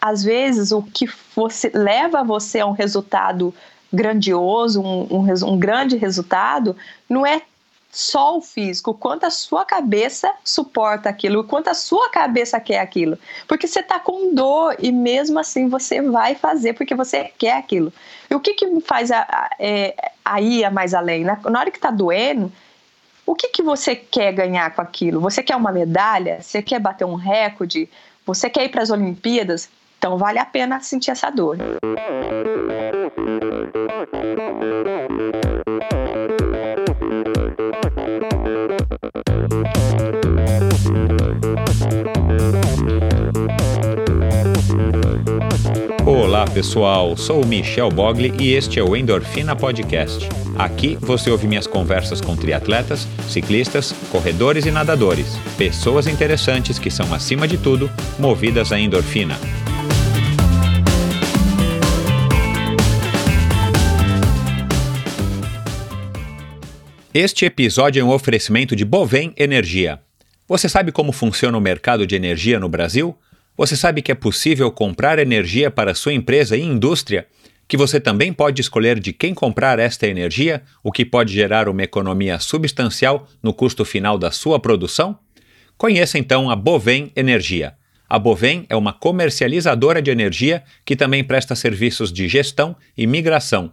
às vezes o que você leva você a um resultado grandioso, um, um, um grande resultado, não é só o físico, quanto a sua cabeça suporta aquilo, quanto a sua cabeça quer aquilo. Porque você está com dor e mesmo assim você vai fazer porque você quer aquilo. E o que, que faz a, a, é, a ir mais além? Na, na hora que está doendo, o que, que você quer ganhar com aquilo? Você quer uma medalha? Você quer bater um recorde? Você quer ir para as Olimpíadas? Então vale a pena sentir essa dor. Olá pessoal, sou o Michel Bogli e este é o Endorfina Podcast. Aqui você ouve minhas conversas com triatletas, ciclistas, corredores e nadadores. Pessoas interessantes que são, acima de tudo, movidas à endorfina. Este episódio é um oferecimento de Bovem Energia. Você sabe como funciona o mercado de energia no Brasil? Você sabe que é possível comprar energia para sua empresa e indústria? Que você também pode escolher de quem comprar esta energia, o que pode gerar uma economia substancial no custo final da sua produção? Conheça então a Bovem Energia. A Bovem é uma comercializadora de energia que também presta serviços de gestão e migração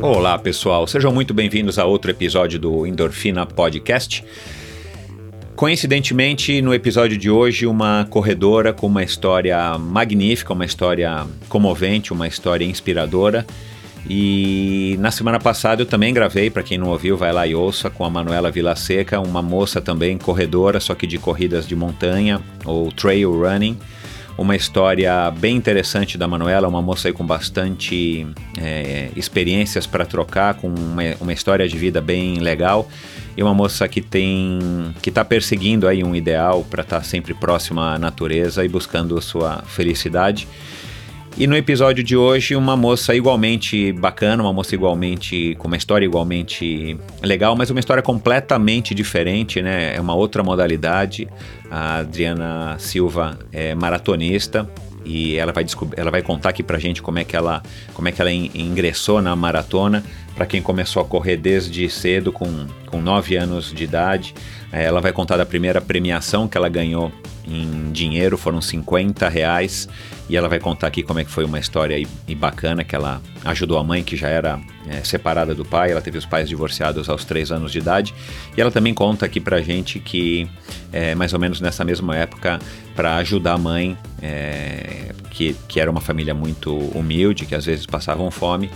Olá, pessoal. Sejam muito bem-vindos a outro episódio do Endorfina Podcast. Coincidentemente, no episódio de hoje, uma corredora com uma história magnífica, uma história comovente, uma história inspiradora. E na semana passada eu também gravei, para quem não ouviu, vai lá e ouça, com a Manuela Vilaseca, uma moça também corredora, só que de corridas de montanha ou trail running uma história bem interessante da Manuela, uma moça aí com bastante é, experiências para trocar, com uma, uma, história de vida bem legal e uma moça que tem que está perseguindo aí um ideal para estar tá sempre próxima à natureza e buscando sua felicidade. E no episódio de hoje, uma moça igualmente bacana, uma moça igualmente com uma história igualmente legal, mas uma história completamente diferente, né? É uma outra modalidade. A Adriana Silva é maratonista e ela vai ela vai contar aqui pra gente como é que ela como é que ela ingressou na maratona para quem começou a correr desde cedo com com 9 anos de idade. É, ela vai contar da primeira premiação que ela ganhou em dinheiro, foram 50 reais e ela vai contar aqui como é que foi uma história e, e bacana que ela ajudou a mãe que já era é, separada do pai, ela teve os pais divorciados aos 3 anos de idade e ela também conta aqui pra gente que é, mais ou menos nessa mesma época para ajudar a mãe é, que, que era uma família muito humilde, que às vezes passavam fome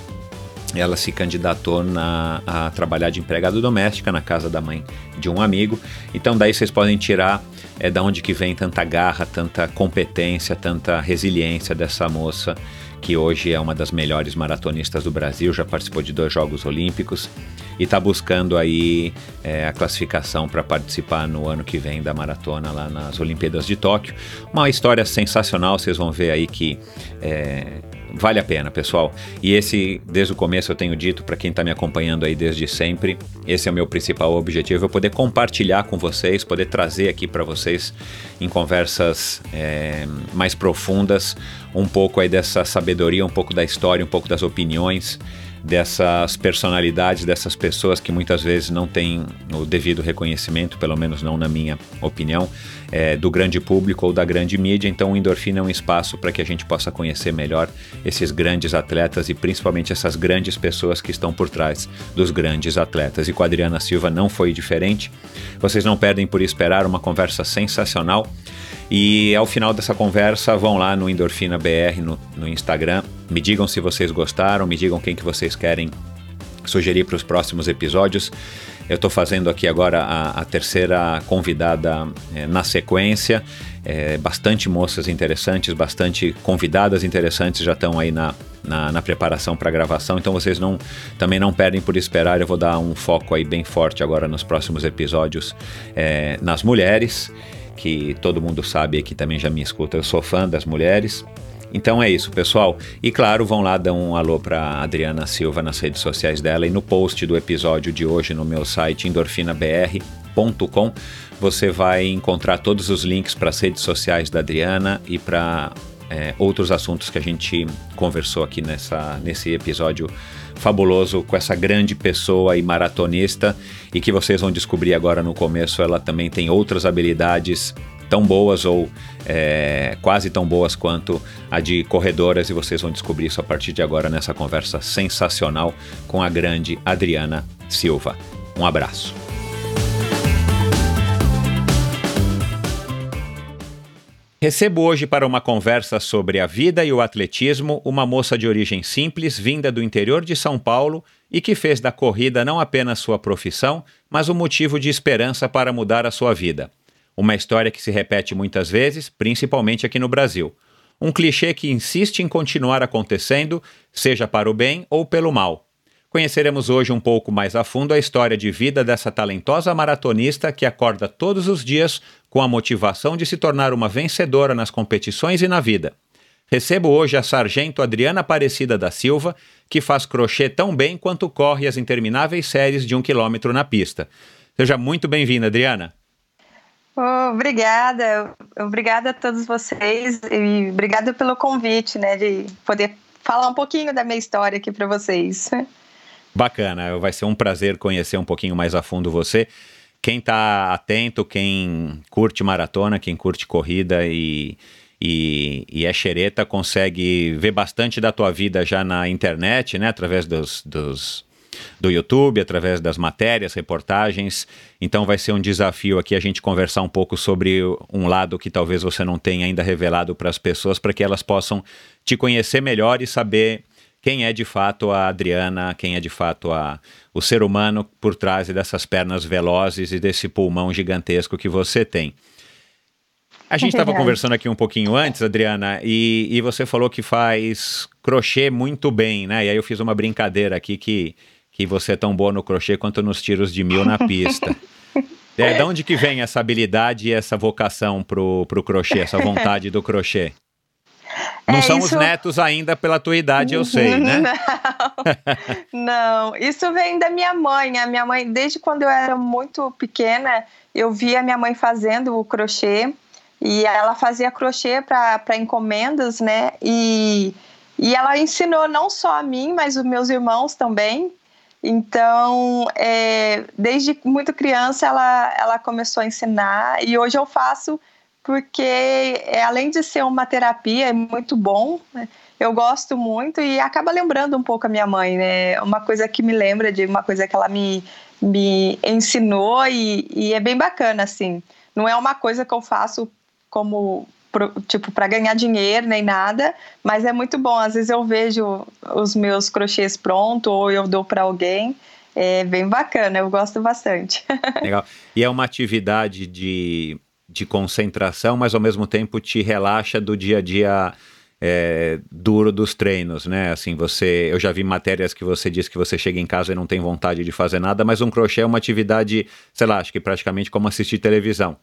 ela se candidatou na, a trabalhar de empregada doméstica na casa da mãe de um amigo. Então daí vocês podem tirar é da onde que vem tanta garra, tanta competência, tanta resiliência dessa moça que hoje é uma das melhores maratonistas do Brasil, já participou de dois Jogos Olímpicos e está buscando aí é, a classificação para participar no ano que vem da maratona lá nas Olimpíadas de Tóquio. Uma história sensacional, vocês vão ver aí que é, vale a pena, pessoal. E esse, desde o começo, eu tenho dito para quem está me acompanhando aí desde sempre, esse é o meu principal objetivo, é poder compartilhar com vocês, poder trazer aqui para vocês em conversas é, mais profundas um pouco aí dessa sabedoria, um pouco da história, um pouco das opiniões dessas personalidades, dessas pessoas que muitas vezes não têm o devido reconhecimento, pelo menos não na minha opinião, é, do grande público ou da grande mídia. Então, o Endorfina é um espaço para que a gente possa conhecer melhor esses grandes atletas e principalmente essas grandes pessoas que estão por trás dos grandes atletas. E com a Adriana Silva não foi diferente. Vocês não perdem por esperar uma conversa sensacional. E ao final dessa conversa, vão lá no Endorfina BR no, no Instagram, me digam se vocês gostaram, me digam quem que vocês querem sugerir para os próximos episódios. Eu estou fazendo aqui agora a, a terceira convidada é, na sequência É, bastante moças interessantes, bastante convidadas interessantes já estão aí na, na, na preparação para a gravação, então vocês não, também não perdem por esperar. Eu vou dar um foco aí bem forte agora nos próximos episódios é, nas mulheres, que todo mundo sabe que também já me escuta, eu sou fã das mulheres. Então é isso, pessoal. E claro, vão lá dar um alô para Adriana Silva nas redes sociais dela e no post do episódio de hoje no meu site endorfinabr.com você vai encontrar todos os links para as redes sociais da Adriana e para é, outros assuntos que a gente conversou aqui nessa, nesse episódio fabuloso com essa grande pessoa e maratonista e que vocês vão descobrir agora no começo. Ela também tem outras habilidades tão boas ou é, quase tão boas quanto a de corredoras e vocês vão descobrir isso a partir de agora nessa conversa sensacional com a grande Adriana Silva. Um abraço. Recebo hoje para uma conversa sobre a vida e o atletismo uma moça de origem simples, vinda do interior de São Paulo e que fez da corrida não apenas sua profissão, mas um motivo de esperança para mudar a sua vida. Uma história que se repete muitas vezes, principalmente aqui no Brasil. Um clichê que insiste em continuar acontecendo, seja para o bem ou pelo mal. Conheceremos hoje um pouco mais a fundo a história de vida dessa talentosa maratonista que acorda todos os dias com a motivação de se tornar uma vencedora nas competições e na vida. Recebo hoje a sargento Adriana Aparecida da Silva, que faz crochê tão bem quanto corre as intermináveis séries de um quilômetro na pista. Seja muito bem-vinda, Adriana. Oh, obrigada, obrigada a todos vocês e obrigada pelo convite, né, de poder falar um pouquinho da minha história aqui para vocês. Bacana, vai ser um prazer conhecer um pouquinho mais a fundo você. Quem está atento, quem curte maratona, quem curte corrida e, e, e, é xereta, consegue ver bastante da tua vida já na internet, né, através dos, dos do YouTube, através das matérias, reportagens. Então vai ser um desafio aqui a gente conversar um pouco sobre um lado que talvez você não tenha ainda revelado para as pessoas, para que elas possam te conhecer melhor e saber quem é de fato a Adriana, quem é de fato a, o ser humano por trás dessas pernas velozes e desse pulmão gigantesco que você tem. A gente estava conversando aqui um pouquinho antes, Adriana, e, e você falou que faz crochê muito bem, né? E aí eu fiz uma brincadeira aqui que que você é tão boa no crochê quanto nos tiros de mil na pista. É, de onde que vem essa habilidade e essa vocação pro, pro crochê, essa vontade do crochê? Não é, são isso... os netos ainda pela tua idade, eu sei, né? Não. Não, isso vem da minha mãe. A minha mãe, desde quando eu era muito pequena, eu via minha mãe fazendo o crochê e ela fazia crochê para encomendas, né? E, e ela ensinou não só a mim, mas os meus irmãos também. Então, é, desde muito criança, ela, ela começou a ensinar e hoje eu faço porque, é, além de ser uma terapia, é muito bom. Né? Eu gosto muito e acaba lembrando um pouco a minha mãe, né? Uma coisa que me lembra de uma coisa que ela me, me ensinou e, e é bem bacana, assim. Não é uma coisa que eu faço como tipo, para ganhar dinheiro nem nada, mas é muito bom. Às vezes eu vejo os meus crochês prontos ou eu dou para alguém. É bem bacana, eu gosto bastante. Legal. E é uma atividade de, de concentração, mas ao mesmo tempo te relaxa do dia a dia é, duro dos treinos, né? Assim, você, eu já vi matérias que você diz que você chega em casa e não tem vontade de fazer nada, mas um crochê é uma atividade, sei lá, acho que praticamente como assistir televisão.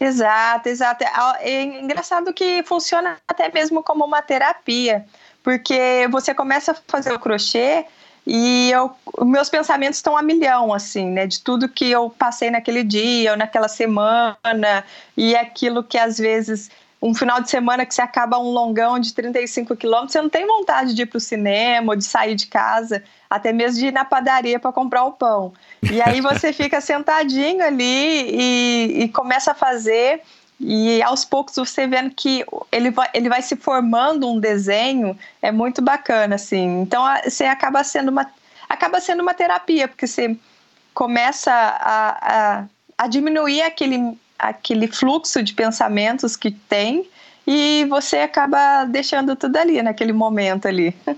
Exato, exato. É, é engraçado que funciona até mesmo como uma terapia, porque você começa a fazer o crochê e eu, meus pensamentos estão a milhão, assim, né? De tudo que eu passei naquele dia ou naquela semana e aquilo que às vezes um final de semana que você acaba um longão de 35 quilômetros, você não tem vontade de ir para o cinema ou de sair de casa, até mesmo de ir na padaria para comprar o pão. E aí você fica sentadinho ali e, e, começa a fazer, e aos poucos você vendo que ele vai, ele vai se formando um desenho, é muito bacana, assim. Então você acaba sendo uma, acaba sendo uma terapia, porque você começa a, a, a diminuir aquele aquele fluxo de pensamentos que tem e você acaba deixando tudo ali naquele momento ali.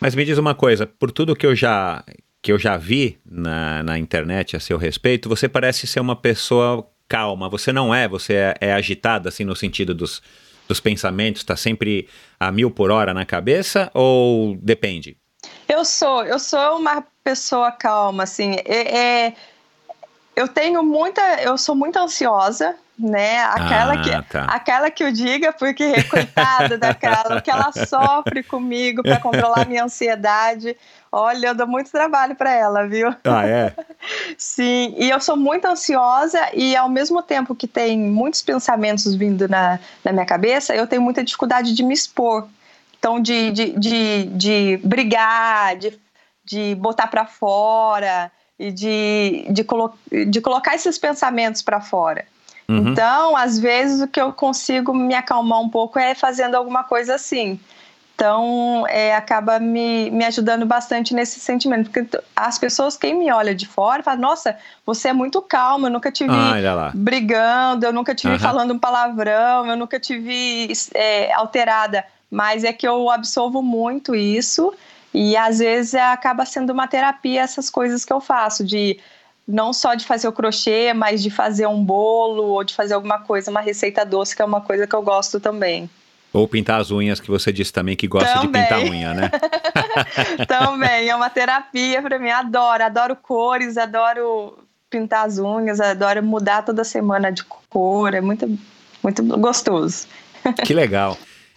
Mas me diz uma coisa, por tudo que eu já que eu já vi na, na internet a seu respeito, você parece ser uma pessoa calma? Você não é? Você é, é agitada, assim, no sentido dos, dos pensamentos? Está sempre a mil por hora na cabeça ou depende? Eu sou, eu sou uma pessoa calma, assim. É, é, eu tenho muita, eu sou muito ansiosa, né? Aquela, ah, que, tá. aquela que eu diga, porque coitada daquela, que ela sofre comigo para controlar minha ansiedade. Olha, eu dou muito trabalho para ela, viu? Ah, é? Sim, e eu sou muito ansiosa e ao mesmo tempo que tem muitos pensamentos vindo na, na minha cabeça, eu tenho muita dificuldade de me expor. Então, de, de, de, de brigar, de, de botar para fora e de, de, colo de colocar esses pensamentos para fora. Uhum. Então, às vezes, o que eu consigo me acalmar um pouco é fazendo alguma coisa assim. Então, é, acaba me, me ajudando bastante nesse sentimento. Porque as pessoas, quem me olha de fora, fala: Nossa, você é muito calma, eu nunca te vi ah, brigando, eu nunca te vi uhum. falando um palavrão, eu nunca te vi é, alterada. Mas é que eu absolvo muito isso. E às vezes acaba sendo uma terapia essas coisas que eu faço, de não só de fazer o crochê, mas de fazer um bolo ou de fazer alguma coisa, uma receita doce, que é uma coisa que eu gosto também. Ou pintar as unhas, que você disse também que gosta também. de pintar unha, né? também, é uma terapia para mim. Adoro, adoro cores, adoro pintar as unhas, adoro mudar toda semana de cor, é muito, muito gostoso. Que legal.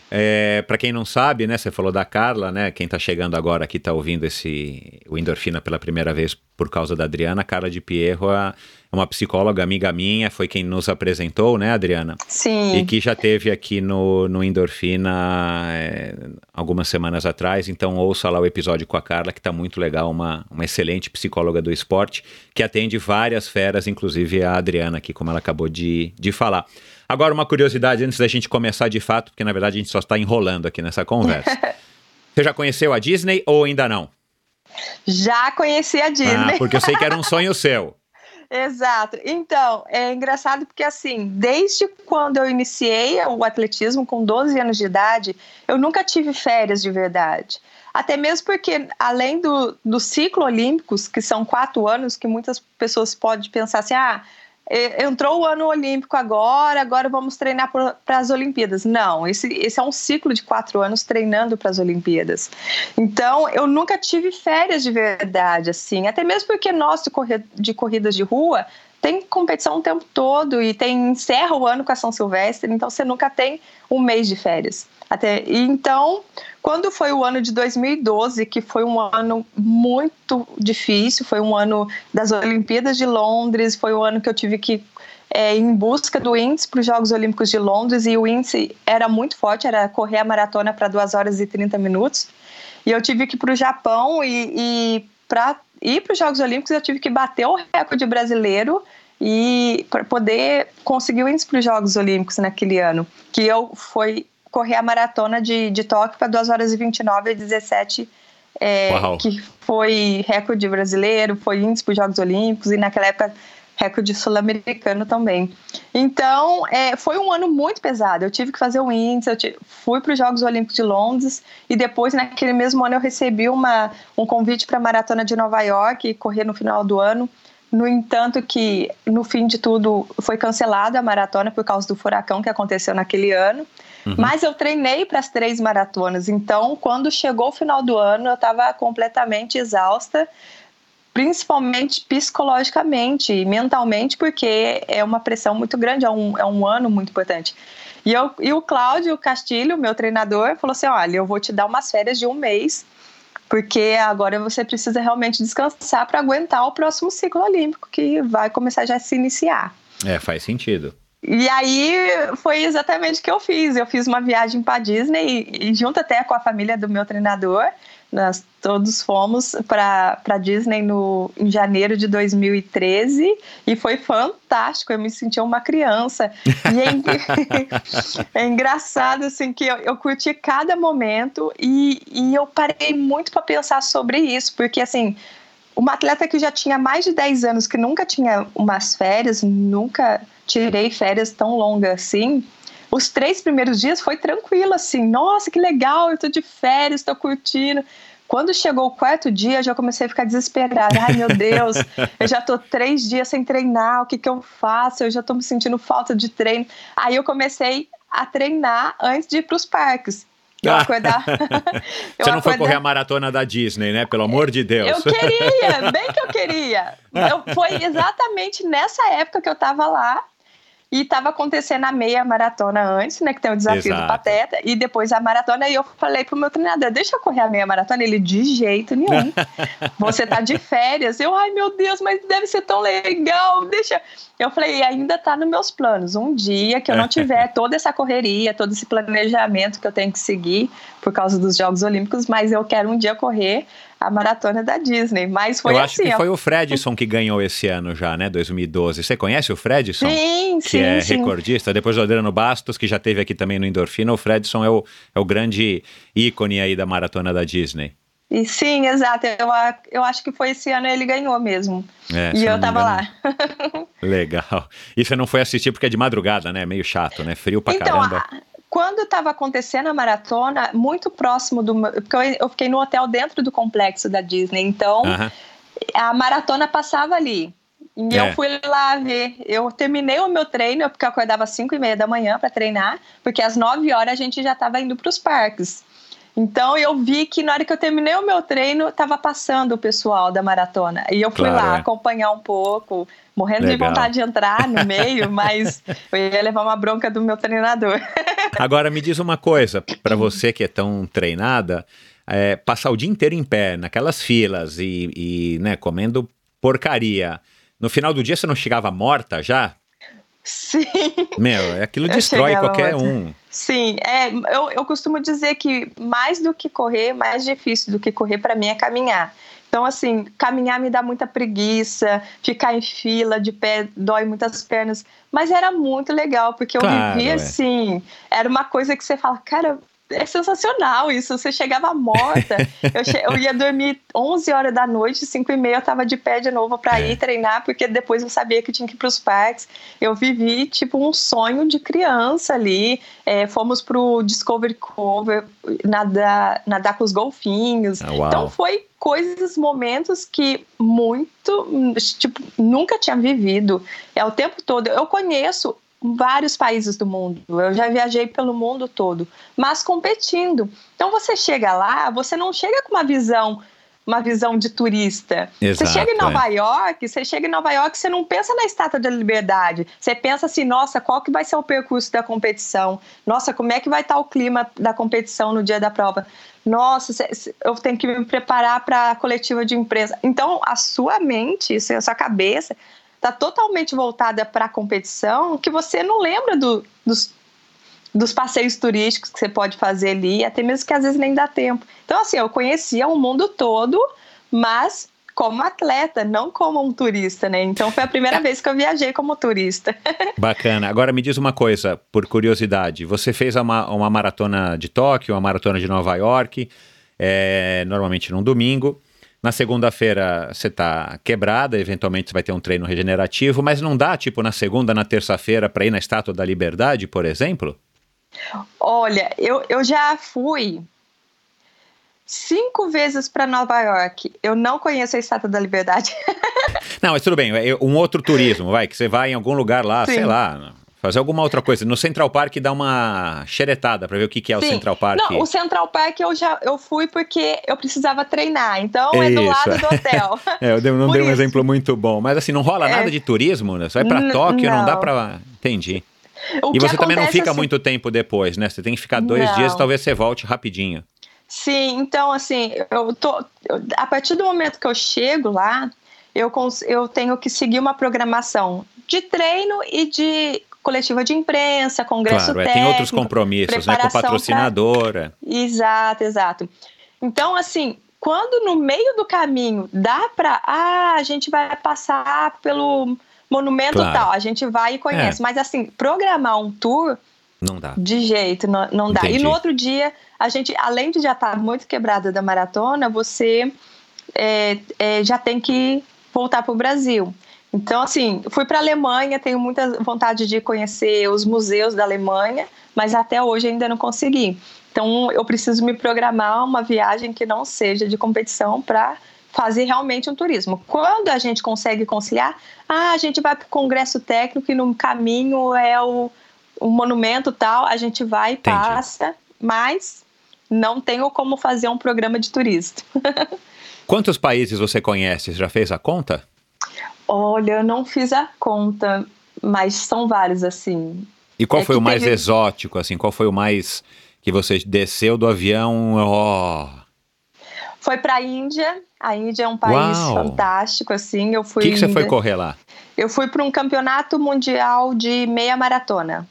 É, para quem não sabe, né, você falou da Carla, né? Quem está chegando agora aqui está ouvindo esse o Endorfina pela primeira vez por causa da Adriana. Carla de Pierro é uma psicóloga amiga minha, foi quem nos apresentou, né, Adriana? Sim. E que já teve aqui no, no Endorfina é, algumas semanas atrás. Então ouça lá o episódio com a Carla, que está muito legal, uma, uma excelente psicóloga do esporte, que atende várias feras, inclusive a Adriana aqui, como ela acabou de, de falar. Agora, uma curiosidade antes da gente começar de fato, porque na verdade a gente só está enrolando aqui nessa conversa. Você já conheceu a Disney ou ainda não? Já conheci a Disney. Ah, porque eu sei que era um sonho seu. Exato. Então, é engraçado porque, assim, desde quando eu iniciei o atletismo, com 12 anos de idade, eu nunca tive férias de verdade. Até mesmo porque, além do, do ciclo olímpicos, que são quatro anos, que muitas pessoas podem pensar assim, ah, entrou o ano olímpico agora, agora vamos treinar para as Olimpíadas. Não, esse, esse é um ciclo de quatro anos treinando para as Olimpíadas. Então, eu nunca tive férias de verdade, assim, até mesmo porque nós de corridas de rua tem competição o tempo todo e tem encerra o ano com a São Silvestre, então você nunca tem um mês de férias. Até então, quando foi o ano de 2012, que foi um ano muito difícil, foi um ano das Olimpíadas de Londres, foi o ano que eu tive que é, em busca do índice para os Jogos Olímpicos de Londres e o índice era muito forte, era correr a maratona para 2 horas e 30 minutos. E eu tive que ir para o Japão e, e para ir para os Jogos Olímpicos eu tive que bater o recorde brasileiro e para poder conseguir o índice para os Jogos Olímpicos naquele ano, que eu foi correr a maratona de, de Tóquio para 2 horas e 29 e 17, é, que foi recorde brasileiro, foi índice para os Jogos Olímpicos e naquela época recorde sul-americano também. Então, é, foi um ano muito pesado. Eu tive que fazer o índice, eu tive, fui para os Jogos Olímpicos de Londres e depois, naquele mesmo ano, eu recebi uma, um convite para a Maratona de Nova York, correr no final do ano. No entanto, que no fim de tudo foi cancelada a maratona por causa do furacão que aconteceu naquele ano. Uhum. Mas eu treinei para as três maratonas, então quando chegou o final do ano eu estava completamente exausta, principalmente psicologicamente e mentalmente, porque é uma pressão muito grande, é um, é um ano muito importante. E, eu, e o Cláudio Castilho, meu treinador, falou assim: olha, eu vou te dar umas férias de um mês, porque agora você precisa realmente descansar para aguentar o próximo ciclo olímpico, que vai começar já a se iniciar. É, faz sentido. E aí foi exatamente o que eu fiz. Eu fiz uma viagem para Disney e, junto até com a família do meu treinador, nós todos fomos para Disney no, em janeiro de 2013 e foi fantástico. Eu me senti uma criança. E é, é engraçado assim que eu, eu curti cada momento e, e eu parei muito para pensar sobre isso, porque assim uma atleta que já tinha mais de 10 anos, que nunca tinha umas férias, nunca tirei férias tão longas assim. Os três primeiros dias foi tranquilo, assim, nossa, que legal, eu tô de férias, tô curtindo. Quando chegou o quarto dia, eu já comecei a ficar desesperada. Ai, meu Deus, eu já tô três dias sem treinar, o que que eu faço? Eu já tô me sentindo falta de treino. Aí eu comecei a treinar antes de ir para os parques. Eu acordar. eu Você não foi correr a maratona da Disney, né? Pelo amor de Deus. Eu queria, bem que eu queria. Eu, foi exatamente nessa época que eu tava lá. E estava acontecendo a meia maratona antes, né? Que tem o desafio Exato. do Pateta. E depois a maratona. E eu falei pro meu treinador: deixa eu correr a meia maratona. Ele, de jeito nenhum. Você tá de férias. Eu, ai meu Deus, mas deve ser tão legal. Deixa. Eu falei: ainda tá nos meus planos. Um dia que eu não tiver toda essa correria, todo esse planejamento que eu tenho que seguir por causa dos Jogos Olímpicos, mas eu quero um dia correr a maratona da Disney. Mas foi Eu acho assim, que foi o Fredson que ganhou esse ano já, né? 2012. Você conhece o Fredson? Sim, que sim. Que é sim. recordista. Depois do Adriano Bastos, que já teve aqui também no Endorfina. O Fredson é o, é o grande ícone aí da maratona da Disney. E sim, exato. Eu, eu acho que foi esse ano ele ganhou mesmo. É, e eu tava lá. Legal. E você não foi assistir porque é de madrugada, né? Meio chato, né? Frio pra então, caramba. Quando estava acontecendo a maratona, muito próximo do. Porque eu, eu, fiquei no hotel dentro do complexo da Disney, então uh -huh. a maratona passava ali. E é. eu fui lá ver. Eu terminei o meu treino, porque eu acordava às 5 e meia da manhã para treinar, porque às 9 horas a gente já estava indo para os parques. Então eu vi que na hora que eu terminei o meu treino, estava passando o pessoal da maratona. E eu fui claro, lá é. acompanhar um pouco, morrendo Legal. de vontade de entrar no meio, mas eu ia levar uma bronca do meu treinador. Agora me diz uma coisa, para você que é tão treinada, é, passar o dia inteiro em pé, naquelas filas e, e né, comendo porcaria. No final do dia você não chegava morta já? Sim. Meu, aquilo destrói qualquer um. Sim, é, eu, eu costumo dizer que mais do que correr, mais difícil do que correr para mim é caminhar. Então, assim, caminhar me dá muita preguiça, ficar em fila de pé dói muitas pernas. Mas era muito legal, porque eu claro, vivia é. assim. Era uma coisa que você fala, cara, é sensacional isso. Você chegava morta. eu, che eu, ia dormir 11 horas da noite, 5 e meia eu tava de pé de novo para é. ir treinar, porque depois eu sabia que tinha que ir para os parques. Eu vivi tipo um sonho de criança ali. É, fomos pro Discovery Cove nadar, nadar com os golfinhos. Ah, então foi coisas, momentos que muito, tipo, nunca tinha vivido. É o tempo todo. Eu conheço vários países do mundo. Eu já viajei pelo mundo todo, mas competindo. Então você chega lá, você não chega com uma visão uma visão de turista. Exato, você chega em Nova é. York, você chega em Nova York, você não pensa na Estátua da Liberdade. Você pensa assim, nossa, qual que vai ser o percurso da competição? Nossa, como é que vai estar o clima da competição no dia da prova? Nossa, eu tenho que me preparar para a coletiva de imprensa. Então, a sua mente, a sua cabeça está totalmente voltada para a competição que você não lembra do, dos, dos passeios turísticos que você pode fazer ali, até mesmo que às vezes nem dá tempo. Então, assim, eu conhecia o mundo todo, mas como atleta, não como um turista, né? Então foi a primeira é. vez que eu viajei como turista. Bacana. Agora me diz uma coisa, por curiosidade. Você fez uma, uma maratona de Tóquio, uma maratona de Nova York, é, normalmente num domingo. Na segunda-feira você tá quebrada, eventualmente você vai ter um treino regenerativo, mas não dá, tipo, na segunda, na terça-feira, para ir na Estátua da Liberdade, por exemplo? Olha, eu, eu já fui cinco vezes para Nova York. Eu não conheço a Estátua da Liberdade. não, mas tudo bem. É um outro turismo, vai, que você vai em algum lugar lá, Sim. sei lá, Fazer alguma outra coisa. No Central Park dá uma xeretada para ver o que, que é Sim. o Central Park. Não, o Central Park eu já eu fui porque eu precisava treinar. Então é do lado do hotel. é, eu não dei um exemplo muito bom. Mas assim, não rola é. nada de turismo, né? Você vai para Tóquio, não, não dá para. Entendi. O e você também não fica assim... muito tempo depois, né? Você tem que ficar dois não. dias e talvez você volte rapidinho. Sim, então assim, eu tô. A partir do momento que eu chego lá, eu, eu tenho que seguir uma programação de treino e de coletiva de imprensa, congresso claro, técnico. É, tem outros compromissos, né? Com patrocinadora. Pra... Exato, exato. Então, assim, quando no meio do caminho dá para. Ah, a gente vai passar pelo monumento claro. tal, a gente vai e conhece. É. Mas, assim, programar um tour. Não dá. De jeito, não, não dá. E no outro dia, a gente, além de já estar muito quebrada da maratona, você é, é, já tem que voltar para o Brasil. Então, assim, fui para a Alemanha, tenho muita vontade de conhecer os museus da Alemanha, mas até hoje ainda não consegui. Então eu preciso me programar uma viagem que não seja de competição para fazer realmente um turismo. Quando a gente consegue conciliar, ah, a gente vai para o congresso técnico e no caminho é o, o monumento tal, a gente vai e passa, mas não tenho como fazer um programa de turista. Quantos países você conhece? Você já fez a conta? Olha, eu não fiz a conta, mas são vários assim. E qual é foi o mais teve... exótico, assim? Qual foi o mais que você desceu do avião? Oh. Foi para a Índia. A Índia é um país Uau. fantástico, assim. Eu fui. O que, que você foi correr lá? Eu fui para um campeonato mundial de meia maratona.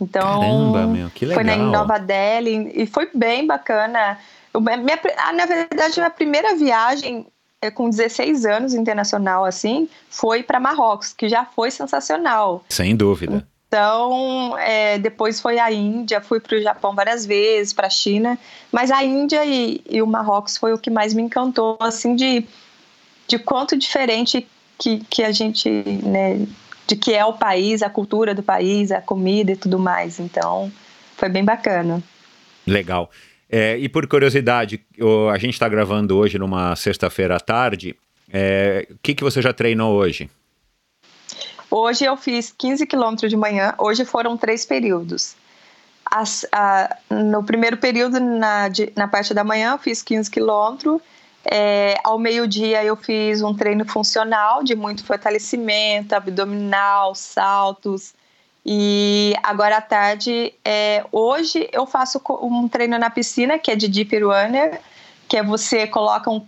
Então, Caramba, meu, que legal. Foi na Nova Delhi e foi bem bacana. Eu, minha, ah, na verdade, minha primeira viagem com 16 anos internacional assim foi para Marrocos, que já foi sensacional. Sem dúvida. Então, é, depois foi a Índia, fui para o Japão várias vezes, para a China, mas a Índia e, e, o Marrocos foi o que mais me encantou, assim, de, de quanto diferente que, que a gente, né, de que é o país, a cultura do país, a comida e tudo mais. Então, foi bem bacana. Legal. É, e por curiosidade, a gente está gravando hoje numa sexta-feira à tarde. É, o que, que você já treinou hoje? Hoje eu fiz 15 quilômetros de manhã. Hoje foram três períodos. As, a, no primeiro período, na, na parte da manhã, eu fiz 15 quilômetros. É, ao meio-dia eu fiz um treino funcional de muito fortalecimento, abdominal, saltos. E agora à tarde, é, hoje eu faço um treino na piscina que é de deep runner, que é você coloca um,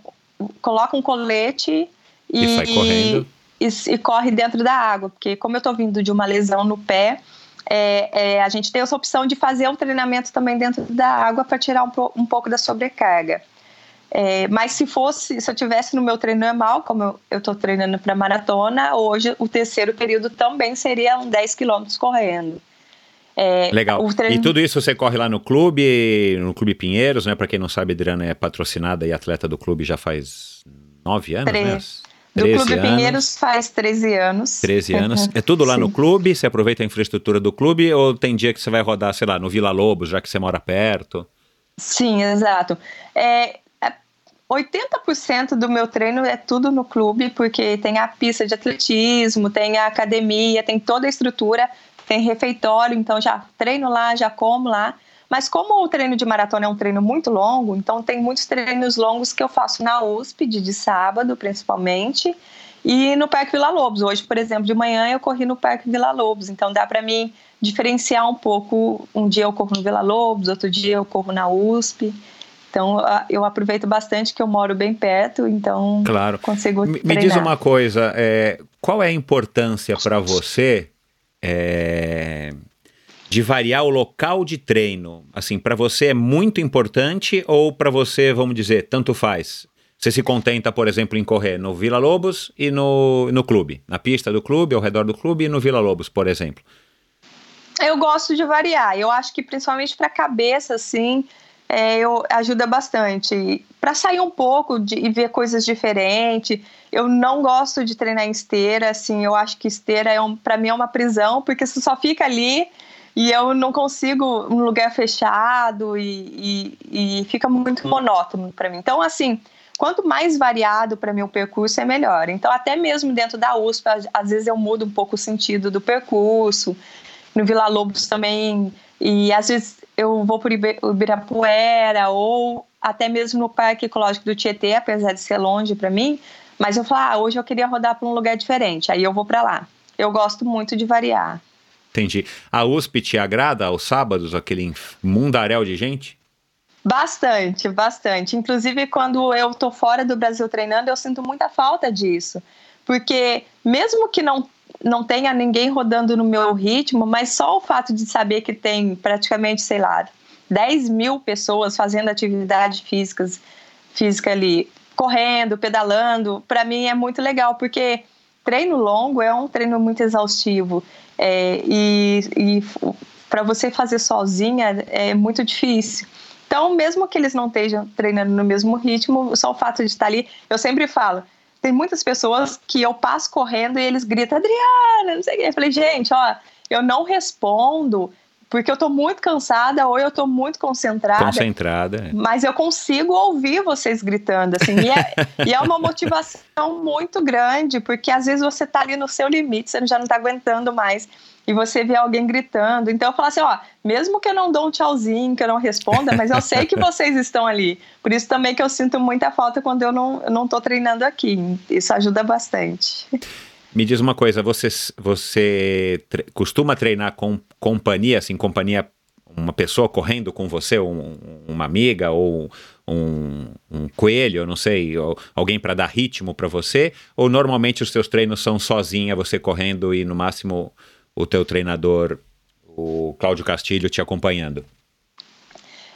coloca um colete e, e sai correndo. E, e, corre dentro da água, porque como eu estou vindo de uma lesão no pé, é, é, a gente tem essa opção de fazer um treinamento também dentro da água para tirar um, um pouco da sobrecarga. É, mas se fosse, se eu tivesse no meu treino normal, como eu estou treinando para maratona, hoje o terceiro período também seria um 10 quilômetros correndo. É, Legal. Treino... E tudo isso você corre lá no clube, no Clube Pinheiros, né? Para quem não sabe, Adriana é patrocinada e atleta do clube já faz nove anos, Tre... né? Do Clube anos. Pinheiros faz 13 anos. 13 anos. Uhum. É tudo lá Sim. no clube? Você aproveita a infraestrutura do clube ou tem dia que você vai rodar, sei lá, no Vila Lobos, já que você mora perto? Sim, exato. É, 80% do meu treino é tudo no clube, porque tem a pista de atletismo, tem a academia, tem toda a estrutura, tem refeitório, então já treino lá, já como lá. Mas como o treino de maratona é um treino muito longo, então tem muitos treinos longos que eu faço na USP, de, de sábado principalmente, e no Parque Vila Lobos. Hoje, por exemplo, de manhã eu corri no Parque Vila Lobos, então dá para mim diferenciar um pouco. Um dia eu corro no Vila Lobos, outro dia eu corro na USP. Então eu aproveito bastante que eu moro bem perto, então claro. consigo. Me, me diz uma coisa, é, qual é a importância para você é, de variar o local de treino? Assim, para você é muito importante ou para você, vamos dizer, tanto faz? Você se contenta, por exemplo, em correr no Vila Lobos e no, no clube, na pista do clube, ao redor do clube e no Vila Lobos, por exemplo? Eu gosto de variar. Eu acho que principalmente para a cabeça, assim, é, eu, ajuda bastante. Para sair um pouco de, e ver coisas diferentes. Eu não gosto de treinar em esteira, assim, eu acho que esteira é um, para mim é uma prisão, porque você só fica ali e eu não consigo um lugar fechado e, e, e fica muito monótono para mim. Então, assim, quanto mais variado para mim o percurso é melhor. Então, até mesmo dentro da USP, às vezes eu mudo um pouco o sentido do percurso. No Vila Lobos também e às vezes eu vou o Ibirapuera ou até mesmo no Parque Ecológico do Tietê, apesar de ser longe para mim, mas eu falo, ah, hoje eu queria rodar para um lugar diferente, aí eu vou para lá. Eu gosto muito de variar. Entendi. A USP te agrada aos sábados, aquele mundaréu de gente? Bastante, bastante. Inclusive, quando eu tô fora do Brasil treinando, eu sinto muita falta disso. Porque mesmo que não não tenha ninguém rodando no meu ritmo, mas só o fato de saber que tem praticamente, sei lá, 10 mil pessoas fazendo atividade físicas, física ali, correndo, pedalando, para mim é muito legal, porque treino longo é um treino muito exaustivo. É, e, e para você fazer sozinha é muito difícil. Então, mesmo que eles não estejam treinando no mesmo ritmo, só o fato de estar ali, eu sempre falo, tem muitas pessoas que eu passo correndo e eles gritam, Adriana, não sei o quê. Eu falei, gente, ó, eu não respondo porque eu tô muito cansada ou eu tô muito concentrada. Concentrada. É. Mas eu consigo ouvir vocês gritando, assim. E é, e é uma motivação muito grande, porque às vezes você tá ali no seu limite, você já não tá aguentando mais e você vê alguém gritando. Então eu falo assim, ó, mesmo que eu não dou um tchauzinho, que eu não responda, mas eu sei que vocês estão ali. Por isso também que eu sinto muita falta quando eu não, eu não tô treinando aqui. Isso ajuda bastante. Me diz uma coisa, você, você tre costuma treinar com companhia, assim, companhia, uma pessoa correndo com você, um, uma amiga ou um, um coelho, eu não sei, ou alguém para dar ritmo para você? Ou normalmente os seus treinos são sozinha, você correndo e no máximo o teu treinador, o Cláudio Castilho, te acompanhando?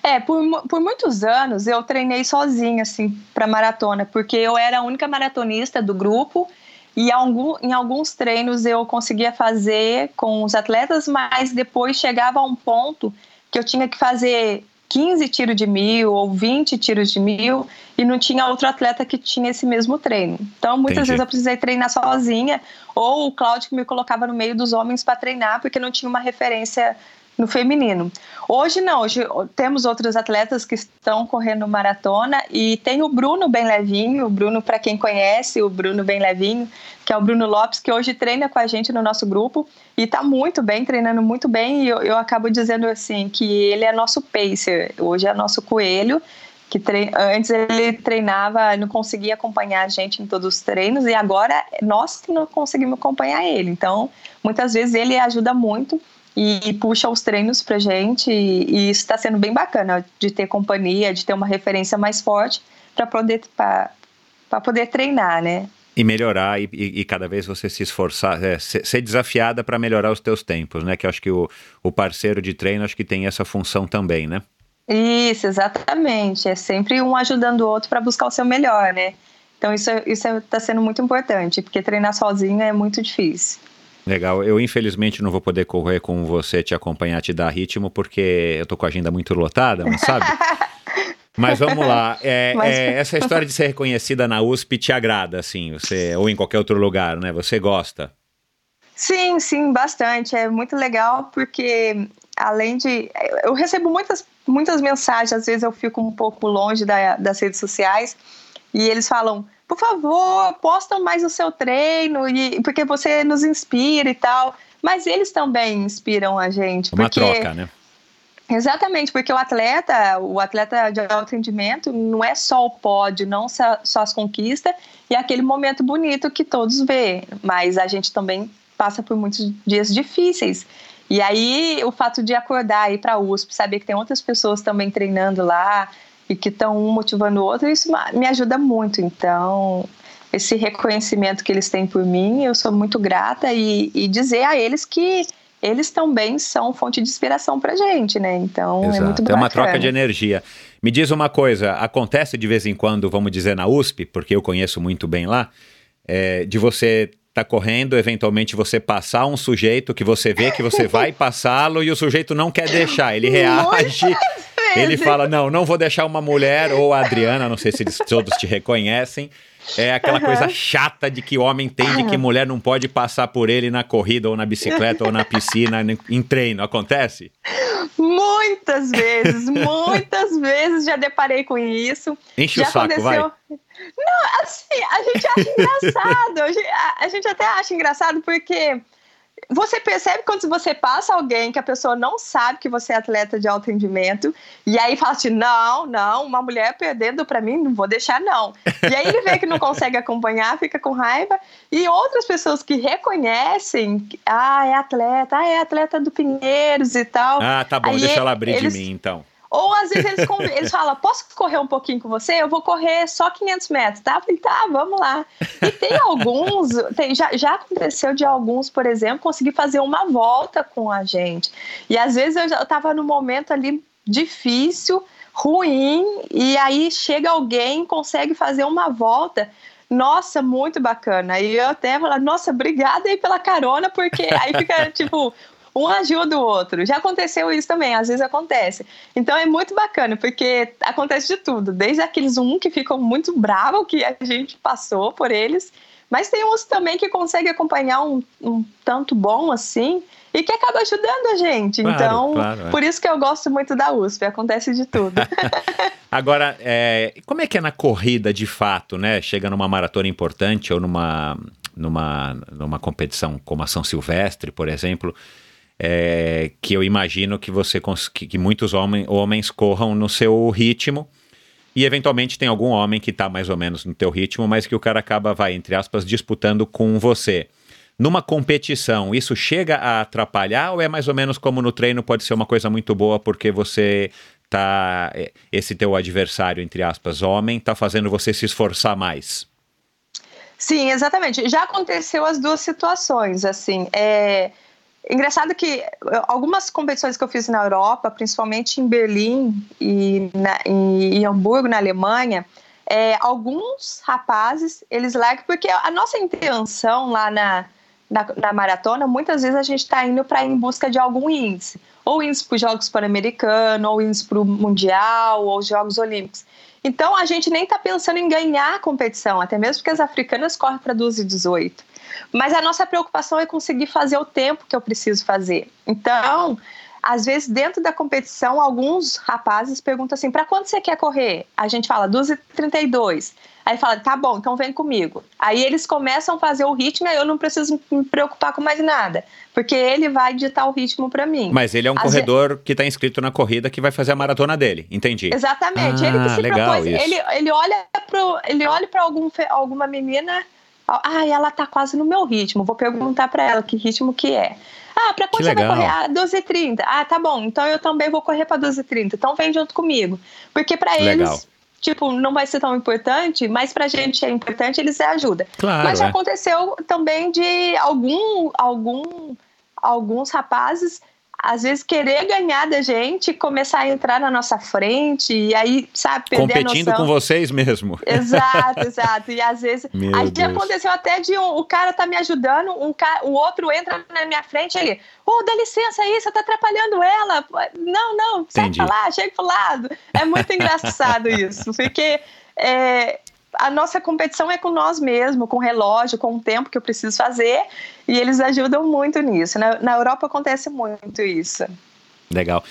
É, por, por muitos anos eu treinei sozinha, assim, para maratona, porque eu era a única maratonista do grupo e algum, em alguns treinos eu conseguia fazer com os atletas, mas depois chegava a um ponto que eu tinha que fazer 15 tiros de mil ou 20 tiros de mil e não tinha outro atleta que tinha esse mesmo treino. Então, muitas Entendi. vezes eu precisei treinar sozinha ou o Cláudio que me colocava no meio dos homens para treinar porque não tinha uma referência no feminino. Hoje não, hoje temos outros atletas que estão correndo maratona e tem o Bruno bem levinho, o Bruno para quem conhece, o Bruno bem levinho, que é o Bruno Lopes que hoje treina com a gente no nosso grupo e está muito bem, treinando muito bem e eu, eu acabo dizendo assim que ele é nosso pacer, hoje é nosso coelho que tre... antes ele treinava, não conseguia acompanhar a gente em todos os treinos e agora nós que não conseguimos acompanhar ele. Então, muitas vezes ele ajuda muito e puxa os treinos pra gente e, e isso está sendo bem bacana de ter companhia, de ter uma referência mais forte para poder para poder treinar, né? E melhorar e, e, cada vez você se esforçar, é, ser, desafiada para melhorar os teus tempos, né? Que eu acho que o, o parceiro de treino acho que tem essa função também, né? Isso, exatamente. É sempre um ajudando o outro para buscar o seu melhor, né? Então isso está é, tá sendo muito importante, porque treinar sozinho é muito difícil. Legal. Eu, infelizmente, não vou poder correr com você, te acompanhar, te dar ritmo, porque eu tô com a agenda muito lotada, mas sabe? Mas vamos lá. É, mas... é, essa história de ser reconhecida na USP te agrada, assim, você, ou em qualquer outro lugar, né? Você gosta? Sim, sim, bastante. É muito legal porque, além de. Eu recebo muitas, muitas mensagens, às vezes eu fico um pouco longe da, das redes sociais, e eles falam: por favor, posta mais o seu treino, e, porque você nos inspira e tal. Mas eles também inspiram a gente. Uma porque, troca, né? Exatamente, porque o atleta, o atleta de alto rendimento, não é só o pódio, não só, as conquistas e aquele momento bonito que todos vê, mas a gente também passa por muitos dias difíceis. E aí, o fato de acordar e ir para a USP, saber que tem outras pessoas também treinando lá, e que estão um motivando o outro, isso me ajuda muito. Então, esse reconhecimento que eles têm por mim, eu sou muito grata e, e dizer a eles que eles também são fonte de inspiração pra gente, né? Então Exato. é muito bacana. É uma troca de energia. Me diz uma coisa, acontece de vez em quando, vamos dizer, na USP, porque eu conheço muito bem lá, é, de você tá correndo, eventualmente você passar um sujeito que você vê que você vai passá-lo e o sujeito não quer deixar, ele reage. Ele fala: Não, não vou deixar uma mulher, ou a Adriana, não sei se eles todos te reconhecem. É aquela uhum. coisa chata de que o homem entende que mulher não pode passar por ele na corrida, ou na bicicleta, ou na piscina, em treino. Acontece? Muitas vezes, muitas vezes já deparei com isso. Enche já o saco, aconteceu... vai. Não, assim, a gente acha engraçado. A gente até acha engraçado porque você percebe quando você passa alguém que a pessoa não sabe que você é atleta de alto rendimento, e aí fala assim: não, não, uma mulher perdendo para mim, não vou deixar, não. E aí ele vê que não consegue acompanhar, fica com raiva, e outras pessoas que reconhecem, ah, é atleta, ah, é atleta do Pinheiros e tal. Ah, tá bom, aí deixa ela abrir eles... de mim então. Ou às vezes eles, eles falam, posso correr um pouquinho com você? Eu vou correr só 500 metros, tá? Eu falei, tá, vamos lá. E tem alguns, tem, já, já aconteceu de alguns, por exemplo, conseguir fazer uma volta com a gente. E às vezes eu já estava no momento ali difícil, ruim, e aí chega alguém, consegue fazer uma volta nossa, muito bacana. E eu até falo, nossa, obrigada aí pela carona, porque aí fica tipo, um ajuda o outro. Já aconteceu isso também, às vezes acontece. Então é muito bacana, porque acontece de tudo, desde aqueles um que ficam muito bravos que a gente passou por eles, mas tem uns também que conseguem acompanhar um, um tanto bom assim, e que acaba ajudando a gente. Claro, então, claro, é. por isso que eu gosto muito da USP, acontece de tudo. Agora, é, como é que é na corrida de fato, né? Chega numa maratona importante ou numa, numa, numa competição como a São Silvestre, por exemplo, é, que eu imagino que você que, que muitos homem, homens corram no seu ritmo e eventualmente tem algum homem que está mais ou menos no teu ritmo, mas que o cara acaba, vai, entre aspas, disputando com você. Numa competição, isso chega a atrapalhar ou é mais ou menos como no treino pode ser uma coisa muito boa porque você tá é, esse teu adversário entre aspas homem tá fazendo você se esforçar mais? Sim, exatamente. Já aconteceu as duas situações, assim, é Engraçado que algumas competições que eu fiz na Europa, principalmente em Berlim e na, Hamburgo, na Alemanha, é, alguns rapazes, eles largam, porque a nossa intenção lá na, na, na maratona, muitas vezes a gente está indo para em busca de algum índice. Ou índice para os Jogos Pan-Americanos, ou índice para o Mundial, ou os Jogos Olímpicos. Então a gente nem está pensando em ganhar a competição, até mesmo porque as africanas correm para 12 e 18. Mas a nossa preocupação é conseguir fazer o tempo que eu preciso fazer. Então, às vezes, dentro da competição, alguns rapazes perguntam assim: para quando você quer correr? A gente fala 12h32. Aí fala, tá bom, então vem comigo. Aí eles começam a fazer o ritmo e eu não preciso me preocupar com mais nada, porque ele vai ditar o ritmo para mim. Mas ele é um Às corredor vezes... que está inscrito na corrida que vai fazer a maratona dele, entendi. Exatamente. Ah, ele que se legal propôs, isso. ele, ele olha para ele olha para algum, alguma menina ah, ela tá quase no meu ritmo. Vou perguntar para ela que ritmo que é. Ah, para quando você vai correr? Ah, 12h30. Ah, tá bom. Então eu também vou correr para 12h30. Então vem junto comigo. Porque para eles, tipo, não vai ser tão importante, mas pra gente é importante, eles ajudam. Claro, mas já é. aconteceu também de algum, algum, alguns rapazes às vezes querer ganhar da gente, começar a entrar na nossa frente e aí, sabe, perder Competindo a noção. com vocês mesmo. Exato, exato. E às vezes, Meu aí já aconteceu até de um, o cara tá me ajudando, um cara, o outro entra na minha frente ele, ô, oh, dá licença aí, você tá atrapalhando ela. Não, não, sai pra lá, chega pro lado. É muito engraçado isso, porque é, a nossa competição é com nós mesmos, com o relógio, com o tempo que eu preciso fazer, e eles ajudam muito nisso. Na, na Europa acontece muito isso. Legal.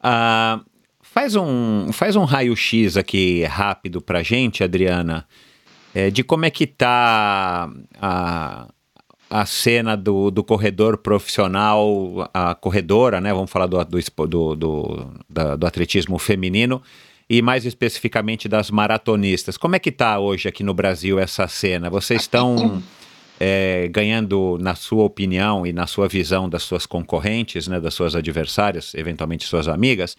Uh, faz um, faz um raio-x aqui rápido pra gente, Adriana, é, de como é que tá a, a cena do, do corredor profissional, a corredora, né? Vamos falar do, do, do, do, do atletismo feminino e mais especificamente das maratonistas. Como é que está hoje aqui no Brasil essa cena? Vocês estão é, ganhando, na sua opinião e na sua visão das suas concorrentes, né, das suas adversárias, eventualmente suas amigas,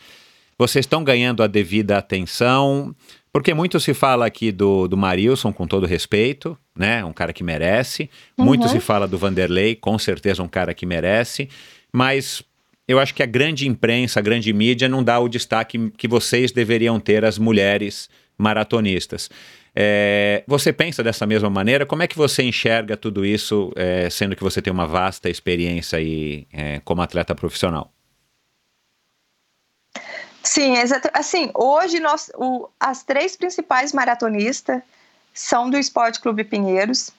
vocês estão ganhando a devida atenção? Porque muito se fala aqui do, do Marilson, com todo respeito, né? Um cara que merece. Uhum. Muito se fala do Vanderlei, com certeza um cara que merece. Mas eu acho que a grande imprensa, a grande mídia não dá o destaque que vocês deveriam ter as mulheres maratonistas. É, você pensa dessa mesma maneira? Como é que você enxerga tudo isso, é, sendo que você tem uma vasta experiência aí, é, como atleta profissional? Sim, exato. Assim, hoje nós, o, as três principais maratonistas são do Esporte Clube Pinheiros.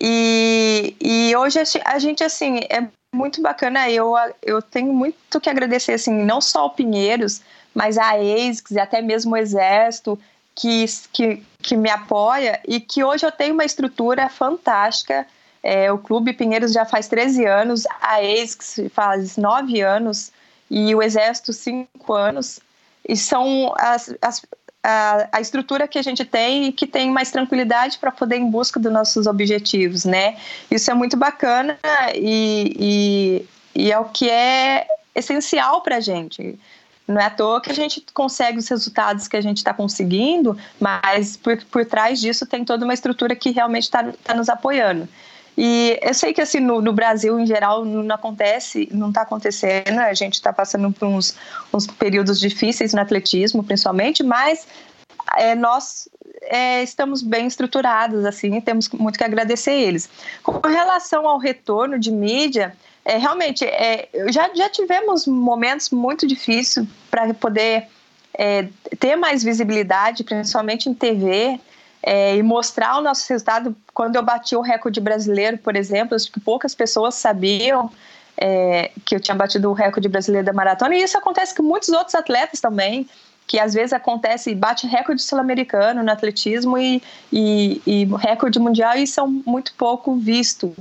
E, e hoje a gente, assim, é muito bacana. Eu, eu tenho muito que agradecer, assim, não só ao Pinheiros, mas a ASICS e até mesmo o Exército, que, que, que me apoia e que hoje eu tenho uma estrutura fantástica. É, o Clube Pinheiros já faz 13 anos, a ASICS faz 9 anos e o Exército 5 anos. E são as, as, a, a estrutura que a gente tem e que tem mais tranquilidade para poder ir em busca dos nossos objetivos, né? Isso é muito bacana e, e, e é o que é essencial para a gente. Não é à toa que a gente consegue os resultados que a gente está conseguindo, mas por, por trás disso tem toda uma estrutura que realmente está tá nos apoiando. E eu sei que assim no, no Brasil em geral não acontece, não está acontecendo. A gente está passando por uns, uns períodos difíceis no atletismo, principalmente, mas é, nós é, estamos bem estruturados assim, e temos muito que agradecer eles. Com relação ao retorno de mídia, é, realmente é, já, já tivemos momentos muito difíceis para poder é, ter mais visibilidade, principalmente em TV é, e mostrar o nosso resultado. Quando eu bati o recorde brasileiro, por exemplo, acho que poucas pessoas sabiam. é, que eu tinha batido o recorde brasileiro da maratona, e isso acontece com muitos outros atletas também, que às vezes acontece, bate recorde sul-americano no atletismo e, e, e recorde mundial e são muito pouco visto.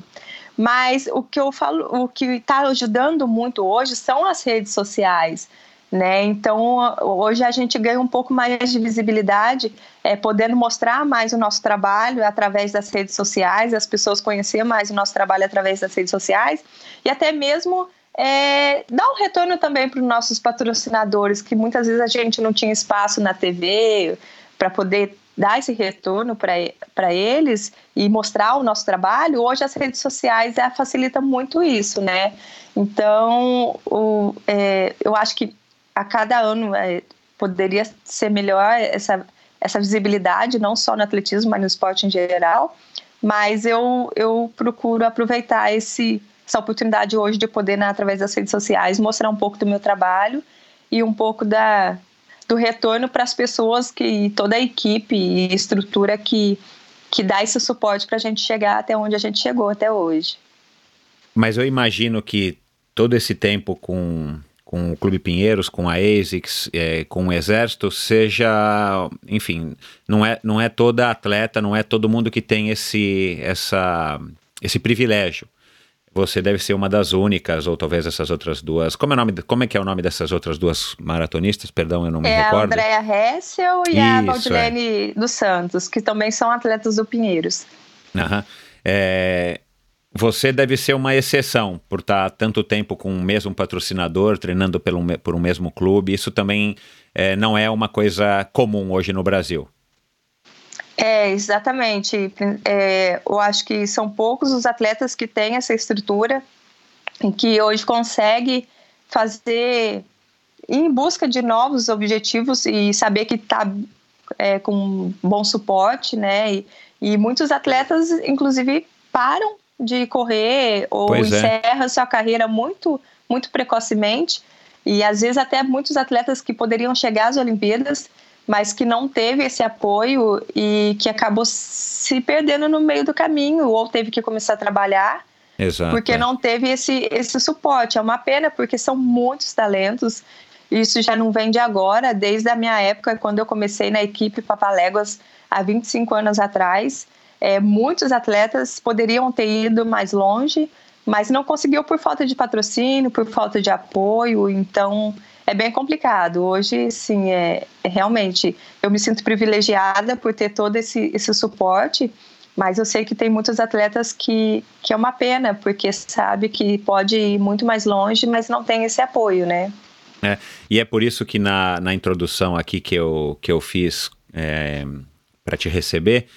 Mas o que eu falo, o que está ajudando muito hoje são as redes sociais. Né? Então, hoje a gente ganha um pouco mais de visibilidade, é, podendo mostrar mais o nosso trabalho através das redes sociais, as pessoas conhecer mais o nosso trabalho através das redes sociais e até mesmo é, dar um retorno também para os nossos patrocinadores, que muitas vezes a gente não tinha espaço na TV para poder dar esse retorno para eles e mostrar o nosso trabalho, hoje as redes sociais é, facilitam muito isso, né? Então, o, é, eu acho que a cada ano é, poderia ser melhor essa, essa visibilidade, não só no atletismo, mas no esporte em geral. Mas eu, eu procuro aproveitar esse, essa oportunidade hoje de poder, né, através das redes sociais, mostrar um pouco do meu trabalho e um pouco da, do retorno para as pessoas que toda a equipe e estrutura que, que dá esse suporte para a gente chegar até onde a gente chegou até hoje. Mas eu imagino que todo esse tempo com com o Clube Pinheiros, com a ASICS, é, com o Exército, seja, enfim, não é, não é toda atleta, não é todo mundo que tem esse, essa, esse privilégio. Você deve ser uma das únicas, ou talvez essas outras duas. Como é, nome, como é que é o nome dessas outras duas maratonistas? Perdão, eu não me é recordo. É a Andrea Hessel e Isso, a Valdilene é. dos Santos, que também são atletas do Pinheiros. Aham. É, você deve ser uma exceção por estar tanto tempo com o mesmo patrocinador, treinando pelo, por um mesmo clube. Isso também é, não é uma coisa comum hoje no Brasil. É, exatamente. É, eu acho que são poucos os atletas que têm essa estrutura e que hoje consegue fazer em busca de novos objetivos e saber que está é, com bom suporte, né? E, e muitos atletas, inclusive, param de correr ou pois é. encerra é. sua carreira muito, muito precocemente. E às vezes até muitos atletas que poderiam chegar às Olimpíadas, mas que não teve esse apoio e que acabou se perdendo no meio do caminho ou teve que começar a trabalhar. Exato, porque é. não teve esse, esse suporte. É uma pena, porque são muitos talentos. Isso já não vem de agora, desde a minha época, quando eu comecei na equipe Papaléguas há 25 anos atrás. É, muitos atletas poderiam ter ido mais longe, mas não conseguiu por falta de patrocínio, por falta de apoio. Então é bem complicado. Hoje, sim, é, é realmente eu me sinto privilegiada por ter todo esse, esse suporte. Mas eu sei que tem muitos atletas que, que é uma pena, porque sabe que pode ir muito mais longe, mas não tem esse apoio, né? É, e é por isso que na, na introdução aqui que eu, que eu fiz é, para te receber,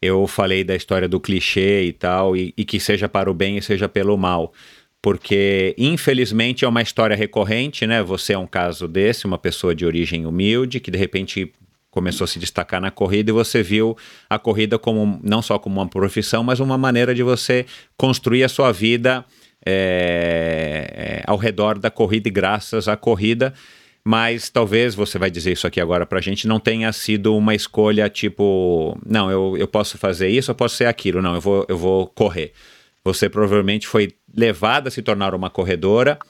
eu falei da história do clichê e tal, e, e, que seja para o bem e seja pelo mal. Porque, infelizmente, é uma história recorrente, né? Você é um caso desse, uma pessoa de origem humilde, que de repente começou a se destacar na corrida e você viu a corrida como não só como uma profissão, mas uma maneira de você construir a sua vida é, ao redor da corrida e graças à corrida mas talvez você vai dizer isso aqui agora pra gente, não tenha sido uma escolha tipo, não, eu, eu posso fazer isso, eu posso ser aquilo, não, eu vou, eu vou correr. Você provavelmente foi levada a se tornar uma corredora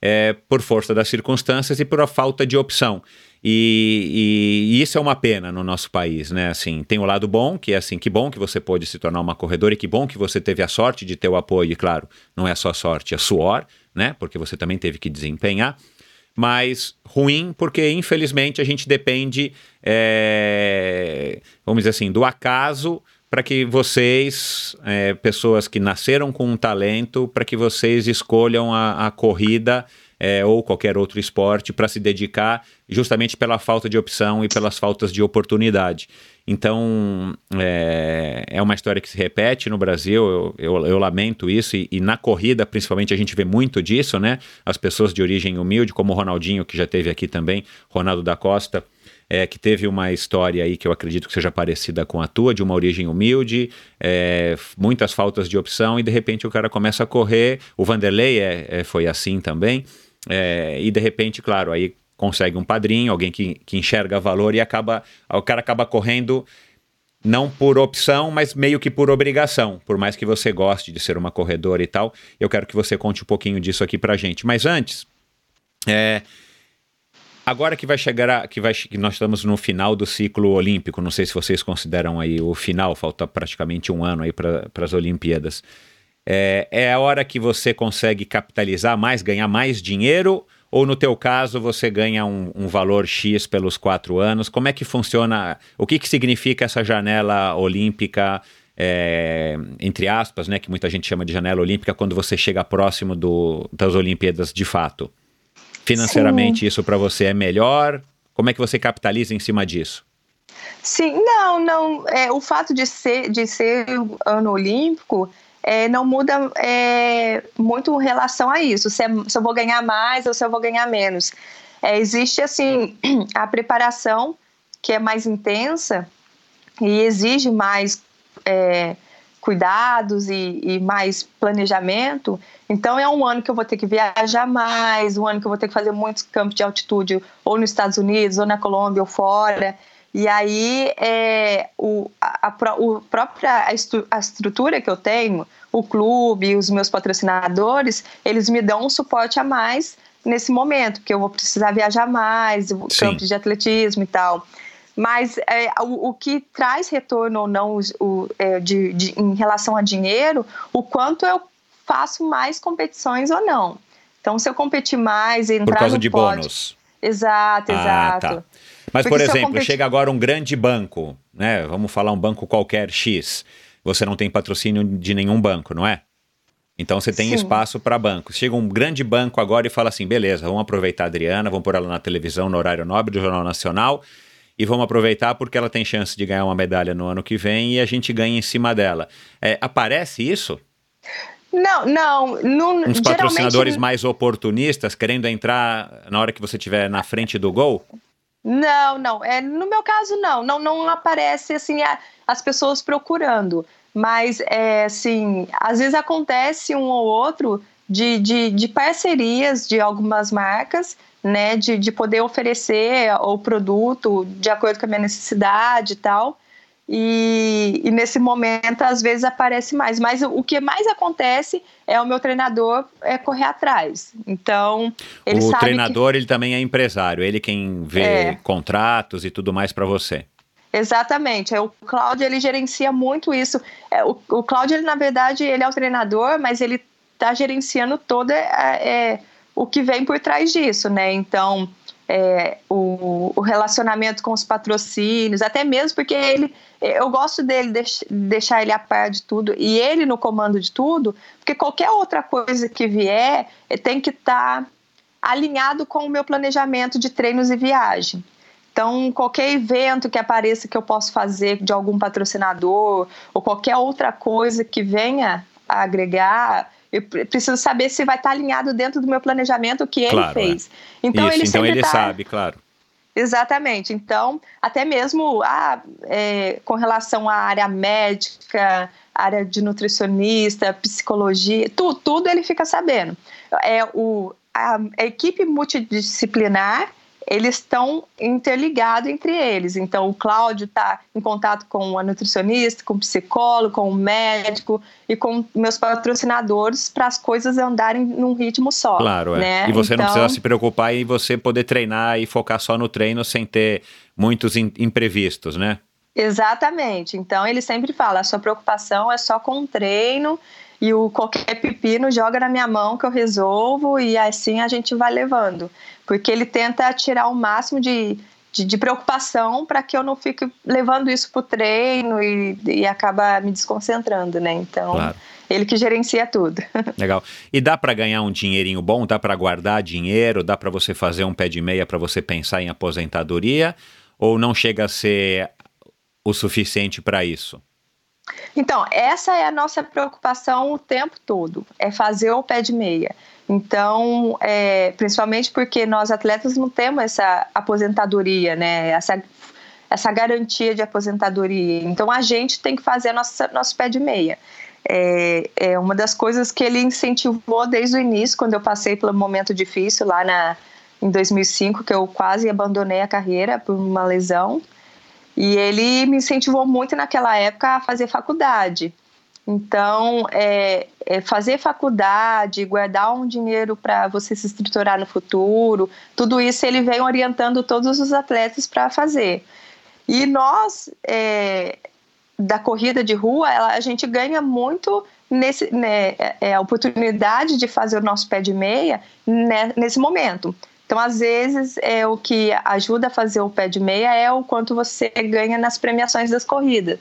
é, por força das circunstâncias e por a falta de opção. E, e, e, isso é uma pena no nosso país, né? Assim, tem o lado bom, que é assim, que bom que você pôde se tornar uma corredora e que bom que você teve a sorte de ter o apoio, e claro, não é só sorte, é suor, né? Porque você também teve que desempenhar mas ruim porque infelizmente a gente depende, é, vamos dizer assim, do acaso para que vocês, é, pessoas que nasceram com um talento, para que vocês escolham a, a corrida é, ou qualquer outro esporte para se dedicar, justamente pela falta de opção e pelas faltas de oportunidade. Então, é, é uma história que se repete no Brasil, eu, eu, eu lamento isso, e, e, na corrida, principalmente, a gente vê muito disso, né? As pessoas de origem humilde, como o Ronaldinho, que já teve aqui também, Ronaldo da Costa, é, que teve uma história aí que eu acredito que seja parecida com a tua, de uma origem humilde, é, muitas faltas de opção, e de repente o cara começa a correr. O Vanderlei é, é foi assim também. É, e de repente, claro, aí consegue um padrinho, alguém que, que enxerga valor e acaba, o cara acaba correndo não por opção, mas meio que por obrigação. Por mais que você goste de ser uma corredora e tal, eu quero que você conte um pouquinho disso aqui pra gente. Mas antes, é, agora que vai chegar, a, que, vai, que nós estamos no final do ciclo olímpico, não sei se vocês consideram aí o final, falta praticamente um ano aí para as Olimpíadas. É, é a hora que você consegue capitalizar mais, ganhar mais dinheiro ou no teu caso você ganha um, um, valor X pelos quatro anos? Como é que funciona? O que, que significa essa janela olímpica, é, entre aspas, né, que muita gente chama de janela olímpica, quando você chega próximo do, das Olimpíadas de fato? Financeiramente Sim. isso para você é melhor? Como é que você capitaliza em cima disso? Sim, não, não. É, o fato de ser, de ser ano olímpico é, não muda é, muito relação a isso, se, é, se, eu vou ganhar mais ou se eu vou ganhar menos. É, existe, assim, a preparação, que é mais intensa e exige mais é, cuidados e, e, mais planejamento. Então, é um ano que eu vou ter que viajar mais, um ano que eu vou ter que fazer muitos campos de altitude, ou nos Estados Unidos, ou na Colômbia, ou fora. E aí, é, o, a, a, o própria a, estru, a estrutura que eu tenho, o clube, os meus patrocinadores, eles me dão um suporte a mais nesse momento, porque eu vou precisar viajar mais, campos de atletismo e tal. Mas é, o, o, que traz retorno ou não o, é, de, de, em relação a dinheiro, o quanto eu faço mais competições ou não. Então, se eu competir mais entrar Por causa de pódio, bônus. Exato, exato. Ah, tá. Mas, Porque por exemplo, competi... chega agora um grande banco, né? Vamos falar um banco qualquer X. Você não tem patrocínio de nenhum banco, não é? Então você tem Sim. espaço para bancos. Chega um grande banco agora e fala assim: beleza, vamos aproveitar a Adriana, vamos pôr ela na televisão, no horário nobre do Jornal Nacional, e vamos aproveitar porque ela tem chance de ganhar uma medalha no ano que vem e a gente ganha em cima dela. É, aparece isso? Não, não. não Uns patrocinadores geralmente... mais oportunistas querendo entrar na hora que você estiver na frente do gol? Não, não. É, no meu caso, não. Não, não aparece assim a, as pessoas procurando. Mas, é, assim, às vezes acontece um ou outro de, de, de parcerias de algumas marcas, né? De, de poder oferecer o produto de acordo com a minha necessidade e tal. E, e, nesse momento às vezes aparece mais. Mas o, que mais acontece é o meu treinador é correr atrás. Então ele o treinador que... ele também é empresário. Ele quem vê é. contratos e tudo mais para você. Exatamente. É, o Cláudio ele gerencia muito isso. É, o, o Cláudio ele na verdade ele é o treinador, mas ele está gerenciando todo é, é, o que vem por trás disso, né? Então é, o, o, relacionamento com os patrocínios, até mesmo porque ele, eu gosto dele deix, deixar ele a par de tudo e ele no comando de tudo, porque qualquer outra coisa que vier tem que estar tá alinhado com o meu planejamento de treinos e viagem. Então, qualquer evento que apareça que eu possa fazer de algum patrocinador ou qualquer outra coisa que venha a agregar, eu preciso saber se vai estar alinhado dentro do meu planejamento o que claro, ele fez. É. Então Isso, ele, então ele tá... sabe, claro. Exatamente. Então, até mesmo ah, é, com relação à área médica, área de nutricionista, psicologia, tu, tudo ele fica sabendo. É o, a, a equipe multidisciplinar eles estão interligados entre eles. Então, o Cláudio está em contato com a nutricionista, com o psicólogo, com o médico e com meus patrocinadores para as coisas andarem num ritmo só. Claro, é. Né? E você então... não precisa se preocupar em você poder treinar e focar só no treino sem ter muitos imprevistos, né? Exatamente. Então, ele sempre fala: a sua preocupação é só com o treino e o qualquer pepino joga na minha mão que eu resolvo e assim a gente vai levando. Porque ele tenta tirar o máximo de, de, de preocupação para que eu não fique levando isso para o treino e, e acaba me desconcentrando, né? Então, claro. ele que gerencia tudo. Legal. E dá para ganhar um dinheirinho bom? Dá para guardar dinheiro? Dá para você fazer um pé de meia para você pensar em aposentadoria? Ou não chega a ser o suficiente para isso? Então, essa é a nossa preocupação o tempo todo, é fazer o pé de meia. Então, é, principalmente porque nós atletas não temos essa aposentadoria, né? Essa, essa garantia de aposentadoria. Então, a gente tem que fazer nossa, nosso pé de meia. É, é uma das coisas que ele incentivou desde o início, quando eu passei pelo momento difícil lá na, em 2005, que eu quase abandonei a carreira por uma lesão. E ele me incentivou muito naquela época a fazer faculdade. Então, é, é fazer faculdade, guardar um dinheiro para você se estruturar no futuro, tudo isso ele vem orientando todos os atletas para fazer. E nós, é, da corrida de rua, ela, a gente ganha muito nesse, né, é, é, a oportunidade de fazer o nosso pé de meia né, nesse momento. Então, às vezes, é o que ajuda a fazer o pé de meia é o quanto você ganha nas premiações das corridas.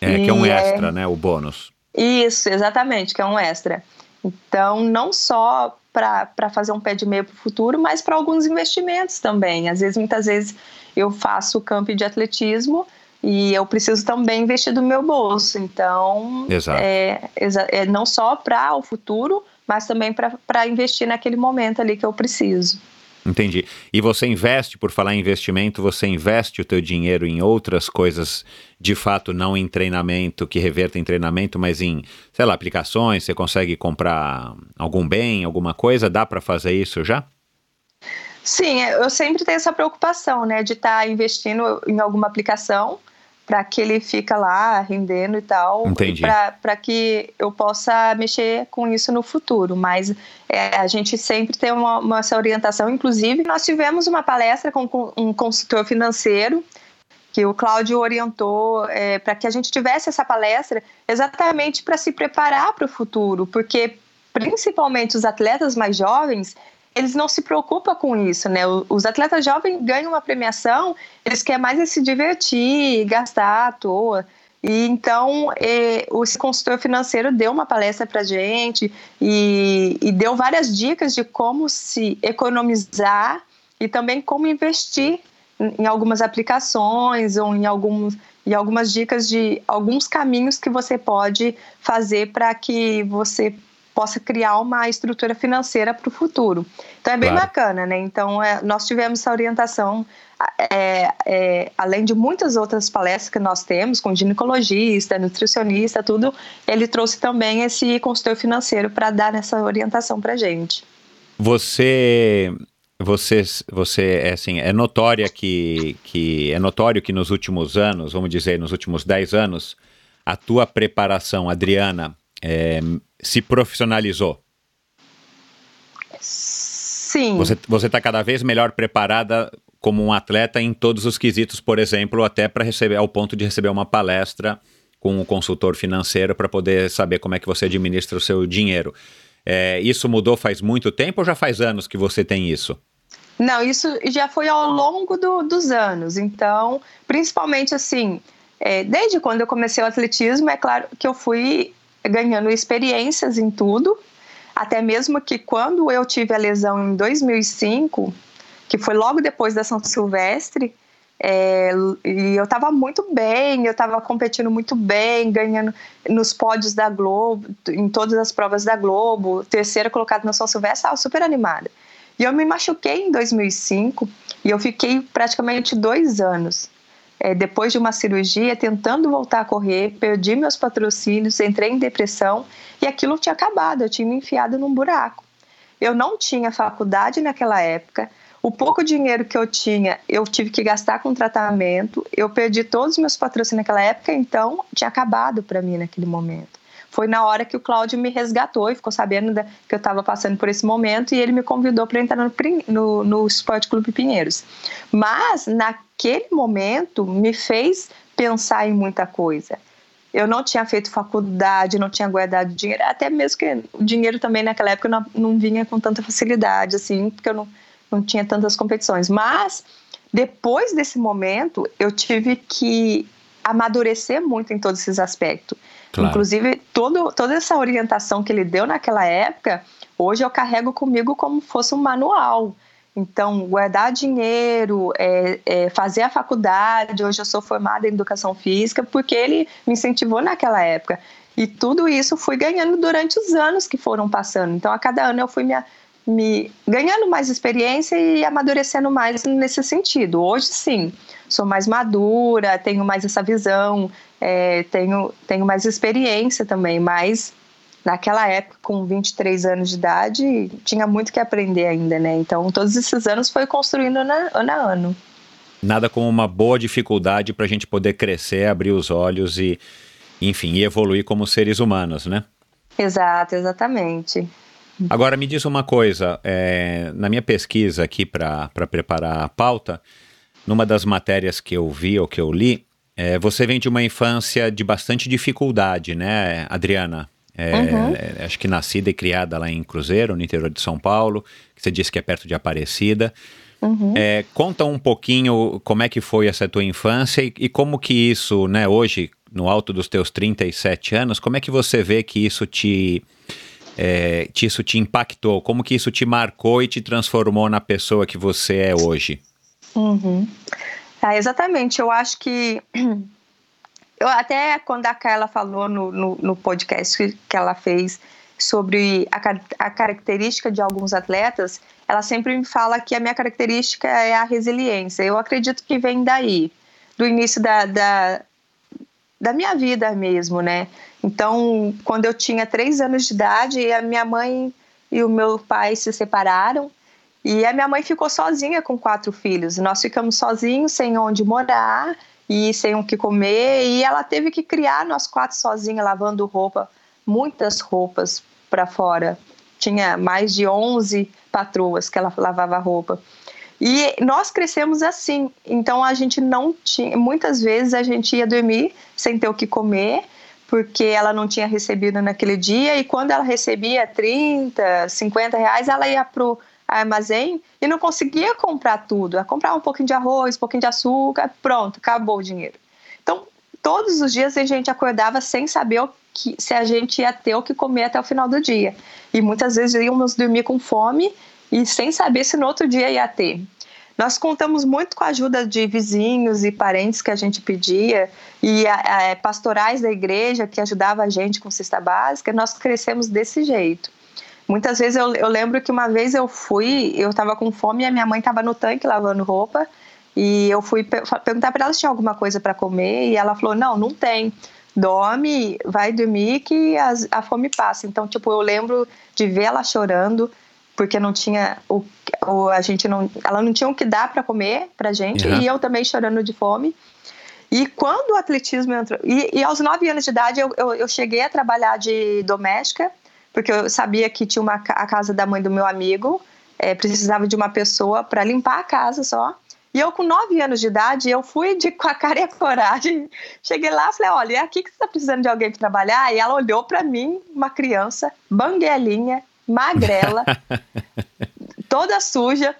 É, e que é um extra, é... né? O bônus. Isso, exatamente, que é um extra. Então, não só para fazer um pé de meia para o futuro, mas para alguns investimentos também. Às vezes, muitas vezes, eu faço campo de atletismo e eu preciso também investir do meu bolso. Então, é, é, não só para o futuro, mas também para investir naquele momento ali que eu preciso. Entendi. E você investe, por falar em investimento, você investe o teu dinheiro em outras coisas, de fato, não em treinamento, que revertem em treinamento, mas em, sei lá, aplicações, você consegue comprar algum bem, alguma coisa? Dá para fazer isso já? Sim, eu sempre tenho essa preocupação, né, de estar tá investindo em alguma aplicação para que ele fica lá rendendo e tal, para que eu possa mexer com isso no futuro. Mas é, a gente sempre tem uma, uma, essa orientação. Inclusive, nós tivemos uma palestra com um consultor financeiro que o Cláudio orientou é, para que a gente tivesse essa palestra exatamente para se preparar para o futuro, porque principalmente os atletas mais jovens eles não se preocupam com isso, né? Os atletas jovens ganham uma premiação, eles querem mais é se divertir, gastar à toa. E então eh, o consultor financeiro deu uma palestra para gente e, e deu várias dicas de como se economizar e também como investir em algumas aplicações ou em alguns e algumas dicas de alguns caminhos que você pode fazer para que você possa criar uma estrutura financeira para o futuro. Então é bem claro. bacana, né? Então é, nós tivemos essa orientação, é, é, além de muitas outras palestras que nós temos, com ginecologista, nutricionista, tudo, ele trouxe também esse consultor financeiro para dar essa orientação para gente. Você você, você é assim, é notória que, que é notório que nos últimos anos, vamos dizer, nos últimos 10 anos, a tua preparação, Adriana, é, se profissionalizou? Sim. Você está cada vez melhor preparada como um atleta em todos os quesitos, por exemplo, até para receber ao ponto de receber uma palestra com um consultor financeiro para poder saber como é que você administra o seu dinheiro. É, isso mudou faz muito tempo ou já faz anos que você tem isso? Não, isso já foi ao longo do, dos anos. Então, principalmente assim, é, desde quando eu comecei o atletismo, é claro que eu fui ganhando experiências em tudo, até mesmo que quando eu tive a lesão em 2005, que foi logo depois da São Silvestre, é, e eu estava muito bem, eu estava competindo muito bem, ganhando nos pódios da Globo, em todas as provas da Globo, terceira colocada na São Silvestre, estava super animada. E eu me machuquei em 2005 e eu fiquei praticamente dois anos é, depois de uma cirurgia, tentando voltar a correr, perdi meus patrocínios, entrei em depressão e aquilo tinha acabado, eu tinha me enfiado num buraco. Eu não tinha faculdade naquela época, o pouco dinheiro que eu tinha, eu tive que gastar com tratamento, eu perdi todos os meus patrocínios naquela época, então tinha acabado para mim naquele momento. Foi na hora que o Cláudio me resgatou e ficou sabendo da, que eu estava passando por esse momento e ele me convidou para entrar no, no, no Esporte Clube Pinheiros. Mas, na aquele momento me fez pensar em muita coisa. Eu não tinha feito faculdade, não tinha guardado dinheiro, até mesmo que o dinheiro também naquela época não, não vinha com tanta facilidade, assim, porque eu não, não tinha tantas competições. Mas depois desse momento, eu tive que amadurecer muito em todos esses aspectos. Claro. Inclusive, todo, toda essa orientação que ele deu naquela época, hoje eu carrego comigo como fosse um manual. Então, guardar dinheiro, é, é, fazer a faculdade. Hoje eu sou formada em educação física porque ele me incentivou naquela época. E tudo isso fui ganhando durante os anos que foram passando. Então, a cada ano eu fui me, me ganhando mais experiência e amadurecendo mais nesse sentido. Hoje, sim, sou mais madura, tenho mais essa visão, é, tenho, tenho mais experiência também, mas naquela época, com 23 anos de idade, tinha muito que aprender ainda, né? Então, todos esses anos foi construindo ano a ano. nada como uma boa dificuldade para a gente poder crescer, abrir os olhos e, enfim, evoluir como seres humanos, né? Exato, exatamente. Agora me diz uma coisa, é, na minha pesquisa aqui para preparar a pauta, numa das matérias que eu vi ou que eu li, é, você vem de uma infância de bastante dificuldade, né, Adriana? É, uhum. É, acho que nascida e criada lá em Cruzeiro, no interior de São Paulo, que você disse que é perto de Aparecida. Uhum. É, conta um pouquinho como é que foi essa tua infância e, e, como que isso, né, hoje, no alto dos teus 37 anos, como é que você vê que isso te, é, te, isso te impactou? Como que isso te marcou e te transformou na pessoa que você é hoje? Uhum. Ah, exatamente. Eu acho que eu até quando a Carla falou no, no, no podcast que ela fez sobre a, a, característica de alguns atletas, ela sempre me fala que a minha característica é a resiliência. Eu acredito que vem daí, do início da, da, da minha vida mesmo, né? Então, quando eu tinha três anos de idade, a minha mãe e o meu pai se separaram e a minha mãe ficou sozinha com quatro filhos. Nós ficamos sozinhos, sem onde morar e sem o que comer. E ela teve que criar nós quatro sozinha, lavando roupa, muitas roupas para fora. Tinha mais de 11 patroas que ela lavava roupa. E nós crescemos assim. Então a gente não tinha. Muitas vezes a gente ia dormir sem ter o que comer, porque ela não tinha recebido naquele dia. E quando ela recebia 30, 50 reais, ela ia pro armazém e não conseguia comprar tudo. Ia comprar um pouquinho de arroz, um pouquinho de açúcar, pronto, acabou o dinheiro. Então, todos os dias a gente acordava sem saber que, se a gente ia ter o que comer até o final do dia. E muitas vezes íamos dormir com fome e sem saber se no outro dia ia ter. Nós contamos muito com a ajuda de vizinhos e parentes que a gente pedia e a, a, pastorais da igreja que ajudava a gente com cesta básica. Nós crescemos desse jeito. Muitas vezes eu, eu lembro que uma vez eu fui, eu estava com fome e a minha mãe estava no tanque lavando roupa e eu fui perguntar para ela se tinha alguma coisa para comer e ela falou: não, não tem. Dorme, vai dormir que as, a fome passa. Então, tipo, eu lembro de ver ela chorando porque não tinha o, o a gente não, ela não tinha o que dar para comer para gente uhum. e eu também chorando de fome. E quando o atletismo entrou, e, e aos nove anos de idade eu, eu, eu cheguei a trabalhar de doméstica porque eu sabia que tinha uma, a casa da mãe do meu amigo, é, precisava de uma pessoa para limpar a casa só. E eu, com nove anos de idade, eu fui de, com a cara e a coragem. Cheguei lá e falei: olha, é aqui que você está precisando de alguém para trabalhar? E ela olhou para mim, uma criança, banguelinha, magrela, toda suja.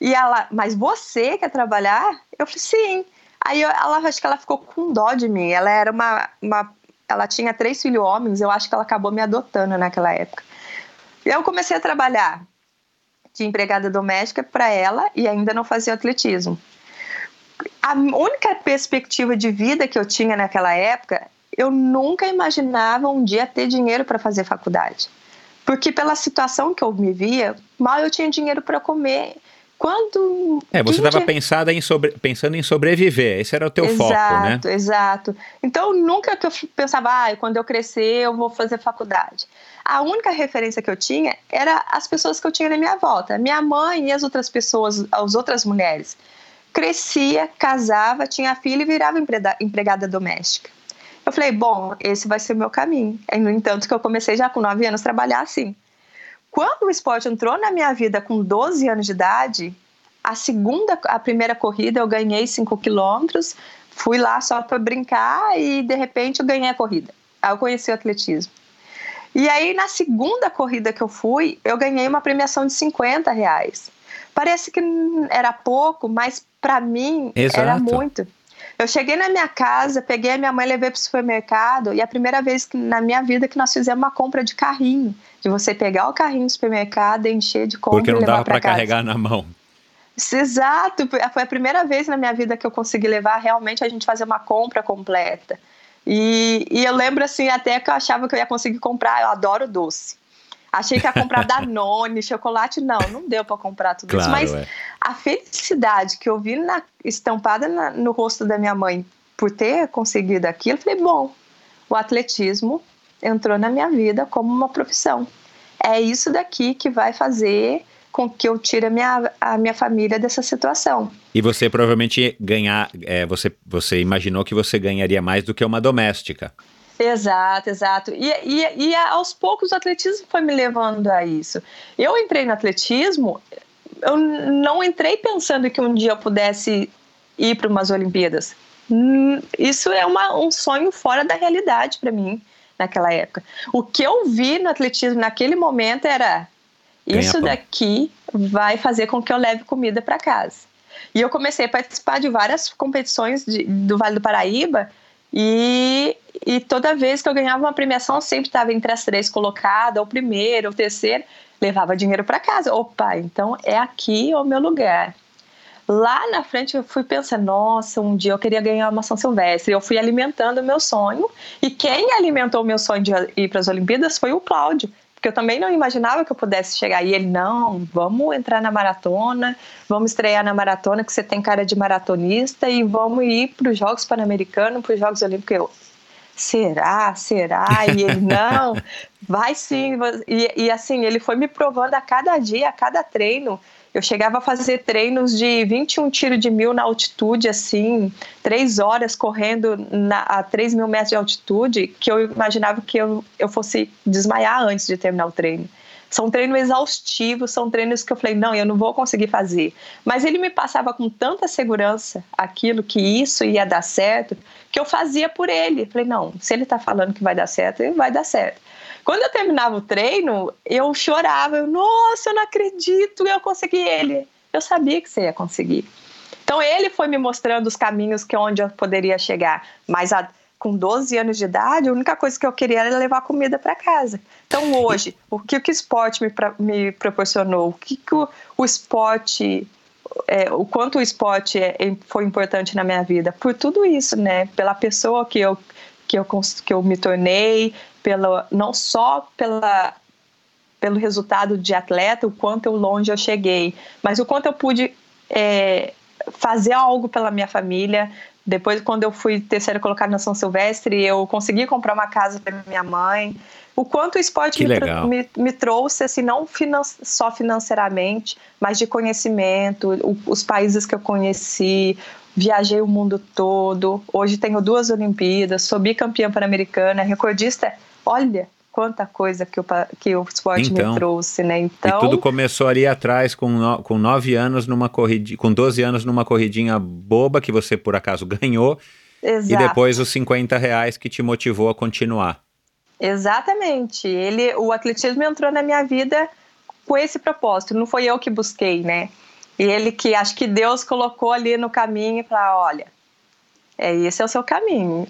E ela, mas você quer trabalhar? Eu falei: sim. Aí ela, acho que ela ficou com dó de mim. Ela era uma, uma ela tinha três filhos homens, eu acho que ela acabou me adotando naquela época. Eu comecei a trabalhar de empregada doméstica para ela e ainda não fazia atletismo. A única perspectiva de vida que eu tinha naquela época, eu nunca imaginava um dia ter dinheiro para fazer faculdade. Porque pela situação que eu me via, mal eu tinha dinheiro para comer quando. É, você estava pensando, em sobre, pensando em sobreviver, esse era o teu exato, foco, né? Exato, exato. Então nunca que eu pensava, ah, quando eu crescer eu vou fazer faculdade. A única referência que eu tinha era as pessoas que eu tinha na minha volta, minha mãe e as outras pessoas, as outras mulheres. Crescia, casava, tinha filho e virava empregada doméstica. Eu falei, bom, esse vai ser o meu caminho. E, no entanto, que eu comecei já com nove anos a trabalhar assim. Quando o esporte entrou na minha vida com 12 anos de idade, a segunda, a primeira corrida eu ganhei 5 quilômetros, fui lá só para brincar e de repente eu ganhei a corrida. Aí eu conheci o atletismo. E aí na segunda corrida que eu fui, eu ganhei uma premiação de 50 reais. Parece que era pouco, mas para mim Exato. era muito. Eu cheguei na minha casa, peguei a minha mãe, levei para o supermercado e é a primeira vez que, na minha vida que nós fizemos uma compra de carrinho, de você pegar o carrinho do supermercado, encher de compra Porque não dava para carregar na mão. Exato, foi a primeira vez na minha vida que eu consegui levar realmente a gente fazer uma compra completa. E, e eu lembro assim até que eu achava que eu ia conseguir comprar, eu adoro doce. Achei que ia comprar Danone, chocolate, não, não deu para comprar tudo claro, isso. Mas é. a felicidade que eu vi na, estampada na, no rosto da minha mãe por ter conseguido aquilo, eu falei, bom, o atletismo entrou na minha vida como uma profissão. É isso daqui que vai fazer com que eu tire a minha, a minha família dessa situação. E você provavelmente ganhar, é, você, você imaginou que você ganharia mais do que uma doméstica. Exato, exato. E, e, e aos poucos o atletismo foi me levando a isso. Eu entrei no atletismo, eu não entrei pensando que um dia eu pudesse ir para umas Olimpíadas. Hum, isso é uma, um sonho fora da realidade para mim naquela época. O que eu vi no atletismo naquele momento era isso daqui vai fazer com que eu leve comida para casa. E eu comecei a participar de várias competições de, do Vale do Paraíba e, e toda vez que eu ganhava uma premiação, sempre estava entre as três colocadas, ou primeiro, ou terceiro, levava dinheiro para casa. Opa, então é aqui o meu lugar. Lá na frente eu fui pensando, nossa, um dia eu queria ganhar uma São Silvestre. Eu fui alimentando o meu sonho. E quem alimentou o meu sonho de ir para as Olimpíadas foi o Cláudio. Porque eu também não imaginava que eu pudesse chegar. E ele, não, vamos entrar na maratona, vamos estrear na maratona, que você tem cara de maratonista, e vamos ir para os Jogos Pan-Americanos, para os Jogos Olímpicos. Eu, será? Será? E ele, não, vai sim. E, e assim, ele foi me provando a cada dia, a cada treino, eu chegava a fazer treinos de 21 tiros de mil na altitude, assim, três horas correndo na, a 3 mil metros de altitude, que eu imaginava que eu, eu fosse desmaiar antes de terminar o treino. São treinos exaustivos, são treinos que eu falei, não, eu não vou conseguir fazer. Mas ele me passava com tanta segurança aquilo, que isso ia dar certo, que eu fazia por ele. Falei, não, se ele está falando que vai dar certo, vai dar certo. Quando eu terminava o treino, eu chorava. Eu, Nossa, eu não acredito, eu consegui ele. Eu sabia que você ia conseguir. Então ele foi me mostrando os caminhos que onde eu poderia chegar. Mas a, com 12 anos de idade, a única coisa que eu queria era levar comida para casa. Então hoje, o que, o esporte me, pra, me proporcionou? O que, que o, o esporte é, o quanto o esporte é, foi importante na minha vida por tudo isso, né? Pela pessoa que eu que eu que eu me tornei, pela, não só pela, pelo resultado de atleta, o quanto eu longe eu cheguei, mas o quanto eu pude é, fazer algo pela minha família. Depois, quando eu fui terceira colocada na São Silvestre, eu consegui comprar uma casa para minha mãe. O quanto o esporte me, me, me, trouxe, assim, não finan só financeiramente, mas de conhecimento, o, os países que eu conheci, viajei o mundo todo. Hoje tenho duas Olimpíadas, sou bicampeã pan-americana, recordista olha quanta coisa que o, que o esporte então, me trouxe, né? Então, e tudo começou ali atrás com, no, com nove anos numa corrida, com 12 anos numa corridinha boba que você por acaso ganhou. Exato. E depois os 50 reais que te motivou a continuar. Exatamente. Ele, o atletismo entrou na minha vida com esse propósito. Não foi eu que busquei, né? E ele que acho que Deus colocou ali no caminho para, olha, é esse é o seu caminho.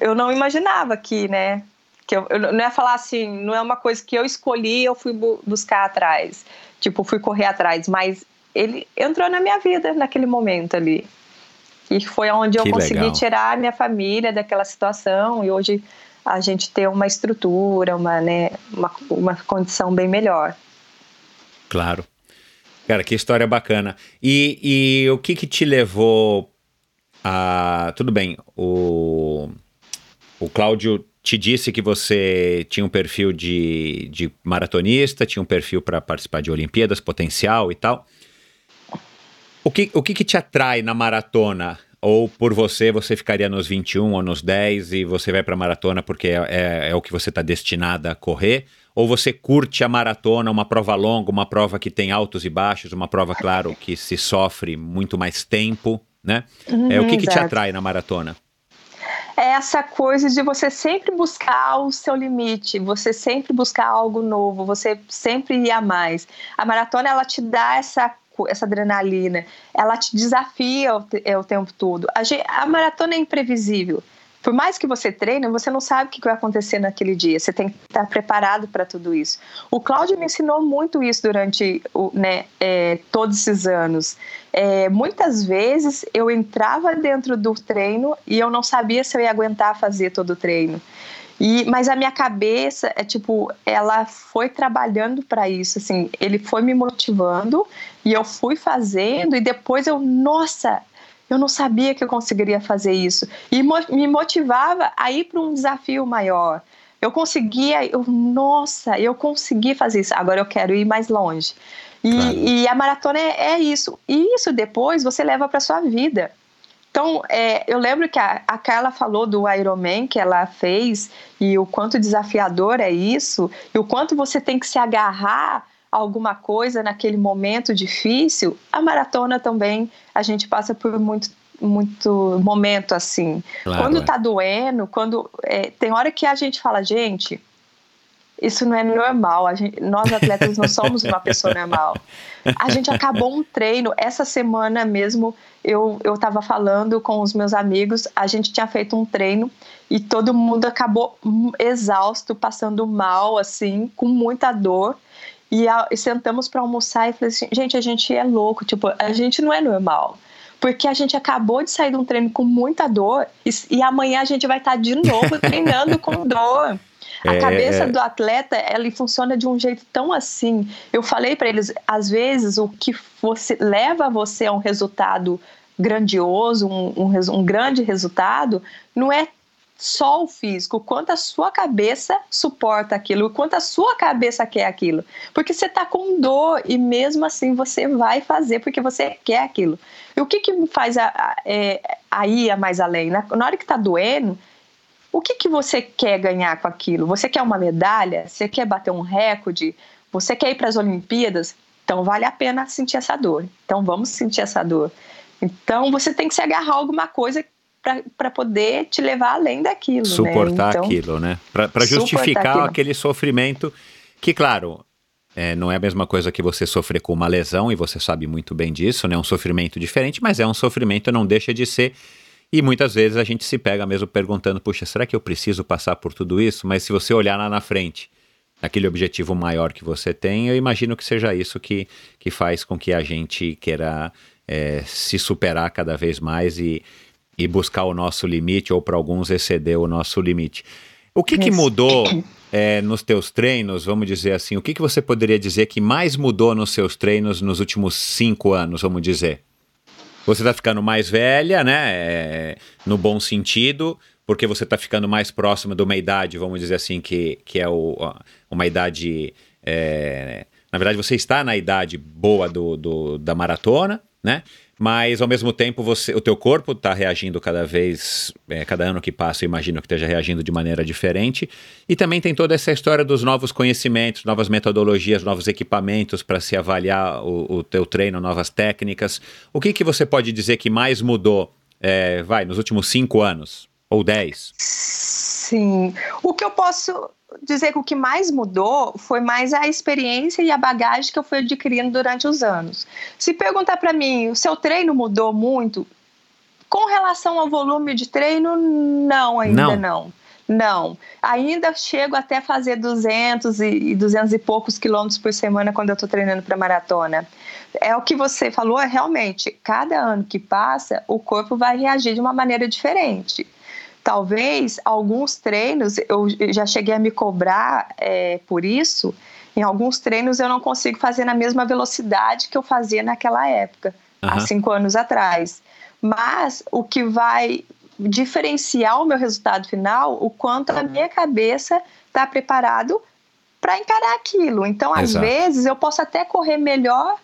Eu não imaginava que, né? que eu, eu, não é falar assim, não é uma coisa que eu escolhi, eu fui bu buscar atrás, tipo, fui correr atrás, mas ele entrou na minha vida naquele momento ali. E foi onde que eu consegui legal. tirar a minha família daquela situação e hoje a gente ter uma estrutura, uma, né, uma, uma condição bem melhor. Claro. Cara, que história bacana. E, e o que que te levou a... Tudo bem, o, o Cláudio te disse que você tinha um perfil de, de maratonista, tinha um perfil para participar de Olimpíadas, potencial e tal. O que, o que, que te atrai na maratona? Ou por você, você ficaria nos 21 ou nos 10 e você vai para a maratona porque é, é, é, o que você está destinada a correr? Ou você curte a maratona, uma prova longa, uma prova que tem altos e baixos, uma prova, claro, que se sofre muito mais tempo, né? Uhum, é, o que, que te atrai na maratona? é essa coisa de você sempre buscar o seu limite, você sempre buscar algo novo, você sempre ir a mais. A maratona ela te dá essa essa adrenalina, ela te desafia o, é, o tempo todo. A, a maratona é imprevisível por mais que você treine, você não sabe o que vai acontecer naquele dia. Você tem que estar preparado para tudo isso. O Cláudio me ensinou muito isso durante né, é, todos esses anos. É, muitas vezes eu entrava dentro do treino e eu não sabia se eu ia aguentar fazer todo o treino. E, mas a minha cabeça é tipo, ela foi trabalhando para isso, assim, ele foi me motivando e eu fui fazendo e depois eu, nossa, eu não sabia que eu conseguiria fazer isso. E me motivava a ir para um desafio maior. Eu conseguia, eu, nossa, eu consegui fazer isso, agora eu quero ir mais longe. E, claro. e a maratona é, é, isso. E isso depois você leva para sua vida. Então, é, eu lembro que a, a Carla falou do Ironman que ela fez e o quanto desafiador é isso, e o quanto você tem que se agarrar a alguma coisa naquele momento difícil. A maratona também, a gente passa por muito muito momento assim. Claro, quando é. tá doendo, quando é, tem hora que a gente fala, gente, isso não é normal. Gente, nós atletas não somos uma pessoa normal. A gente acabou um treino essa semana mesmo. Eu eu estava falando com os meus amigos. A gente tinha feito um treino e todo mundo acabou exausto, passando mal, assim, com muita dor. E, a, e sentamos para almoçar e falei assim, gente, a gente é louco, tipo, a gente não é normal porque a gente acabou de sair de um treino com muita dor e, e amanhã a gente vai estar tá de novo treinando com dor. A é, cabeça é. do atleta, ela funciona de um jeito tão assim. Eu falei para eles, às vezes o que você leva você a um resultado grandioso, um, um, um grande resultado, não é só o físico, o quanto a sua cabeça suporta aquilo, o quanto a sua cabeça quer aquilo. Porque você está com dor e mesmo assim você vai fazer porque você quer aquilo. E o que, que faz a, a, é, a mais além? Na, na hora que está doendo, o que, que você quer ganhar com aquilo? Você quer uma medalha? Você quer bater um recorde? Você quer ir para as Olimpíadas? Então vale a pena sentir essa dor. Então vamos sentir essa dor. Então você tem que se agarrar a alguma coisa para poder te levar além daquilo. Né? Suportar né? então, aquilo, né? Para justificar aquele sofrimento que, claro, é, não é a mesma coisa que você sofrer com uma lesão, e você sabe muito bem disso, né? É um sofrimento diferente, mas é um sofrimento, não deixa de ser e muitas vezes a gente se pega mesmo perguntando: puxa, será que eu preciso passar por tudo isso? Mas se você olhar lá na frente, aquele objetivo maior que você tem, eu imagino que seja isso que, que faz com que a gente queira é, se superar cada vez mais e, e buscar o nosso limite, ou para alguns exceder o nosso limite. O que, que mudou é, nos teus treinos, vamos dizer assim, o que, que você poderia dizer que mais mudou nos seus treinos nos últimos cinco anos, vamos dizer? Você está ficando mais velha, né? É, no bom sentido, porque você está ficando mais próxima de uma idade, vamos dizer assim, que, que é o, uma idade. É, na verdade, você está na idade boa do, do da maratona, né? Mas ao mesmo tempo você, o teu corpo está reagindo cada vez, é, cada ano que passa, eu imagino que esteja reagindo de maneira diferente. E também tem toda essa história dos novos conhecimentos, novas metodologias, novos equipamentos para se avaliar o, o, teu treino, novas técnicas. O que, que você pode dizer que mais mudou, é, vai, nos últimos cinco anos ou dez? Sim. O que eu posso dizer que o que mais mudou foi mais a experiência e a bagagem que eu fui adquirindo durante os anos. Se perguntar para mim, o seu treino mudou muito? Com relação ao volume de treino, não, ainda não. não. Não, ainda chego até fazer 200 e 200 e poucos quilômetros por semana quando eu estou treinando para maratona. É o que você falou, é realmente, cada ano que passa, o corpo vai reagir de uma maneira diferente talvez alguns treinos, eu já cheguei a me cobrar é, por isso, em alguns treinos eu não consigo fazer na mesma velocidade que eu fazia naquela época, uhum. há cinco anos atrás. Mas o que vai diferenciar o meu resultado final, o quanto a minha cabeça está preparado para encarar aquilo. Então, às Exato. vezes, eu posso até correr melhor,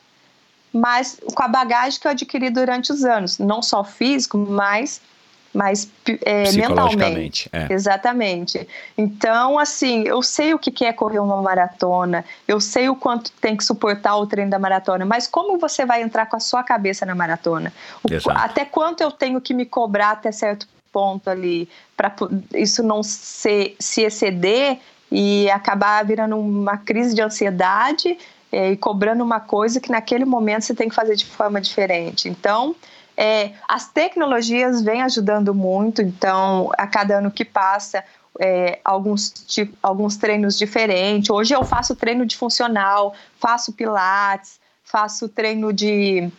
mas com a bagagem que eu adquiri durante os anos, não só físico, mas mas é, mentalmente. É. Exatamente. Então, assim, eu sei o que é correr uma maratona, eu sei o quanto tem que suportar o treino da maratona, mas como você vai entrar com a sua cabeça na maratona? O, até quanto eu tenho que me cobrar até certo ponto ali, para isso não ser, se exceder e acabar virando uma crise de ansiedade é, e cobrando uma coisa que naquele momento você tem que fazer de forma diferente. Então, é, as tecnologias vêm ajudando muito, então, a cada ano que passa, é, alguns, tipo, alguns treinos diferentes. Hoje eu faço treino de funcional, faço pilates, faço treino de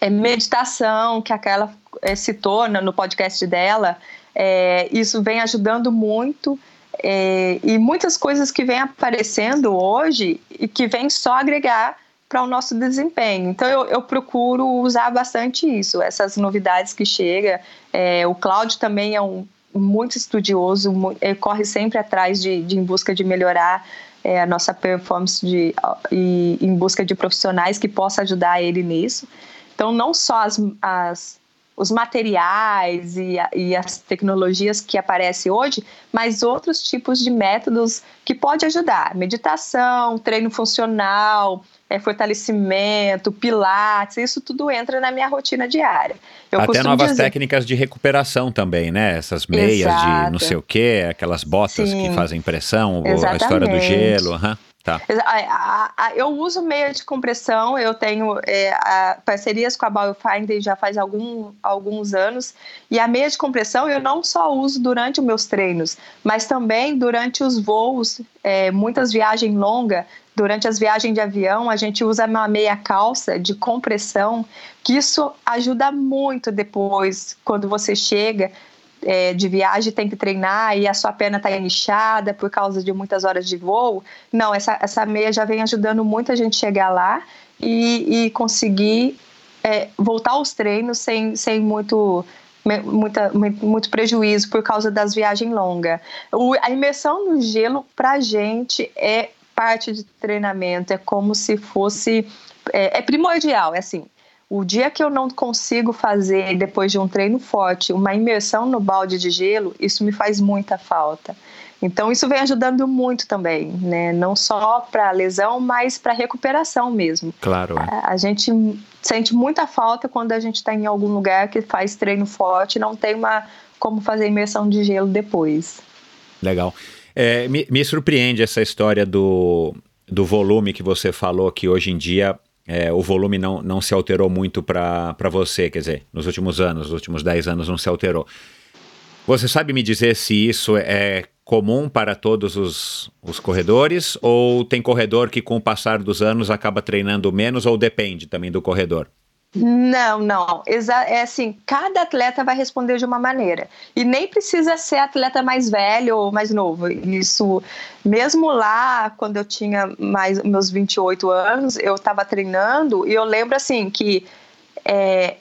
é, meditação, que aquela é, citou no podcast dela. É, isso vem ajudando muito. É, e muitas coisas que vêm aparecendo hoje e que vêm só agregar para o nosso desempenho. Então eu, eu, procuro usar bastante isso, essas novidades que chega. É, o Cláudio também é um muito estudioso, corre sempre atrás de, de em busca de melhorar é, a nossa performance de, e, em busca de profissionais que possam ajudar ele nisso. Então, não só as, as os materiais e, e, as tecnologias que aparecem hoje, mas outros tipos de métodos que pode ajudar. Meditação, treino funcional, é, fortalecimento, pilates, isso tudo entra na minha rotina diária. Eu Até novas dizer... técnicas de recuperação também, né? Essas meias Exato. de não sei o quê, aquelas botas Sim. que fazem pressão, a história do gelo. Uhum. Tá. Eu uso meia de compressão, eu tenho é, parcerias com a Biofinder já faz algum, alguns anos, e a meia de compressão eu não só uso durante os meus treinos, mas também durante os voos, é, muitas viagens longas, durante as viagens de avião, a gente usa uma meia calça de compressão, que isso ajuda muito depois, quando você chega, é, de viagem tem que treinar e a sua perna está inchada por causa de muitas horas de voo. Não, essa, essa meia já vem ajudando muito a gente chegar lá e, e conseguir é, voltar aos treinos sem, sem muito, muita, muito prejuízo por causa das viagens longas. A imersão no gelo, para a gente, é parte de treinamento, é como se fosse. É, é primordial, é assim o dia que eu não consigo fazer, depois de um treino forte, uma imersão no balde de gelo, isso me faz muita falta. Então, isso vem ajudando muito também, né? Não só para lesão, mas para recuperação mesmo. Claro. É. A, a, gente sente muita falta quando a gente está em algum lugar que faz treino forte e não tem uma como fazer imersão de gelo depois. Legal. É, me, me surpreende essa história do, do volume que você falou, que hoje em dia é, o volume não, não se alterou muito para você, quer dizer, nos últimos anos, nos últimos 10 anos não se alterou. Você sabe me dizer se isso é comum para todos os, os corredores ou tem corredor que com o passar dos anos acaba treinando menos ou depende também do corredor? Não, não. É assim, cada atleta vai responder de uma maneira. E nem precisa ser atleta mais velho ou mais novo. Isso, mesmo lá, quando eu tinha mais meus 28 anos, eu estava treinando e eu lembro assim que é,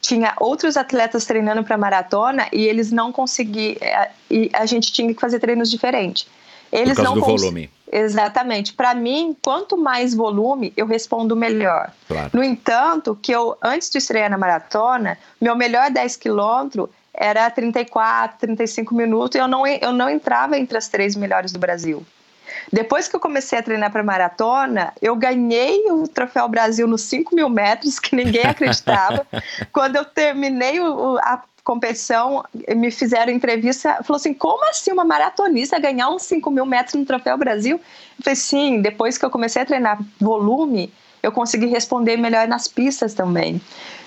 tinha outros atletas treinando para maratona e eles não conseguiam. É, e a gente tinha que fazer treinos diferentes. Eles Por causa não do volume. Exatamente. Para mim, quanto mais volume, eu respondo melhor. Claro. No entanto, que eu antes de estrear na maratona, meu melhor 10 quilômetros era 34, 35 minutos e eu não, eu não entrava entre as três melhores do Brasil. Depois que eu comecei a treinar para maratona, eu ganhei o Troféu Brasil nos 5 mil metros, que ninguém acreditava. Quando eu terminei o, a competição, me fizeram entrevista, falou assim, como assim uma maratonista ganhar uns 5 mil metros no Troféu Brasil? Eu falei, sim, depois que eu comecei a treinar volume, eu consegui responder melhor nas pistas também.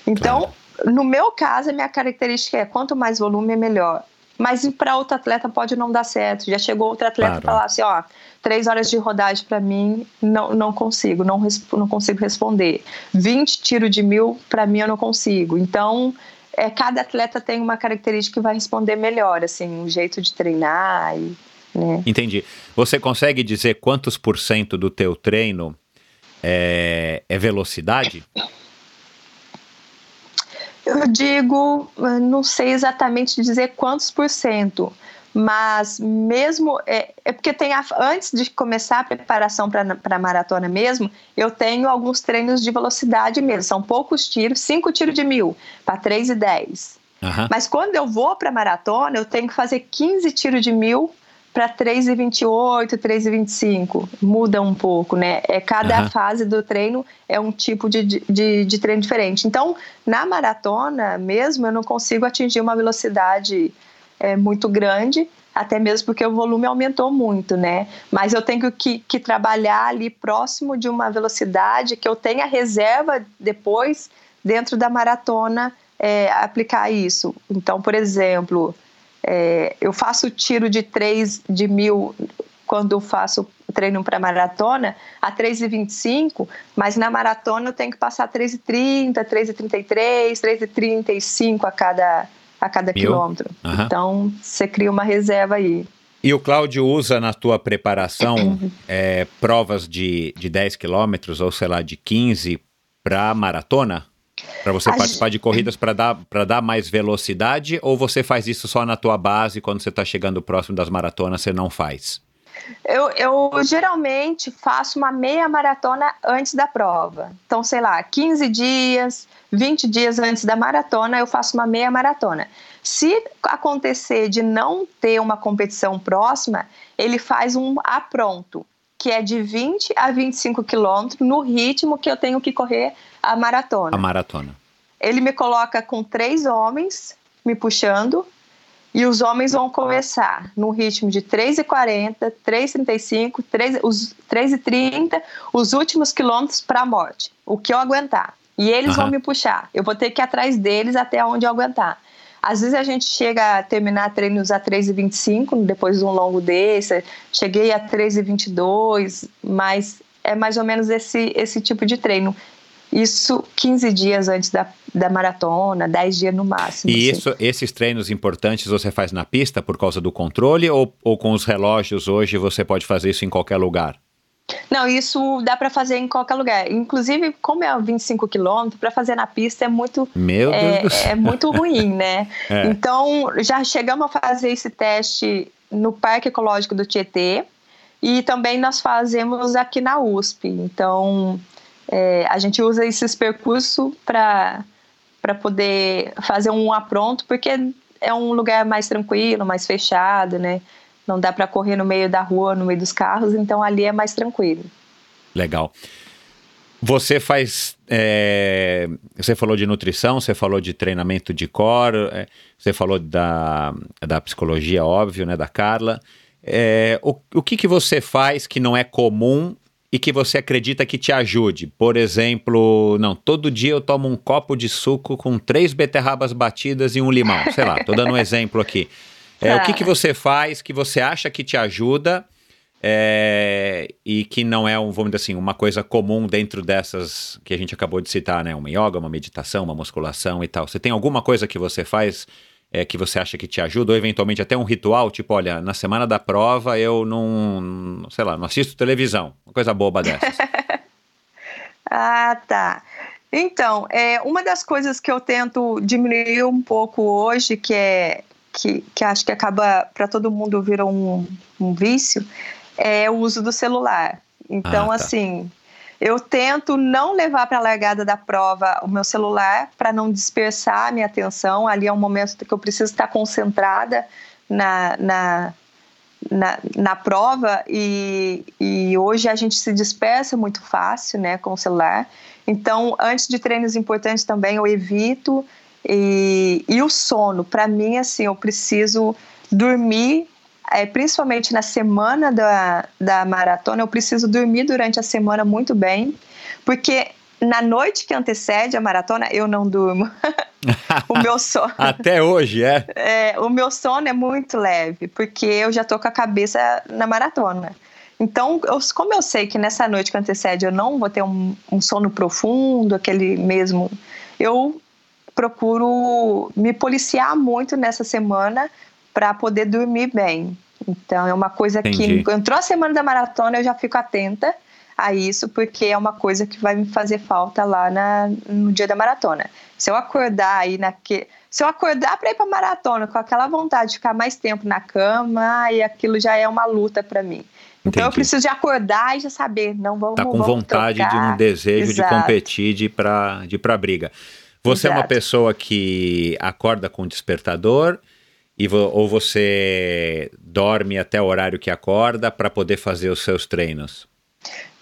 Então, no meu caso, a minha característica é quanto mais volume, é melhor. Mas para outro atleta pode não dar certo. Já chegou outro atleta claro. e falar assim, ó, três horas de rodagem para mim, não, não consigo, não, não consigo responder. 20 tiro de mil, para mim eu não consigo. Então, é, cada atleta tem uma característica que vai responder melhor, assim, um jeito de treinar. E, né? Entendi. Você consegue dizer quantos por cento do teu treino é, é velocidade? Eu digo, não sei exatamente dizer quantos por cento, mas mesmo é, é porque tem a, antes de começar a preparação para a maratona mesmo, eu tenho alguns treinos de velocidade mesmo. São poucos tiros, cinco tiros de mil para 3 e 10. Uhum. Mas quando eu vou para a maratona, eu tenho que fazer 15 tiros de mil para 3,28, 3,25. Muda um pouco, né? É, cada uhum. fase do treino é um tipo de, de, de treino diferente. Então, na maratona mesmo, eu não consigo atingir uma velocidade é, muito grande, até mesmo porque o volume aumentou muito, né? Mas eu tenho que, que trabalhar ali próximo de uma velocidade que eu tenha reserva depois, dentro da maratona, é, aplicar isso. Então, por exemplo, é, eu faço tiro de 3 de mil quando eu faço treino para maratona a 3,25, mas na maratona eu tenho que passar 3,30, 3,33, 3,35 a cada a cada Mil? quilômetro. Uhum. Então, você cria uma reserva aí. E o Cláudio usa na tua preparação é, provas de, de 10 quilômetros ou sei lá, de 15 para maratona? Para você a participar gente... de corridas para dar, dar mais velocidade ou você faz isso só na tua base quando você está chegando próximo das maratonas você não faz? Eu, eu geralmente faço uma meia maratona antes da prova. Então, sei lá, 15 dias, 20 dias antes da maratona, eu faço uma meia maratona. Se acontecer de não ter uma competição próxima, ele faz um a pronto, que é de 20 a 25 quilômetros no ritmo que eu tenho que correr a maratona. A maratona. Ele me coloca com três homens me puxando e os homens vão começar no ritmo de 3,40, 3,35, 3, os 3,30, os últimos quilômetros para a morte, o que eu aguentar. E eles uhum. vão me puxar. Eu vou ter que ir atrás deles até onde eu aguentar. Às vezes a gente chega a terminar treinos a 3,25 depois de um longo desse. Cheguei a 3,22, mas é mais ou menos esse, esse tipo de treino. Isso 15 dias antes da, da maratona, 10 dias no máximo. E assim. isso, esses treinos importantes você faz na pista por causa do controle ou, ou com os relógios hoje você pode fazer isso em qualquer lugar? Não, isso dá para fazer em qualquer lugar. Inclusive, como é 25 quilômetros, para fazer na pista é muito Meu é, Deus é muito ruim, né? é. Então, já chegamos a fazer esse teste no Parque Ecológico do Tietê e também nós fazemos aqui na USP. Então, é, a gente usa esses percursos para poder fazer um apronto, porque é um lugar mais tranquilo, mais fechado, né? Não dá para correr no meio da rua, no meio dos carros, então ali é mais tranquilo. Legal. Você faz. É, você falou de nutrição, você falou de treinamento de core, é, você falou da, da psicologia, óbvio, né, da Carla. É, o, o que, que você faz que não é comum e que você acredita que te ajude? Por exemplo, não, todo dia eu tomo um copo de suco com três beterrabas batidas e um limão. Sei lá, tô dando um exemplo aqui. É, O que, que você faz que você acha que te ajuda é, e que não é, um, vamos dizer assim, uma coisa comum dentro dessas que a gente acabou de citar, né? Uma yoga, uma meditação, uma musculação e tal. Você tem alguma coisa que você faz é, que você acha que te ajuda, ou eventualmente até um ritual, tipo, olha, na semana da prova eu não, sei lá, não assisto televisão, uma coisa boba dessas. ah, tá. Então, é, uma das coisas que eu tento diminuir um pouco hoje, que é que, que acho que acaba para todo mundo virou um, um vício, é o uso do celular. Então, ah, tá. assim, eu tento não levar para a largada da prova o meu celular para não dispersar a minha atenção. Ali é um momento que eu preciso estar concentrada na, na, na, na prova e, e hoje a gente se dispersa muito fácil né, com o celular. Então, antes de treinos importantes também, eu evito e, e o sono, para mim, assim, eu preciso dormir, é, principalmente na semana da, da maratona, eu preciso dormir durante a semana muito bem, porque na noite que antecede a maratona, eu não durmo. o meu sono. Até hoje, é? é? O meu sono é muito leve, porque eu já tô com a cabeça na maratona. Então, eu, como eu sei que nessa noite que antecede eu não vou ter um, um sono profundo, aquele mesmo. Eu procuro me policiar muito nessa semana para poder dormir bem. Então é uma coisa Entendi. que entrou a semana da maratona eu já fico atenta a isso porque é uma coisa que vai me fazer falta lá na, no dia da maratona. Se eu acordar aí naque, se eu acordar para ir para maratona com aquela vontade de ficar mais tempo na cama, e aquilo já é uma luta para mim. Então Entendi. eu preciso de acordar e já saber, não vamos Tá com vamos vontade trocar. de um desejo Exato. de competir, de ir para de para briga. Você Exato. é uma pessoa que acorda com despertador e vo ou você dorme até o horário que acorda para poder fazer os seus treinos?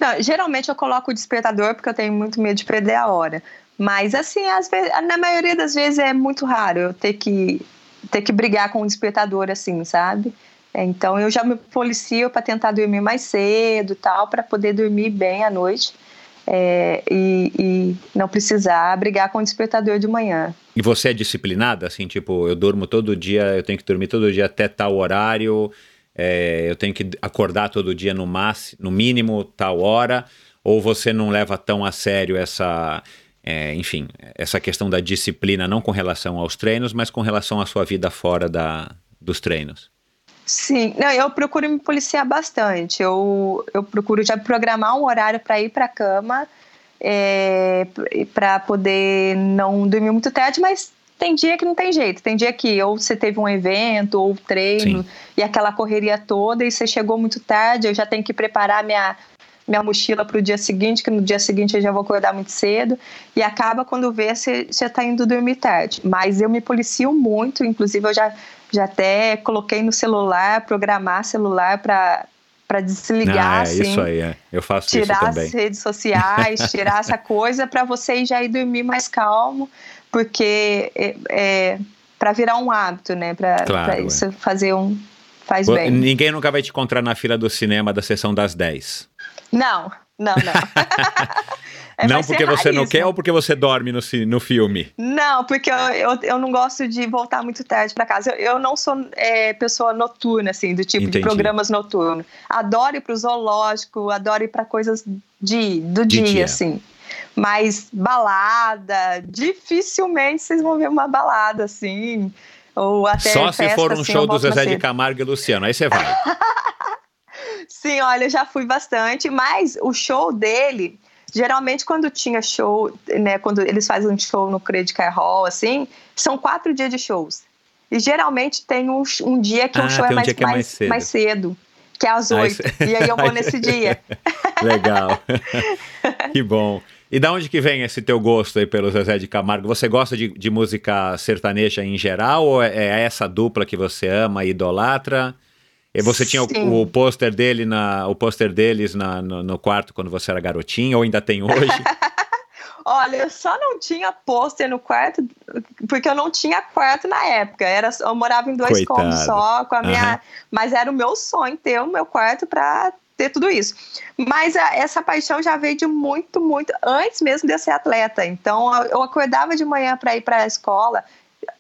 Não, geralmente eu coloco o despertador porque eu tenho muito medo de perder a hora. Mas assim, vezes, na maioria das vezes é muito raro eu ter que ter que brigar com o despertador assim, sabe? Então eu já me policio para tentar dormir mais cedo, tal, para poder dormir bem à noite é, e, e, não precisar brigar com o despertador de manhã. E você é disciplinada? Assim, tipo, eu durmo todo dia, eu tenho que dormir todo dia até tal horário, é, eu tenho que acordar todo dia no, máximo, no mínimo tal hora, ou você não leva tão a sério essa. É, enfim, essa questão da disciplina, não com relação aos treinos, mas com relação à sua vida fora da, dos treinos? Sim, não, eu procuro me policiar bastante. Eu, eu procuro já programar um horário para ir para a cama, é, para poder não dormir muito tarde, mas tem dia que não tem jeito. Tem dia que ou você teve um evento ou treino Sim. e aquela correria toda e você chegou muito tarde, eu já tenho que preparar minha minha mochila para o dia seguinte, que no dia seguinte eu já vou acordar muito cedo, e acaba quando vê, você já está indo dormir tarde. Mas eu me policio muito, inclusive eu já, já até coloquei no celular, programar celular para para desligar, ah, é, assim, isso aí, é. eu faço tirar as redes sociais, tirar essa coisa para você já ir dormir mais calmo, porque é, é para virar um hábito, né? Para claro, isso é. fazer um faz bem. Ninguém nunca vai te encontrar na fila do cinema da sessão das 10. Não, não, não. é, não porque você não quer ou porque você dorme no, no filme? Não, porque eu, eu, eu não gosto de voltar muito tarde para casa. Eu, eu, não sou é, pessoa noturna, assim, do tipo Entendi. de programas noturnos. Adoro ir pro zoológico, adoro ir para coisas de, do de dia, dia, assim. Mas balada, dificilmente vocês vão ver uma balada assim. Ou até Só festa, se for um assim, show do Zezé de Camargo e Luciano, aí você vai. Sim, olha, já fui bastante, mas o show dele, geralmente quando tinha show, né, quando eles fazem um show no Credit Card Hall, assim, são quatro dias de shows. E geralmente tem um, um dia que ah, o show é, um mais, é mais, mais, cedo. mais, cedo. que é às oito. Ah, e aí eu vou nesse dia. Legal. que bom. E da onde que vem esse teu gosto aí pelo Zezé de Camargo? Você gosta de, de música sertaneja em geral ou é, é essa dupla que você ama e idolatra? E você tinha Sim. o, o pôster dele na, o pôster deles na, no, no, quarto quando você era garotinha, ou ainda tem hoje? Olha, eu só não tinha pôster no quarto porque eu não tinha quarto na época. Era, eu morava em dois cômodos só com a minha, uhum. mas era o meu sonho ter o meu quarto para ter tudo isso. Mas a, essa paixão já veio de muito, muito antes mesmo de eu ser atleta. Então eu, eu acordava de manhã para ir para a escola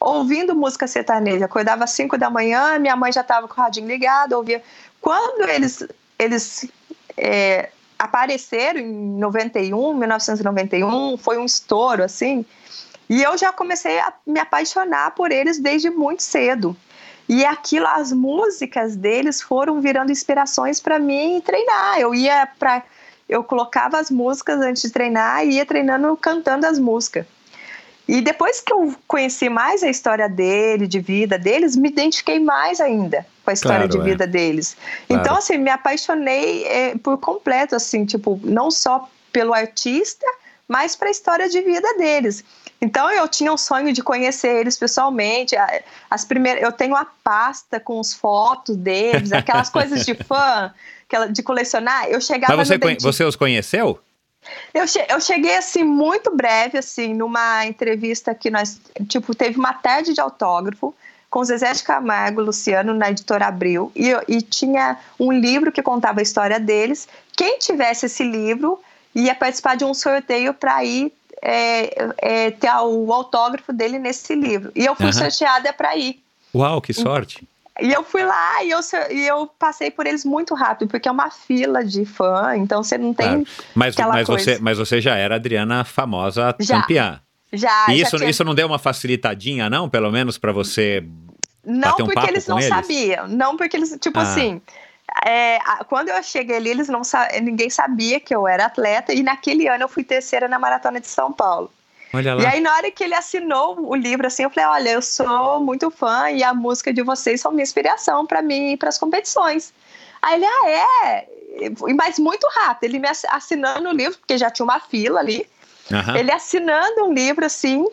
ouvindo música sertaneja. Acordava às 5 da manhã, minha mãe já estava com o radinho ligado, ouvia. Quando eles, eles é, apareceram em 91, 1991, foi um estouro, assim, e eu já comecei a me apaixonar por eles desde muito cedo. E aquilo, as músicas deles foram virando inspirações para mim treinar. Eu ia para. Eu colocava as músicas antes de treinar e ia treinando cantando as músicas. E depois que eu conheci mais a história dele, de vida deles, me identifiquei mais ainda com a história claro, de é. vida deles. Claro. Então, assim, me apaixonei é, por completo, assim, tipo, não só pelo artista, mas para a história de vida deles. Então eu tinha um sonho de conhecer eles pessoalmente. As primeiras, eu tenho a pasta com as fotos deles, aquelas coisas de fã, de colecionar. Eu chegava Mas você, você os conheceu? Eu, che eu cheguei assim muito breve assim numa entrevista que nós tipo teve uma tarde de autógrafo com Zezé de Camargo, Luciano na editora Abril e, e tinha um livro que contava a história deles. Quem tivesse esse livro ia participar de um sorteio para ir é, é, ter o autógrafo dele nesse livro. E eu fui uhum. sorteada para ir. Uau, que sorte! E eu fui lá e eu, e eu passei por eles muito rápido, porque é uma fila de fã, então você não tem. Claro. Mas, mas, você, mas você já era Adriana famosa já, campeã. Já. E isso, já tinha... isso não deu uma facilitadinha, não? Pelo menos para você. Não, um porque eles não eles? sabiam. Não, porque eles, tipo ah. assim. É, quando eu cheguei ali, eles não ninguém sabia que eu era atleta, e naquele ano eu fui terceira na maratona de São Paulo. Olha lá. E aí, na hora que ele assinou o livro, assim, eu falei: olha, eu sou muito fã e a música de vocês são minha inspiração para mim ir para as competições. Aí ele, ah, é? Mas muito rápido, ele me assinando o livro, porque já tinha uma fila ali. Uhum. Ele assinando um livro assim,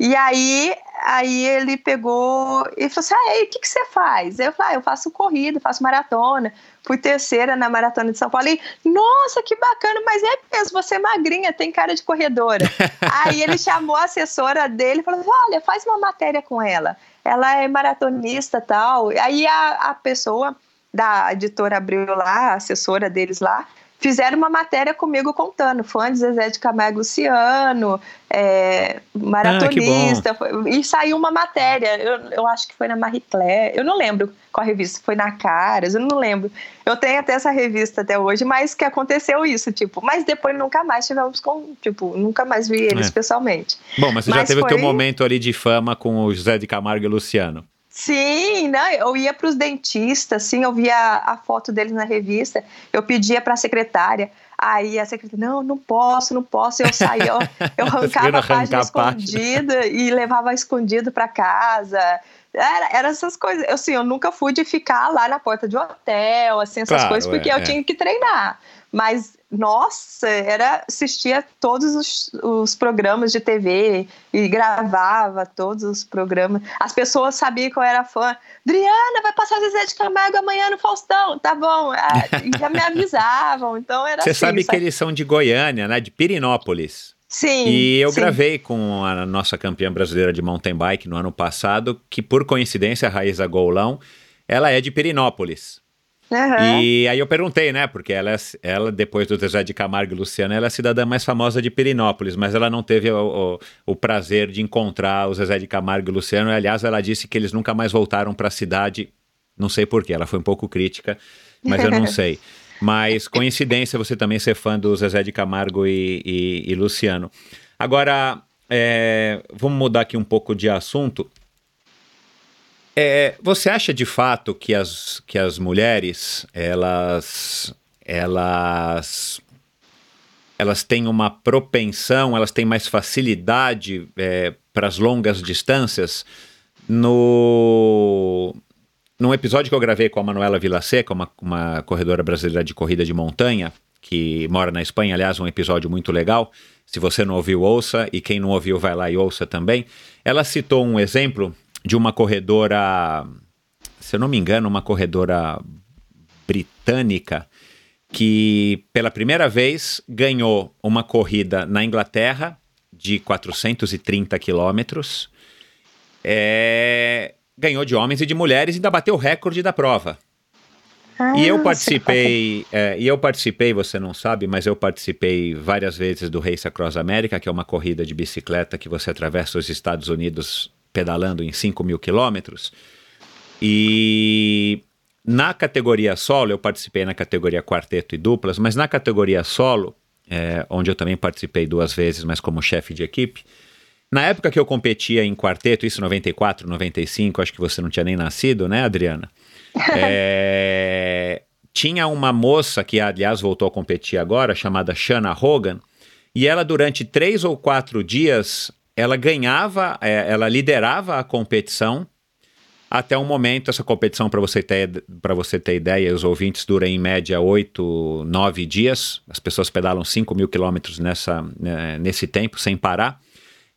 e aí, aí ele pegou e falou assim: Ah, e o que, que você faz? Eu falei: ah, Eu faço corrida, faço maratona. Fui terceira na maratona de São Paulo. E, nossa, que bacana, mas é mesmo, você é magrinha, tem cara de corredora. aí ele chamou a assessora dele e falou: Olha, faz uma matéria com ela. Ela é maratonista tal. Aí a, a pessoa da editora abriu lá, a assessora deles lá, fizeram uma matéria comigo contando, fã de Zezé de Camargo Luciano, é, maratonista, ah, e saiu uma matéria, eu, eu acho que foi na Marie Claire, eu não lembro qual revista, foi na Caras, eu não lembro. Eu tenho até essa revista até hoje, mas que aconteceu isso, tipo, mas depois nunca mais tivemos com, tipo, nunca mais vi eles é. pessoalmente. Bom, mas você mas já teve foi... o teu momento ali de fama com o José de Camargo e Luciano. Sim, não, eu ia para os dentistas, assim, eu via a, foto deles na revista, eu pedia para a secretária, aí a secretária, não, não posso, não posso, eu saía, eu, eu arrancava a página escondida e levava escondido para casa, era, era essas coisas, assim, eu nunca fui de ficar lá na porta de hotel, assim, essas claro, coisas, porque é, eu é. tinha que treinar, mas nossa, era assistia todos os, os, programas de TV e gravava todos os programas. As pessoas sabiam que eu era fã. Adriana, vai passar Zezé de Camargo amanhã no Faustão, tá bom? Ah, e já me avisavam, então era Você assim, sabe que eles são de Goiânia, né? De Pirinópolis. Sim. E eu sim. gravei com a nossa campeã brasileira de mountain bike no ano passado, que por coincidência, a Raíza Golão, ela é de Pirinópolis. Uhum. E aí eu perguntei, né? Porque ela, ela, depois do Zezé de Camargo e Luciano, ela é a cidadã mais famosa de Pirinópolis, mas ela não teve o, o, o prazer de encontrar o Zezé de Camargo e Luciano. E, aliás, ela disse que eles nunca mais voltaram para a cidade. Não sei porquê, ela foi um pouco crítica, mas eu não sei. Mas coincidência você também ser fã do Zezé de Camargo e, e, e Luciano. Agora, é, vamos mudar aqui um pouco de assunto. É, você acha de fato que as, que as mulheres, elas, elas, elas têm uma propensão, elas têm mais facilidade é, para as longas distâncias? No, num episódio que eu gravei com a Manuela Vilaseca, uma, uma corredora brasileira de corrida de montanha, que mora na Espanha, aliás, um episódio muito legal. Se você não ouviu, ouça, e quem não ouviu, vai lá e ouça também. Ela citou um exemplo de uma corredora, se eu não me engano, uma corredora britânica que pela primeira vez ganhou uma corrida na Inglaterra de 430 quilômetros. É, ganhou de homens e de mulheres e ainda bateu o recorde da prova. Ah, e eu participei, é, e eu participei, você não sabe, mas eu participei várias vezes do Race Across America, que é uma corrida de bicicleta que você atravessa os Estados Unidos pedalando em 5 mil quilômetros. E na categoria solo, eu participei na categoria quarteto e duplas, mas na categoria solo, é, onde eu também participei duas vezes, mas como chefe de equipe, na época que eu competia em quarteto, isso 94, 95, acho que você não tinha nem nascido, né, Adriana? É, tinha uma moça que, aliás, voltou a competir agora, chamada Shanna Hogan, e ela, durante três ou quatro dias, ela ganhava, é, ela liderava a competição até um momento. Essa competição, para você, ter, você ter ideia, os ouvintes dura em média oito, nove dias. As pessoas pedalam 5 mil quilômetros nessa, né, nesse tempo, sem parar.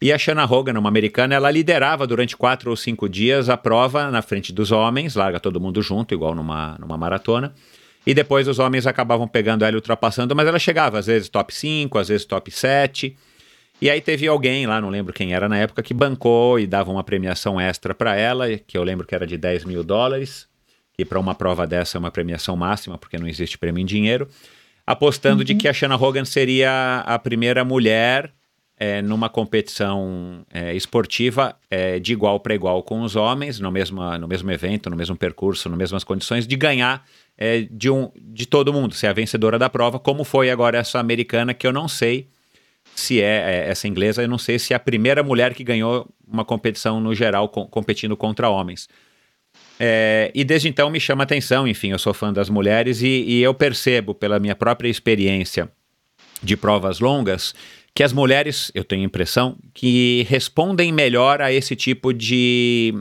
E a Shanna Hogan, uma americana, ela liderava durante quatro ou cinco dias a prova na frente dos homens, larga todo mundo junto, igual numa, numa maratona. E depois os homens acabavam pegando ela e ultrapassando, mas ela chegava às vezes top 5, às vezes top 7. E aí teve alguém lá, não lembro quem era na época, que bancou e dava uma premiação extra para ela, que eu lembro que era de 10 mil dólares, que para uma prova dessa é uma premiação máxima, porque não existe prêmio em dinheiro, apostando uhum. de que a Shanna Hogan seria a primeira mulher é, numa competição é, esportiva é, de igual para igual com os homens, no mesmo, no mesmo evento, no mesmo percurso, nas mesmas condições, de ganhar é, de, um, de todo mundo, ser a vencedora da prova, como foi agora essa americana, que eu não sei se é, é, essa inglesa, eu não sei se é a primeira mulher que ganhou uma competição no geral com, competindo contra homens. É, e desde então me chama atenção, enfim, eu sou fã das mulheres e, e, eu percebo pela minha própria experiência de provas longas que as mulheres, eu tenho a impressão, que respondem melhor a esse tipo de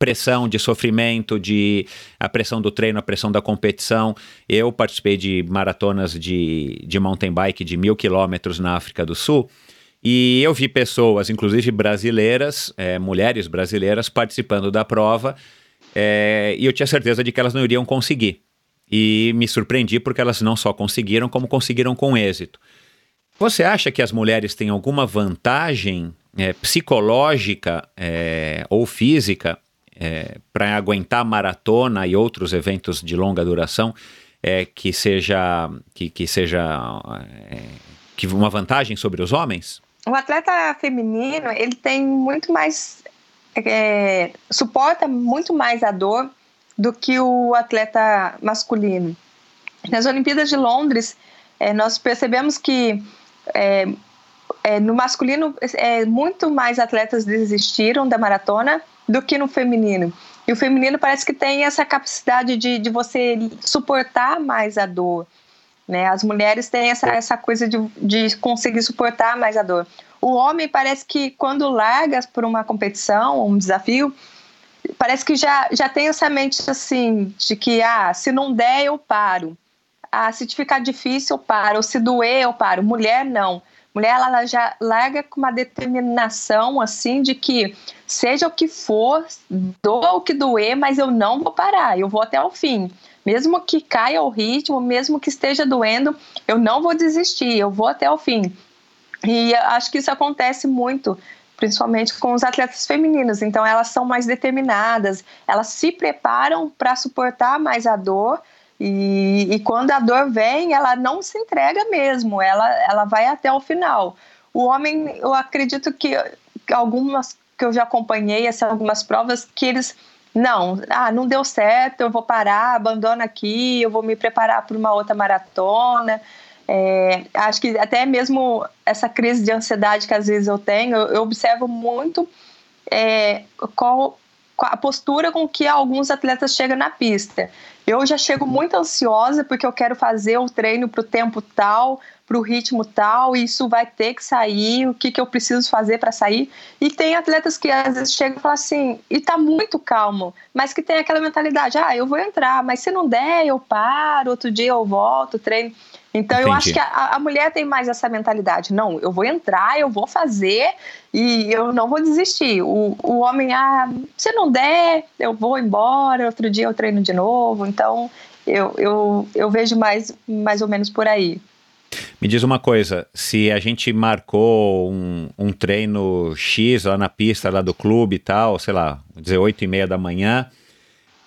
pressão, de sofrimento, de a pressão do treino, a pressão da competição. Eu participei de maratonas de, de mountain bike de mil quilômetros na África do Sul. E eu vi pessoas, inclusive brasileiras, é, mulheres brasileiras, participando da prova, é, e eu tinha certeza de que elas não iriam conseguir. E me surpreendi porque elas não só conseguiram, como conseguiram com êxito. Você acha que as mulheres têm alguma vantagem é, psicológica é, ou física é, para aguentar maratona e outros eventos de longa duração é, que seja que, que seja é, que uma vantagem sobre os homens? O atleta feminino ele tem muito mais é, suporta muito mais a dor do que o atleta masculino. Nas Olimpíadas de Londres é, nós percebemos que é, é, no masculino, muito mais atletas desistiram da maratona do que no feminino. E o feminino parece que tem essa capacidade de, de você suportar mais a dor. Né? As mulheres têm essa, essa coisa de, de conseguir suportar mais a dor. O homem parece que quando larga por uma competição, um desafio, parece que já, já tem essa mente assim, de que ah, se não der, eu paro. Ah, se ficar difícil, eu paro. Se doer, eu paro. Mulher, não. Mulher, ela já larga com uma determinação, assim, de que seja o que for, doa o que doer, mas eu não vou parar, eu vou até o fim. Mesmo que caia o ritmo, mesmo que esteja doendo, eu não vou desistir, eu vou até o fim. E acho que isso acontece muito, principalmente com os atletas femininos. Então, elas são mais determinadas, elas se preparam para suportar mais a dor e, e, quando a dor vem, ela não se entrega mesmo, ela, ela vai até o final. O homem, eu acredito que algumas que eu já acompanhei, assim, algumas provas, que eles não, ah, não deu certo, eu vou parar, abandono aqui, eu vou me preparar para uma outra maratona. É, acho que até mesmo essa crise de ansiedade que às vezes eu tenho, eu, eu observo muito é, qual a postura com que alguns atletas chegam na pista. Eu já chego muito ansiosa porque eu quero fazer o treino para o tempo tal, para o ritmo tal, e isso vai ter que sair, o que, que eu preciso fazer para sair. E tem atletas que às vezes chegam e falam assim, e tá muito calmo, mas que tem aquela mentalidade, ah, eu vou entrar, mas se não der, eu paro, outro dia eu volto, treino. Então Entendi. eu acho que a, a, mulher tem mais essa mentalidade. Não, eu vou entrar, eu vou fazer e eu não vou desistir. O, o homem, ah, se não der, eu vou embora, outro dia eu treino de novo. Então eu, eu, eu vejo mais, mais ou menos por aí. Me diz uma coisa, se a gente marcou um, um treino X lá na pista lá do clube e tal, sei lá, dizer 8 e meia da manhã,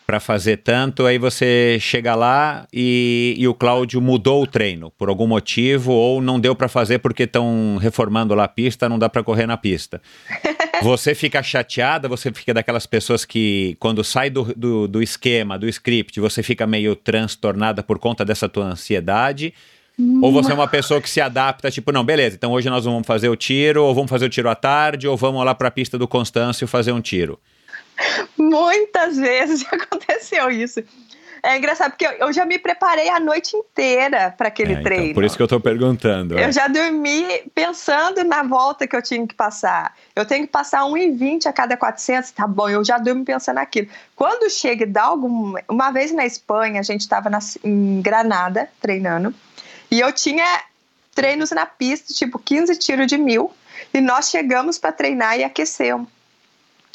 para fazer tanto, aí você chega lá e, e, o Cláudio mudou o treino por algum motivo ou não deu para fazer porque estão reformando lá a pista, não dá para correr na pista. Você fica chateada, você fica daquelas pessoas que quando sai do, do, do esquema, do script, você fica meio transtornada por conta dessa tua ansiedade ou você é uma pessoa que se adapta, tipo, não, beleza, então hoje nós vamos fazer o tiro, ou vamos fazer o tiro à tarde, ou vamos lá para a pista do Constâncio fazer um tiro? Muitas vezes aconteceu isso. É engraçado, porque eu, já me preparei a noite inteira para aquele é, então, treino. por isso que eu estou perguntando. Eu é. já dormi pensando na volta que eu tinha que passar. Eu tenho que passar 1,20 a cada 400, tá bom, eu já durmo pensando naquilo. Quando chega e dá algum... Uma vez na Espanha, a gente estava em Granada treinando, e eu tinha treinos na pista, tipo 15 tiros de mil, e nós chegamos para treinar e aquecer.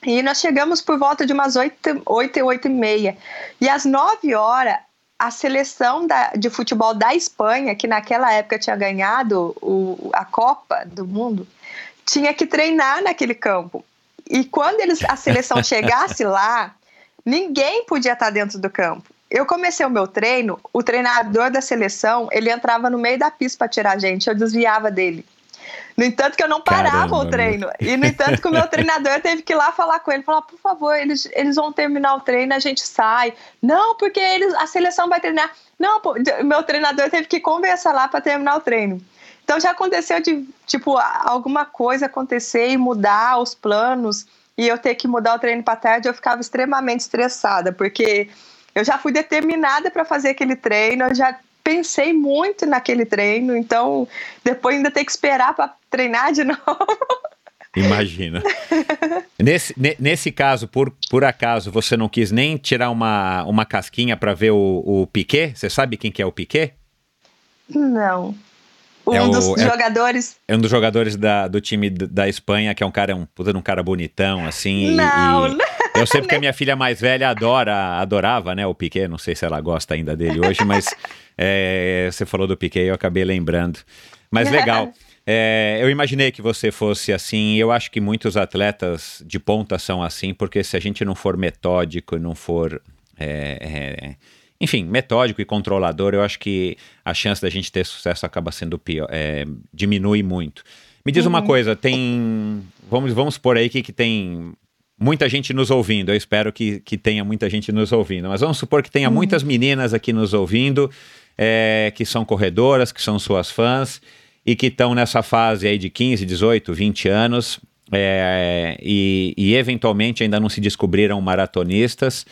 E nós chegamos por volta de umas 8, 8 8 e meia. E às 9 horas, a seleção da, de futebol da Espanha, que naquela época tinha ganhado o, a Copa do Mundo, tinha que treinar naquele campo. E quando eles, a seleção chegasse lá, ninguém podia estar dentro do campo eu comecei o meu treino, o treinador da seleção, ele entrava no meio da pista para tirar a gente, eu desviava dele. No entanto que eu não parava Caramba, o treino. E no entanto que o meu treinador teve que ir lá falar com ele, falar, por favor, eles, eles vão terminar o treino, a gente sai. Não, porque eles, a seleção vai treinar. Não, pô, meu treinador teve que conversar lá para terminar o treino. Então já aconteceu de, tipo, alguma coisa acontecer e mudar os planos e eu ter que mudar o treino para tarde, eu ficava extremamente estressada, porque eu já fui determinada para fazer aquele treino, eu já pensei muito naquele treino, então depois ainda ter que esperar para treinar de novo. Imagina. nesse, nesse caso, por, por acaso, você não quis nem tirar uma, uma casquinha para ver o, o Piquet? Você sabe quem que é o Piquet? Não. Um é dos é, jogadores. É um dos jogadores da, do time da Espanha, que é um cara, um, um cara bonitão, assim. Não, e, não. Eu sei porque a minha filha mais velha adora, adorava, né, o Piquet. Não sei se ela gosta ainda dele hoje, mas é, você falou do Piquet e eu acabei lembrando. Mas legal. É, eu imaginei que você fosse assim. Eu acho que muitos atletas de ponta são assim, porque se a gente não for metódico e não for. É, é enfim, metódico e controlador, eu acho que a chance da gente ter sucesso acaba sendo pior, é, diminui muito. Me diz uhum. uma coisa, tem. Vamos, vamos por aí que, que tem muita gente nos ouvindo. Eu espero que, que tenha muita gente nos ouvindo. Mas vamos supor que tenha uhum. muitas meninas aqui nos ouvindo, é, que são corredoras, que são suas fãs e que estão nessa fase aí de 15, 18, 20 anos. é, e, e eventualmente ainda não se descobriram maratonistas.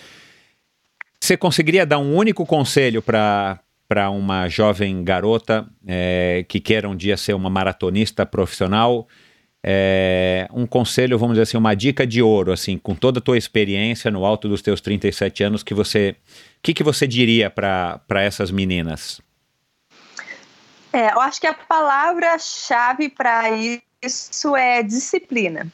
Você conseguiria dar um único conselho para para uma jovem garota é, que queira um dia ser uma maratonista profissional? É, um conselho, vamos dizer assim, uma dica de ouro, assim, com toda a tua experiência no alto dos teus 37 anos, que você, o que, que você diria para essas meninas? É, eu acho que a palavra-chave para isso é disciplina.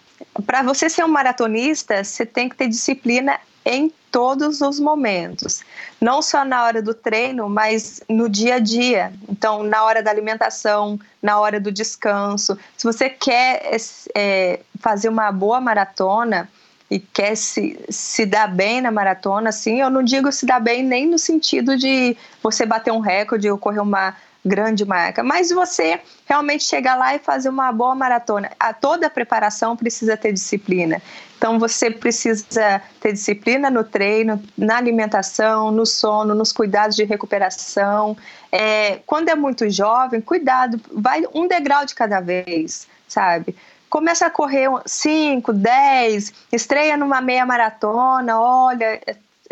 Para você ser um maratonista, você tem que ter disciplina em todos os momentos, não só na hora do treino, mas no dia a dia. Então, na hora da alimentação, na hora do descanso. Se você quer é, fazer uma boa maratona e quer se, se dar bem na maratona, assim, eu não digo se dar bem nem no sentido de você bater um recorde ou correr uma grande marca, mas você realmente chegar lá e fazer uma boa maratona. A toda a preparação precisa ter disciplina. Então você precisa ter disciplina no treino, na alimentação, no sono, nos cuidados de recuperação. É, quando é muito jovem, cuidado, vai um degrau de cada vez, sabe? Começa a correr 5, 10, estreia numa meia maratona, olha,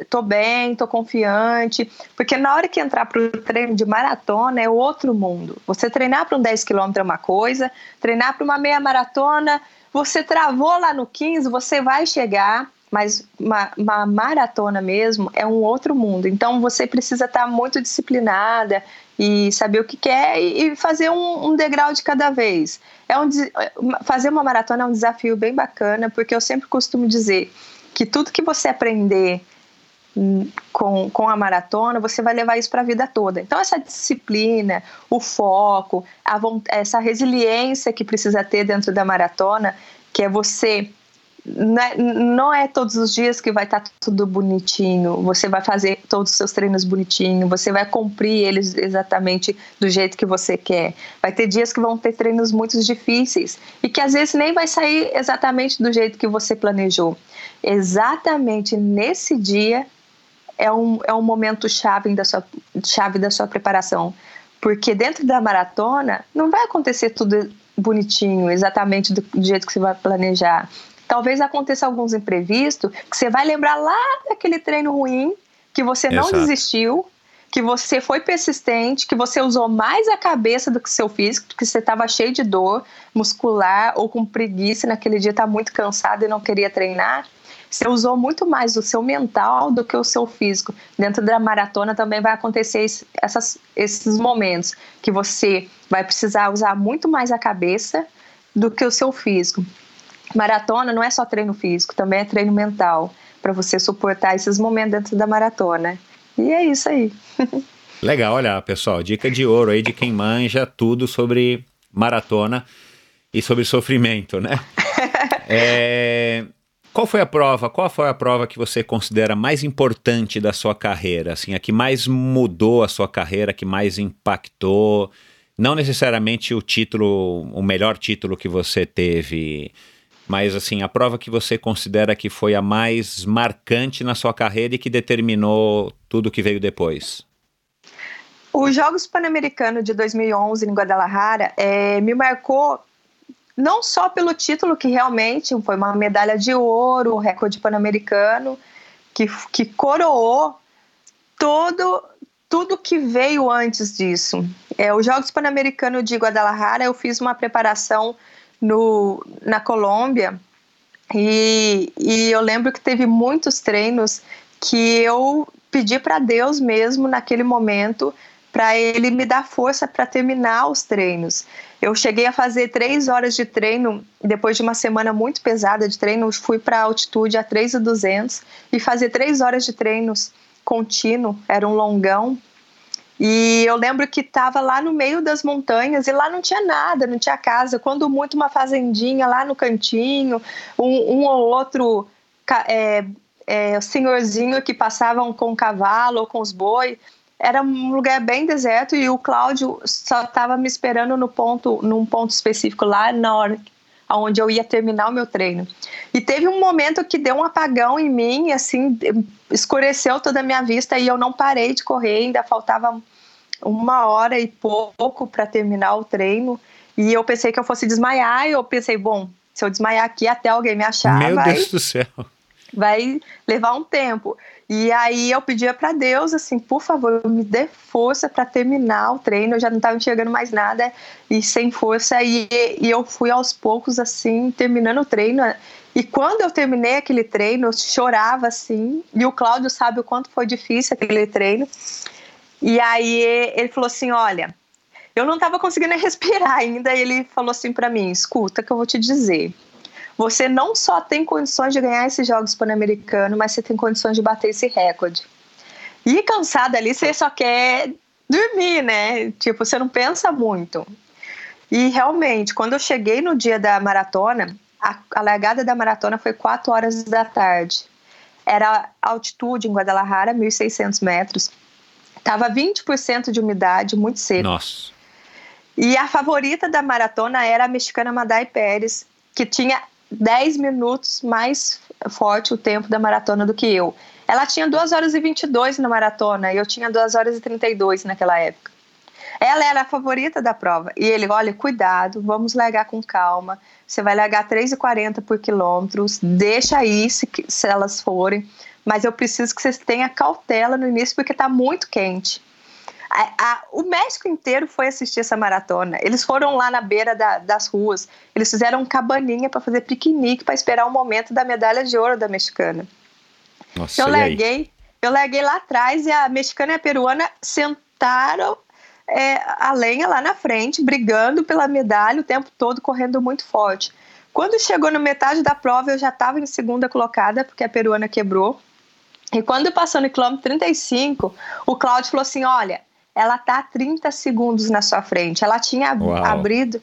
tô bem, tô confiante, porque na hora que entrar para o treino de maratona é outro mundo. Você treinar para um 10 km é uma coisa, treinar para uma meia maratona, você travou lá no 15, você vai chegar, mas uma, uma, maratona mesmo é um outro mundo. Então você precisa estar tá muito disciplinada e saber o que quer e, fazer um, um, degrau de cada vez. É um, fazer uma maratona é um desafio bem bacana, porque eu sempre costumo dizer que tudo que você aprender com, com a maratona, você vai levar isso para a vida toda. Então, essa disciplina, o foco, a, essa resiliência que precisa ter dentro da maratona, que é você. Não é, não é todos os dias que vai estar tá tudo bonitinho, você vai fazer todos os seus treinos bonitinho, você vai cumprir eles exatamente do jeito que você quer. Vai ter dias que vão ter treinos muito difíceis e que às vezes nem vai sair exatamente do jeito que você planejou. Exatamente nesse dia é um, é um momento chave da, sua, chave da sua preparação. Porque dentro da maratona não vai acontecer tudo bonitinho, exatamente do, do jeito que você vai planejar. Talvez aconteça alguns imprevistos que você vai lembrar lá daquele treino ruim, que você não Exato. desistiu, que você foi persistente, que você usou mais a cabeça do que o seu físico, que você estava cheio de dor muscular ou com preguiça naquele dia, está muito cansado e não queria treinar. Você usou muito mais o seu mental do que o seu físico. Dentro da maratona também vai acontecer essas, esses momentos que você vai precisar usar muito mais a cabeça do que o seu físico. Maratona não é só treino físico, também é treino mental para você suportar esses momentos dentro da maratona. E é isso aí. Legal, olha, pessoal, dica de ouro aí de quem manja tudo sobre maratona e sobre sofrimento, né? é, qual foi a prova? Qual foi a prova que você considera mais importante da sua carreira? Assim, a que mais mudou a sua carreira, a que mais impactou? Não necessariamente o título, o melhor título que você teve, mas assim, a prova que você considera que foi a mais marcante na sua carreira e que determinou tudo que veio depois. Os Jogos Pan-Americanos de 2011 em Guadalajara é, me marcou não só pelo título, que realmente foi uma medalha de ouro, o recorde pan-americano, que, que coroou todo tudo que veio antes disso. É, os Jogos Pan-Americanos de Guadalajara, eu fiz uma preparação no, na Colômbia e, e eu lembro que teve muitos treinos que eu pedi para Deus mesmo naquele momento para ele me dar força para terminar os treinos. Eu cheguei a fazer três horas de treino, depois de uma semana muito pesada de treino, fui para altitude a 3,200 e fazer três horas de treinos contínuo, era um longão. E eu lembro que estava lá no meio das montanhas e lá não tinha nada, não tinha casa. Quando muito, uma fazendinha lá no cantinho, um, um ou outro é, é, senhorzinho que passavam com o cavalo ou com os boi era um lugar bem deserto e o Cláudio só estava me esperando no ponto, num ponto específico lá na hora onde eu ia terminar o meu treino. E teve um momento que deu um apagão em mim, assim, escureceu toda a minha vista e eu não parei de correr, ainda faltava uma hora e pouco para terminar o treino. E eu pensei que eu fosse desmaiar e eu pensei, bom, se eu desmaiar aqui até alguém me achar, Meu vai, Deus do céu. vai levar um tempo. E aí eu pedia para Deus assim, por favor, me dê força para terminar o treino. Eu já não estava enxergando mais nada e sem força e, e eu fui aos poucos assim terminando o treino. E quando eu terminei aquele treino, eu chorava assim. E o Cláudio sabe o quanto foi difícil aquele treino. E aí ele falou assim, olha, eu não estava conseguindo respirar ainda. E ele falou assim para mim, escuta que eu vou te dizer você não só tem condições de ganhar esses Jogos Pan-Americanos, mas você tem condições de bater esse recorde. E cansada ali, você só quer dormir, né? Tipo, você não pensa muito. E realmente, quando eu cheguei no dia da maratona, a, a largada da maratona foi 4 horas da tarde. Era altitude em Guadalajara, 1.600 metros. Tava 20% de umidade, muito seco. Nossa. E a favorita da maratona era a mexicana Madai Pérez, que tinha 10 minutos mais forte o tempo da maratona do que eu. Ela tinha 2 horas e 22 na maratona e eu tinha 2 horas e 32 naquela época. Ela era a favorita da prova. E ele, olha, cuidado, vamos largar com calma. Você vai largar 3,40 por quilômetros, deixa aí se, se elas forem. Mas eu preciso que vocês tenham cautela no início porque está muito quente. A, a, o México inteiro foi assistir essa maratona. Eles foram lá na beira da, das ruas. Eles fizeram cabaninha para fazer piquenique para esperar o momento da medalha de ouro da mexicana. Nossa, eu larguei, eu larguei lá atrás e a mexicana e a peruana sentaram é, a lenha lá na frente, brigando pela medalha o tempo todo, correndo muito forte. Quando chegou na metade da prova, eu já estava em segunda colocada, porque a peruana quebrou. E quando passou no quilômetro 35, o Cláudio falou assim: Olha, ela tá 30 segundos na sua frente. Ela tinha Uau. abrido,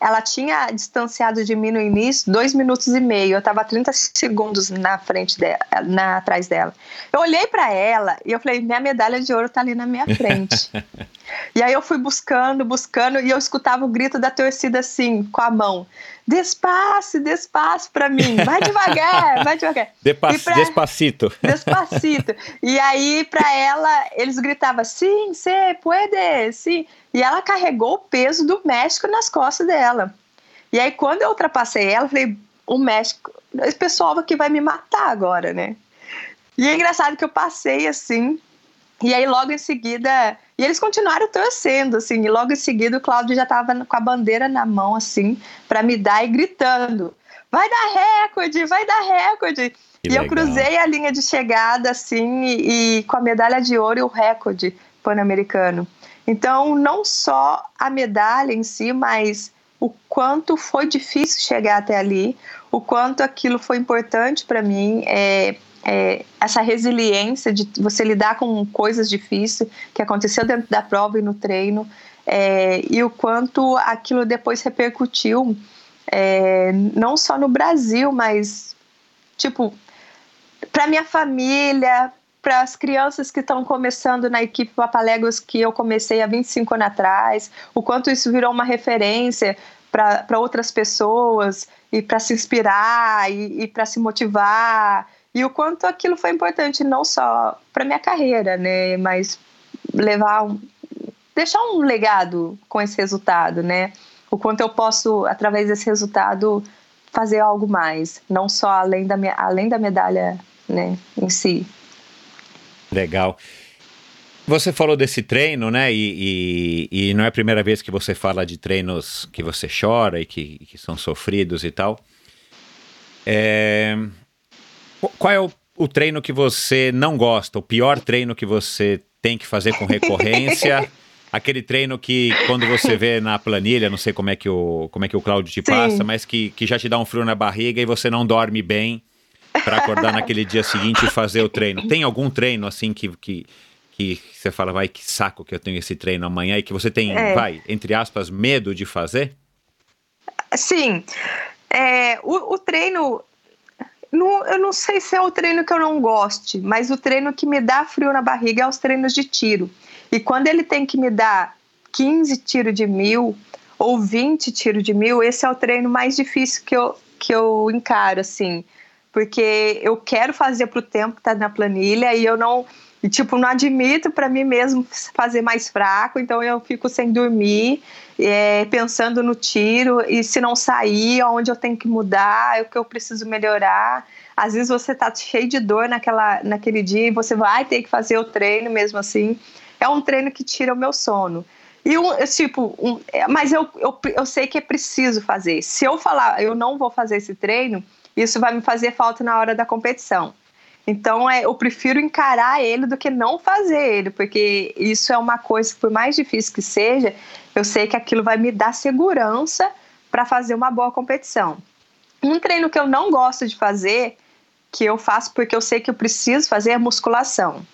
ela tinha distanciado de mim no início dois minutos e meio. Eu tava 30 segundos na frente dela, na, atrás dela. Eu olhei para ela e eu falei: minha medalha de ouro tá ali na minha frente. e aí eu fui buscando, buscando, e eu escutava o grito da torcida assim, com a mão despace, despace para mim, vai devagar, vai devagar. Pra... Despacito. Despacito. E aí, para ela, eles gritavam, sim, se puede, sim. E ela carregou o peso do México nas costas dela. E aí, quando eu ultrapassei ela, eu falei, o México, esse pessoal aqui vai me matar agora, né? E é engraçado que eu passei assim, e aí logo em seguida e eles continuaram torcendo, assim, e logo em seguida o Cláudio já estava com a bandeira na mão, assim, para me dar e gritando: vai dar recorde, vai dar recorde. Que e legal. eu cruzei a linha de chegada, assim, e, e com a medalha de ouro e o recorde pan-americano. Então, não só a medalha em si, mas o quanto foi difícil chegar até ali, o quanto aquilo foi importante para mim. É, é, essa resiliência de você lidar com coisas difíceis que aconteceu dentro da prova e no treino, é, e o quanto aquilo depois repercutiu, é, não só no Brasil, mas, tipo, para minha família, para as crianças que estão começando na equipe Papaléguas que eu comecei há 25 anos atrás, o quanto isso virou uma referência para outras pessoas e para se inspirar e, e para se motivar e o quanto aquilo foi importante não só para minha carreira, né, mas levar um, deixar um legado com esse resultado, né? O quanto eu posso através desse resultado fazer algo mais, não só além da minha, além da medalha, né, em si. Legal. Você falou desse treino, né? E, e, e, não é a primeira vez que você fala de treinos que você chora e que, que são sofridos e tal. É, qual é o, o treino que você não gosta? O pior treino que você tem que fazer com recorrência? Aquele treino que quando você vê na planilha, não sei como é que o, como é que o Cláudio te Sim. passa, mas que, que já te dá um frio na barriga e você não dorme bem para acordar naquele dia seguinte e fazer o treino. Tem algum treino assim que, que, que você fala, vai, que saco que eu tenho esse treino amanhã e que você tem, é. vai, entre aspas, medo de fazer? Sim. É, o, o treino não, eu não sei se é o treino que eu não goste, mas o treino que me dá frio na barriga é os treinos de tiro. E quando ele tem que me dar 15 tiros de mil ou 20 tiros de mil, esse é o treino mais difícil que eu, que eu encaro, assim. Porque eu quero fazer para o tempo que está na planilha e eu não E, tipo, não admito para mim mesmo fazer mais fraco, então eu fico sem dormir, é, pensando no tiro, e se não sair, onde eu tenho que mudar, o que eu preciso melhorar. Às vezes você tá cheio de dor naquela, naquele dia e você vai ter que fazer o treino mesmo assim. É um treino que tira o meu sono. E um, tipo, um, é, mas eu, eu, eu sei que é preciso fazer. Se eu falar, eu não vou fazer esse treino, isso vai me fazer falta na hora da competição. Então, é, eu prefiro encarar ele do que não fazer ele, porque isso é uma coisa que, por mais difícil que seja, eu sei que aquilo vai me dar segurança para fazer uma boa competição. Um treino que eu não gosto de fazer, que eu faço porque eu sei que eu preciso fazer, é musculação.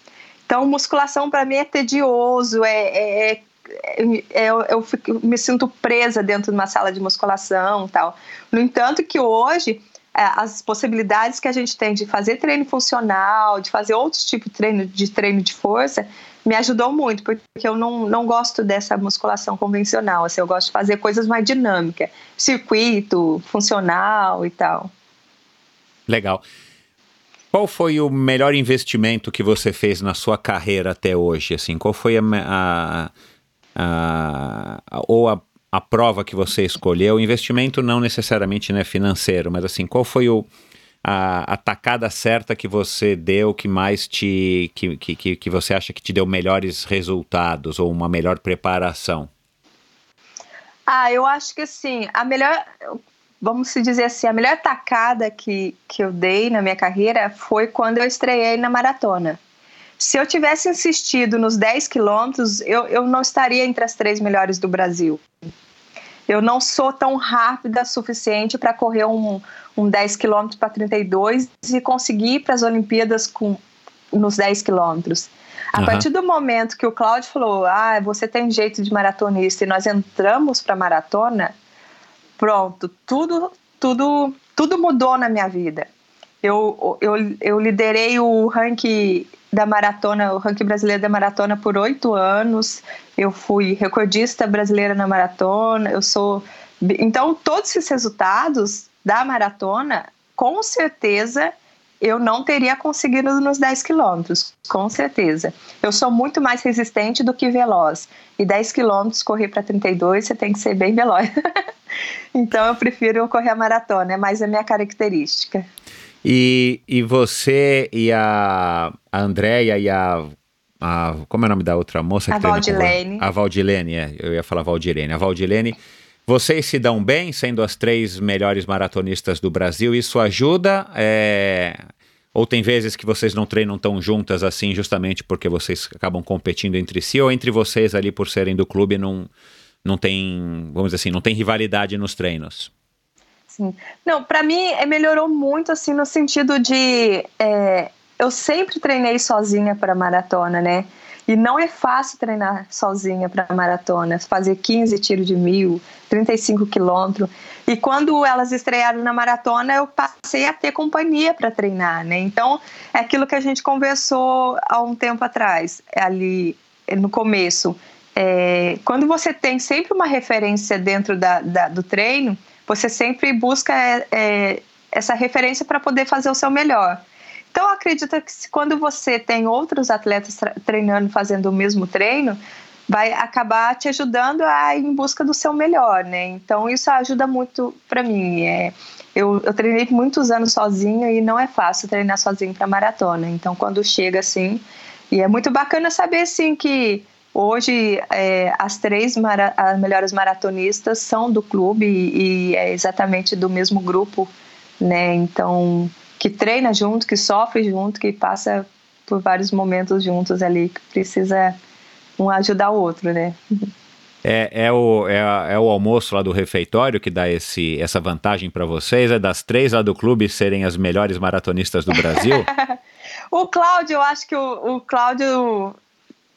Então, musculação para mim é tedioso, é, é, é, é eu, eu, fico, me sinto presa dentro de uma sala de musculação tal. No entanto, que hoje as possibilidades que a gente tem de fazer treino funcional, de fazer outros tipos de treino, de treino de força, me ajudou muito, porque eu não, não gosto dessa musculação convencional, assim, eu gosto de fazer coisas mais dinâmicas, circuito, funcional e tal. Legal. Qual foi o melhor investimento que você fez na sua carreira até hoje? Assim, qual foi a, a, a, a ou a a prova que você escolheu, o investimento não necessariamente né, financeiro, mas assim, qual foi o, a, a tacada certa que você deu que mais te que, que, que você acha que te deu melhores resultados ou uma melhor preparação? Ah, eu acho que assim, a melhor, vamos se dizer assim, a melhor tacada que, que eu dei na minha carreira foi quando eu estreiei na maratona. Se eu tivesse insistido nos 10 quilômetros, eu, eu não estaria entre as três melhores do Brasil eu não sou tão rápida suficiente para correr um, um 10 km para 32 e conseguir ir para as Olimpíadas com, nos 10 quilômetros. A uhum. partir do momento que o Cláudio falou, ah, você tem jeito de maratonista e nós entramos para maratona, pronto, tudo, tudo, tudo mudou na minha vida. Eu, eu, eu liderei o ranking da maratona, o ranking brasileiro da maratona por oito anos. Eu fui recordista brasileira na maratona. Eu sou. Então, todos esses resultados da maratona, com certeza, eu não teria conseguido nos 10 quilômetros, com certeza. Eu sou muito mais resistente do que veloz. E 10 quilômetros, correr para 32, você tem que ser bem veloz. então, eu prefiro correr a maratona, é mais a minha característica. E, e você e a, a Andréia e a, a. Como é o nome da outra moça que A Valdilene. A Valdilene, é. Eu ia falar Valdilene. A Valdilene. Vocês se dão bem, sendo as três melhores maratonistas do Brasil? Isso ajuda? É... Ou tem vezes que vocês não treinam tão juntas assim, justamente porque vocês acabam competindo entre si, ou entre vocês ali por serem do clube não, não tem, vamos dizer assim, não tem rivalidade nos treinos? Sim. Não, para mim é, melhorou muito, assim, no sentido de. É, eu sempre treinei sozinha para maratona, né? E não é fácil treinar sozinha para maratona, fazer 15 tiros de mil, 35 quilômetros. E quando elas estrearam na maratona, eu passei a ter companhia para treinar, né? Então, é aquilo que a gente conversou há um tempo atrás, ali no começo. É, quando você tem sempre uma referência dentro da, da do treino, você sempre busca é, é, essa referência para poder fazer o seu melhor. Então, acredito que quando você tem outros atletas treinando, fazendo o mesmo treino, vai acabar te ajudando a ir em busca do seu melhor, né? Então, isso ajuda muito para mim. É, eu, eu treinei muitos anos sozinha e não é fácil treinar sozinho para maratona. Então, quando chega assim, e é muito bacana saber assim que Hoje, é, as três mara as melhores maratonistas são do clube e, e, é exatamente do mesmo grupo, né? Então, que treina junto, que sofre junto, que passa por vários momentos juntos ali, que precisa um ajudar o outro, né? É, é, o, é, é, o almoço lá do refeitório que dá esse, essa vantagem para vocês? É das três lá do clube serem as melhores maratonistas do Brasil? o Cláudio, eu acho que o, o Cláudio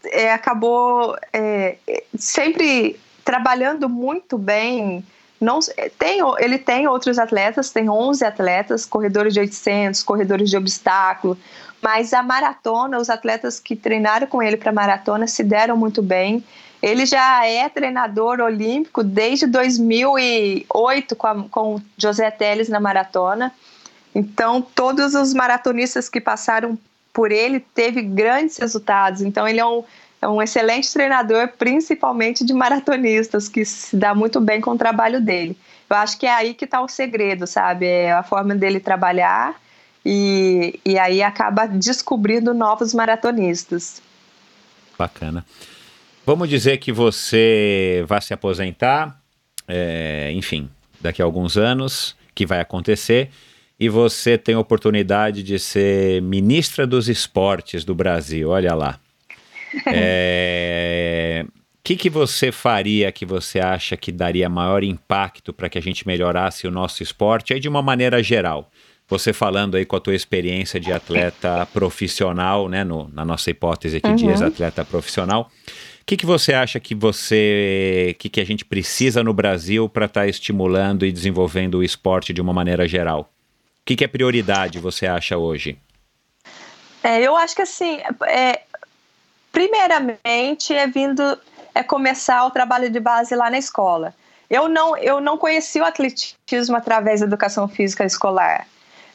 é, acabou é, sempre trabalhando muito bem. Não, tem, ele tem outros atletas, tem 11 atletas, corredores de 800, corredores de obstáculo, mas a maratona, os atletas que treinaram com ele para maratona se deram muito bem. Ele já é treinador olímpico desde 2008 com, a, com José Teles na maratona. Então, todos os maratonistas que passaram por ele teve grandes resultados. Então ele é um, é um excelente treinador, principalmente de maratonistas, que se dá muito bem com o trabalho dele. Eu acho que é aí que está o segredo, sabe? É a forma dele trabalhar e, e aí acaba descobrindo novos maratonistas. Bacana. Vamos dizer que você vai se aposentar, é, enfim, daqui a alguns anos, que vai acontecer, e você tem a oportunidade de ser ministra dos esportes do Brasil, olha lá. É, que, que você faria que você acha que daria maior impacto para que a gente melhorasse o nosso esporte, aí de uma maneira geral? Você falando aí com a tua experiência de atleta profissional, né, no, na nossa hipótese aqui uhum. de ex-atleta profissional, o que, que você acha que você, que, que a gente precisa no Brasil para estar tá estimulando e desenvolvendo o esporte de uma maneira geral? Que, que é prioridade, você acha hoje? É, eu acho que assim, é, primeiramente é vindo é começar o trabalho de base lá na escola. Eu não, eu não conheci o atletismo através da educação física escolar,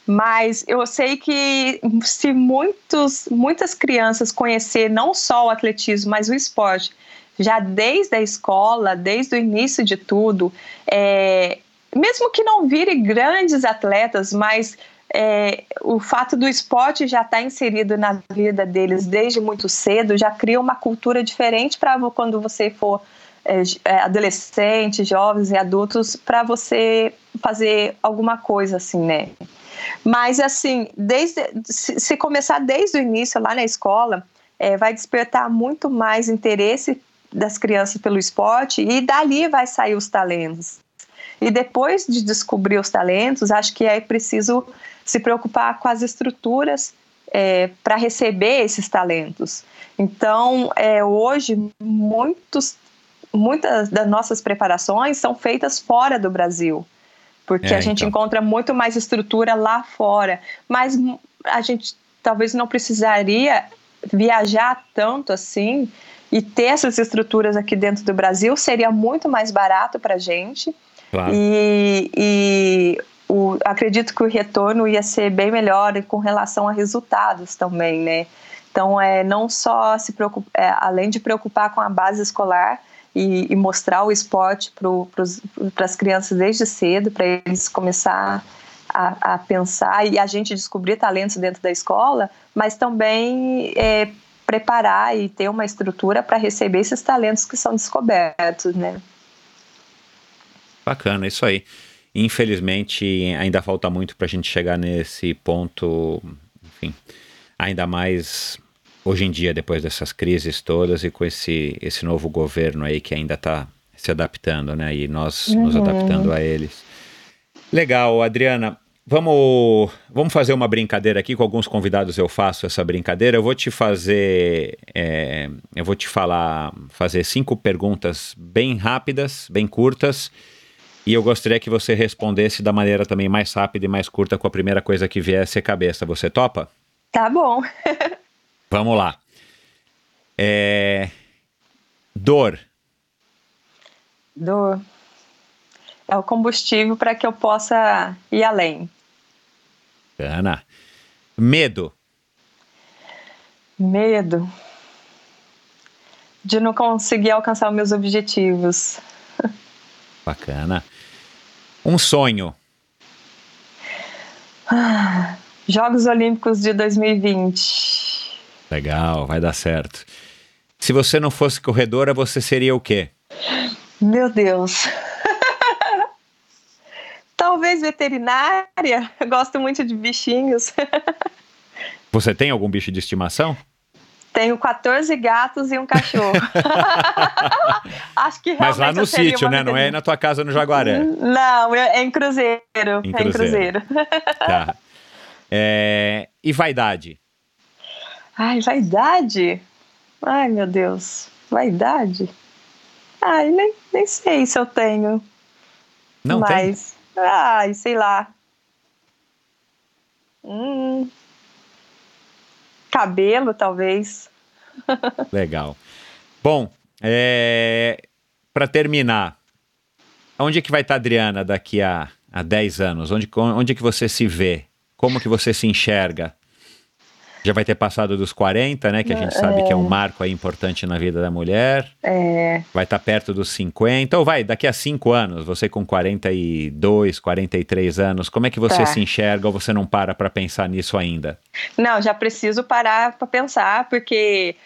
mas eu sei que se muitos, muitas crianças conhecer não só o atletismo, mas o esporte, já desde a escola, desde o início de tudo, é, mesmo que não vire grandes atletas, mas é, o fato do esporte já estar tá inserido na vida deles desde muito cedo já cria uma cultura diferente para quando você for é, é, adolescente, jovens e adultos, para você fazer alguma coisa assim, né? Mas assim, desde se, começar desde o início lá na escola, é, vai despertar muito mais interesse das crianças pelo esporte e dali vai sair os talentos. E depois de descobrir os talentos, acho que é preciso se preocupar com as estruturas é, para receber esses talentos. Então, é, hoje, muitos, muitas das nossas preparações são feitas fora do Brasil, porque é, a gente então. encontra muito mais estrutura lá fora. Mas a gente talvez não precisaria viajar tanto assim e ter essas estruturas aqui dentro do Brasil seria muito mais barato para a gente. Claro. E, e o, acredito que o retorno ia ser bem melhor com relação a resultados também, né? Então, é não só se preocupar, é, além de preocupar com a base escolar e, e mostrar o esporte para as crianças desde cedo, para eles começar a, a, pensar e a gente descobrir talentos dentro da escola, mas também é, preparar e ter uma estrutura para receber esses talentos que são descobertos, né? Bacana, isso aí. Infelizmente, ainda falta muito para a gente chegar nesse ponto, enfim, ainda mais hoje em dia, depois dessas crises todas e com esse, esse novo governo aí que ainda está se adaptando, né? E nós uhum. nos adaptando a eles. Legal, Adriana. Vamos, vamos fazer uma brincadeira aqui com alguns convidados. Eu faço essa brincadeira. Eu vou te fazer, é, eu vou te falar, fazer cinco perguntas bem rápidas, bem curtas e eu gostaria que você respondesse da maneira também mais rápida e mais curta com a primeira coisa que viesse à cabeça. Você topa? Tá bom. Vamos lá. É... Dor. Dor. É o combustível para que eu possa ir além. Ana. Medo. Medo. De não conseguir alcançar os meus objetivos. Bacana. Um sonho. Ah, Jogos Olímpicos de 2020. Legal, vai dar certo. Se você não fosse corredora, você seria o quê? Meu Deus. Talvez veterinária. Eu gosto muito de bichinhos. você tem algum bicho de estimação? Tenho 14 gatos e um cachorro. Acho que Mas lá no sítio, né? Não é na tua casa no Jaguaré. Não, é em Cruzeiro. Em Cruzeiro. É em Cruzeiro. Tá. É... E vaidade? Ai, vaidade? Ai, meu Deus. Vaidade? Ai, nem, nem sei se eu tenho. Não Mas, tem? ai, sei lá. Hum, cabelo, talvez. Legal. Bom, é... para terminar, onde é que vai estar a Adriana daqui a, a 10 anos? Onde, onde é que você se vê? Como que você se enxerga? Já vai ter passado dos 40, né? Que a gente sabe que é um marco aí importante na vida da mulher. É. Vai estar tá perto dos 50. Ou vai, daqui a 5 anos, você com 42, 43 anos, como é que você tá. se enxerga ou você não para para pensar nisso ainda? Não, já preciso parar para pensar, porque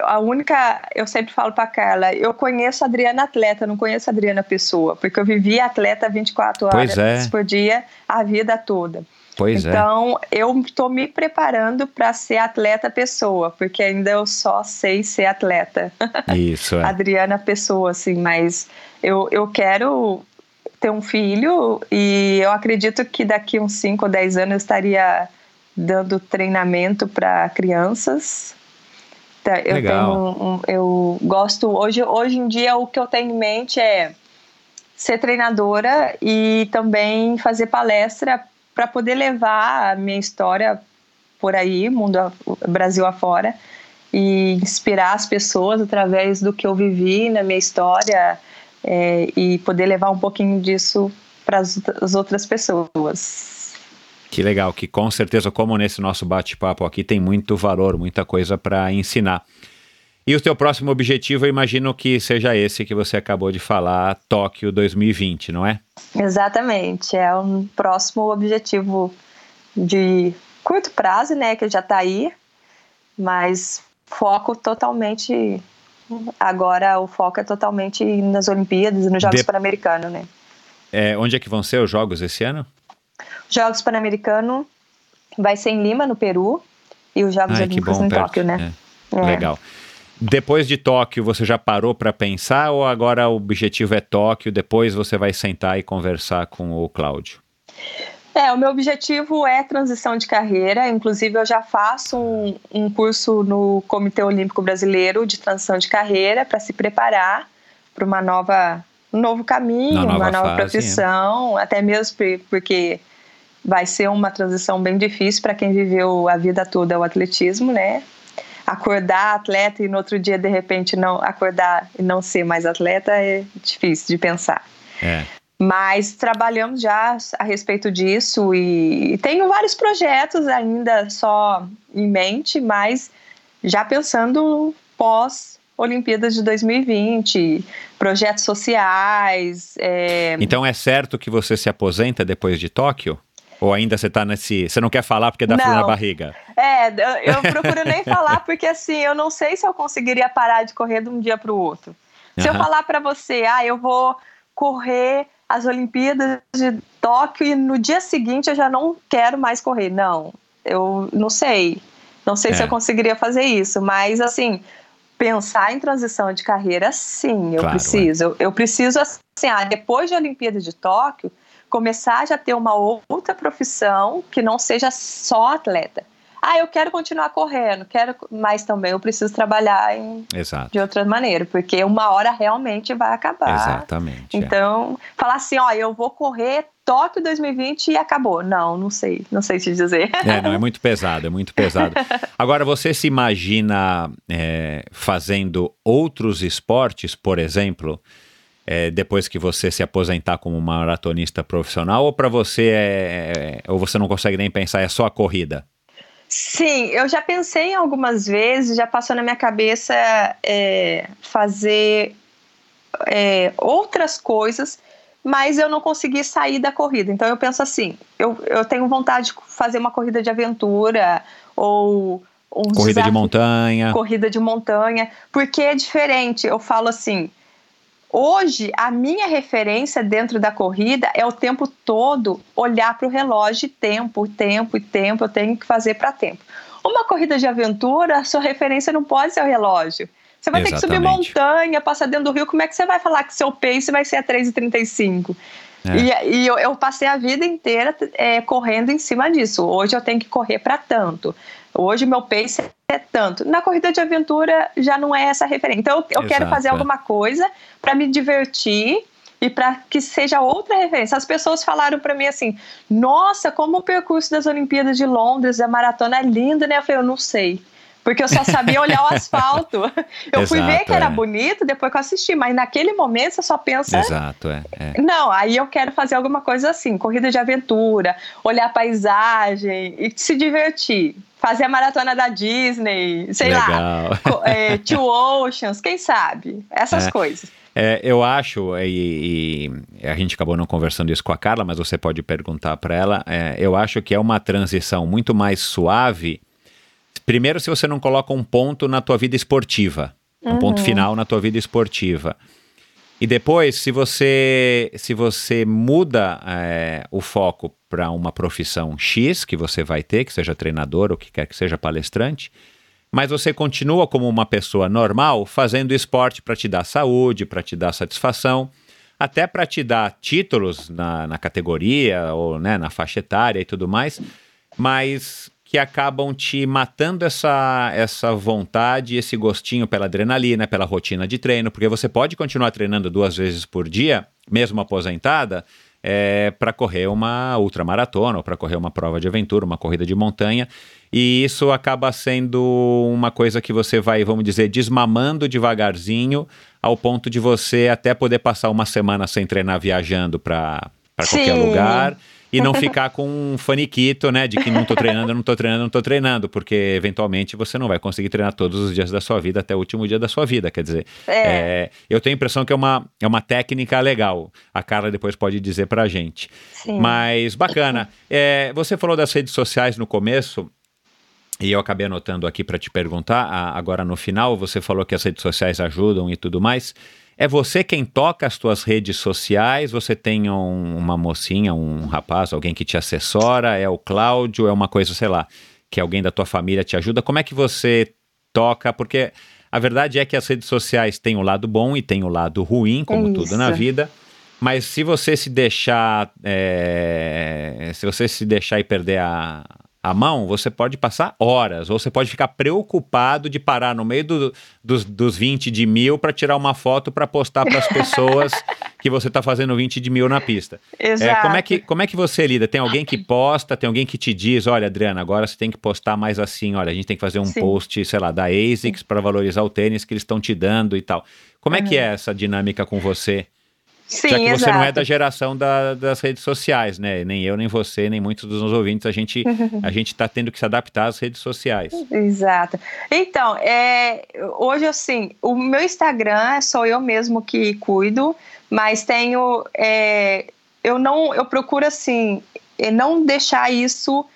a única, eu sempre falo para Carla, eu conheço a Adriana atleta, não conheço a Adriana pessoa, porque eu vivi atleta 24 horas é. por dia a vida toda. Pois é. então, é. eu estou me preparando para ser atleta pessoa, porque ainda eu só sei ser atleta. Isso, é. Adriana pessoa, assim, mas eu, eu quero ter um filho e eu acredito que daqui uns 5 ou 10 anos eu estaria dando treinamento para crianças. Tá, eu Legal. um, um, eu gosto hoje hoje em dia o que eu tenho em mente é ser treinadora e também fazer palestra para poder levar a minha história por aí, mundo Brasil afora, e inspirar as pessoas através do que eu vivi na minha história é, e poder levar um pouquinho disso para as outras pessoas. Que legal, que com certeza, como nesse nosso bate-papo aqui, tem muito valor, muita coisa para ensinar. E o teu próximo objetivo, eu imagino que seja esse que você acabou de falar, Tóquio 2020, não é? Exatamente, é um próximo objetivo de curto prazo, né, que já está aí, mas foco totalmente agora o foco é totalmente nas Olimpíadas e nos Jogos de... Pan-Americanos, né? É, onde é que vão ser os Jogos esse ano? Jogos Pan-Americanos vai ser em Lima, no Peru, e os Jogos Ai, Olímpicos bom, em perto. Tóquio, né? É. É. Legal. Depois de Tóquio, você já parou para pensar ou agora o objetivo é Tóquio, depois você vai sentar e conversar com o Cláudio? É, o meu objetivo é transição de carreira. Inclusive, eu já faço um, um curso no Comitê Olímpico Brasileiro de transição de carreira para se preparar para uma nova, um novo caminho, nova uma nova fase, profissão, é. até mesmo porque vai ser uma transição bem difícil para quem viveu a vida toda o atletismo, né? Acordar atleta e no outro dia de repente não acordar e não ser mais atleta é difícil de pensar. É. Mas trabalhamos já a respeito disso e, tenho vários projetos ainda só em mente, mas já pensando pós Olimpíadas de 2020, projetos sociais. É... Então é certo que você se aposenta depois de Tóquio? Ou ainda você tá nesse. Você não quer falar porque dá não. frio na barriga? É, eu procuro nem falar porque assim, eu não sei se eu conseguiria parar de correr de um dia para o outro. Se uhum. eu falar para você, ah, eu vou correr as Olimpíadas de Tóquio e no dia seguinte eu já não quero mais correr. Não, eu não sei. Não sei é. se eu conseguiria fazer isso, mas assim, pensar em transição de carreira, sim, eu claro, preciso. É. Eu, eu preciso, assim, ah, depois da Olimpíada de Tóquio, começar a já ter uma outra profissão que não seja só atleta. Ah, eu quero continuar correndo, quero, mas também eu preciso trabalhar em, de outra maneira, porque uma hora realmente vai acabar. Exatamente. É. Então, é. falar assim, ó, eu vou correr Tóquio 2020 e acabou. Não, não sei, não sei te dizer. É, não, é muito pesado, é muito pesado. Agora, você se imagina é, fazendo outros esportes, por exemplo? É, depois que você se aposentar como maratonista profissional ou para você é, é, ou você não consegue nem pensar é só a corrida? Sim, eu já pensei algumas vezes, já passou na minha cabeça é, fazer é, outras coisas, mas eu não consegui sair da corrida. Então eu penso assim, eu, eu tenho vontade de fazer uma corrida de aventura ou um corrida desafio, de montanha, corrida de montanha, porque é diferente. Eu falo assim, Hoje, a minha referência dentro da corrida é o tempo todo olhar para o relógio, tempo, tempo e tempo, eu tenho que fazer para tempo. Uma corrida de aventura, a sua referência não pode ser o relógio. Você vai Exatamente. ter que subir montanha, passar dentro do rio, como é que você vai falar que seu pace vai ser a 3,35? É. E, e eu, eu, passei a vida inteira é, correndo em cima disso. Hoje eu tenho que correr para tanto. Hoje meu pace é tanto. Na corrida de aventura já não é essa referência. Então eu, eu quero fazer é. alguma coisa para me divertir e para que seja outra referência. As pessoas falaram para mim assim: "Nossa, como o percurso das Olimpíadas de Londres, a maratona é lindo, né?" Eu falei: "Eu não sei." Porque eu só sabia olhar o asfalto. Eu Exato, fui ver que era é. bonito depois que eu assisti, mas naquele momento você só pensa. Exato, é, é, Não, aí eu quero fazer alguma coisa assim, corrida de aventura, olhar a paisagem e se divertir. fazer a maratona da Disney, sei Legal. lá, é, Two Oceans, quem sabe? Essas é. coisas. É, eu acho, e, e, a gente acabou não conversando isso com a Carla, mas você pode perguntar para ela. É, eu acho que é uma transição muito mais suave. Primeiro, se você não coloca um ponto na tua vida esportiva, um ponto uhum. final na tua vida esportiva. E depois, se você se você muda é, o foco para uma profissão X que você vai ter, que seja treinador ou que quer que seja palestrante, mas você continua como uma pessoa normal, fazendo esporte para te dar saúde, para te dar satisfação, até para te dar títulos na, na categoria ou né, na faixa etária e tudo mais, mas que acabam te matando essa, essa vontade, esse gostinho pela adrenalina, pela rotina de treino, porque você pode continuar treinando duas vezes por dia, mesmo aposentada, é, para correr uma ultramaratona ou para correr uma prova de aventura, uma corrida de montanha. E isso acaba sendo uma coisa que você vai, vamos dizer, desmamando devagarzinho, ao ponto de você até poder passar uma semana sem treinar viajando para qualquer lugar e não ficar com um faniquito, né, de que não tô treinando, não tô treinando, não tô treinando, porque eventualmente você não vai conseguir treinar todos os dias da sua vida até o último dia da sua vida, quer dizer, é. É, eu tenho a impressão que é uma, é uma técnica legal, a Carla depois pode dizer pra gente, Sim. mas bacana, é, você falou das redes sociais no começo, e eu acabei anotando aqui para te perguntar, agora no final, você falou que as redes sociais ajudam e tudo mais. É você quem toca as tuas redes sociais? Você tem um, uma mocinha, um rapaz, alguém que te assessora? É o Cláudio? É uma coisa, sei lá, que alguém da tua família te ajuda? Como é que você toca? Porque a verdade é que as redes sociais têm o lado bom e tem o lado ruim, como é tudo na vida. Mas se você se deixar, é, se você se deixar e perder a, a mão, você pode passar horas, ou você pode ficar preocupado de parar no meio do, dos, dos 20 de mil para tirar uma foto para postar para as pessoas que você está fazendo 20 de mil na pista. Exato. É, como, é que, como é que você lida? Tem alguém que posta, tem alguém que te diz, olha, Adriana, agora você tem que postar mais assim, olha, a gente tem que fazer um Sim. post, sei lá, da ASICS para valorizar o tênis que eles estão te dando e tal. Como é uhum. que é essa dinâmica com você? Sim, Já que exato. você não é da geração da, das redes sociais, né? Nem eu, nem você, nem muitos dos nossos ouvintes, a gente a gente está tendo que se adaptar às redes sociais. Exato. Então, é, hoje assim, o meu Instagram sou eu mesmo que cuido, mas tenho, é, eu não, eu procuro assim, é, não deixar isso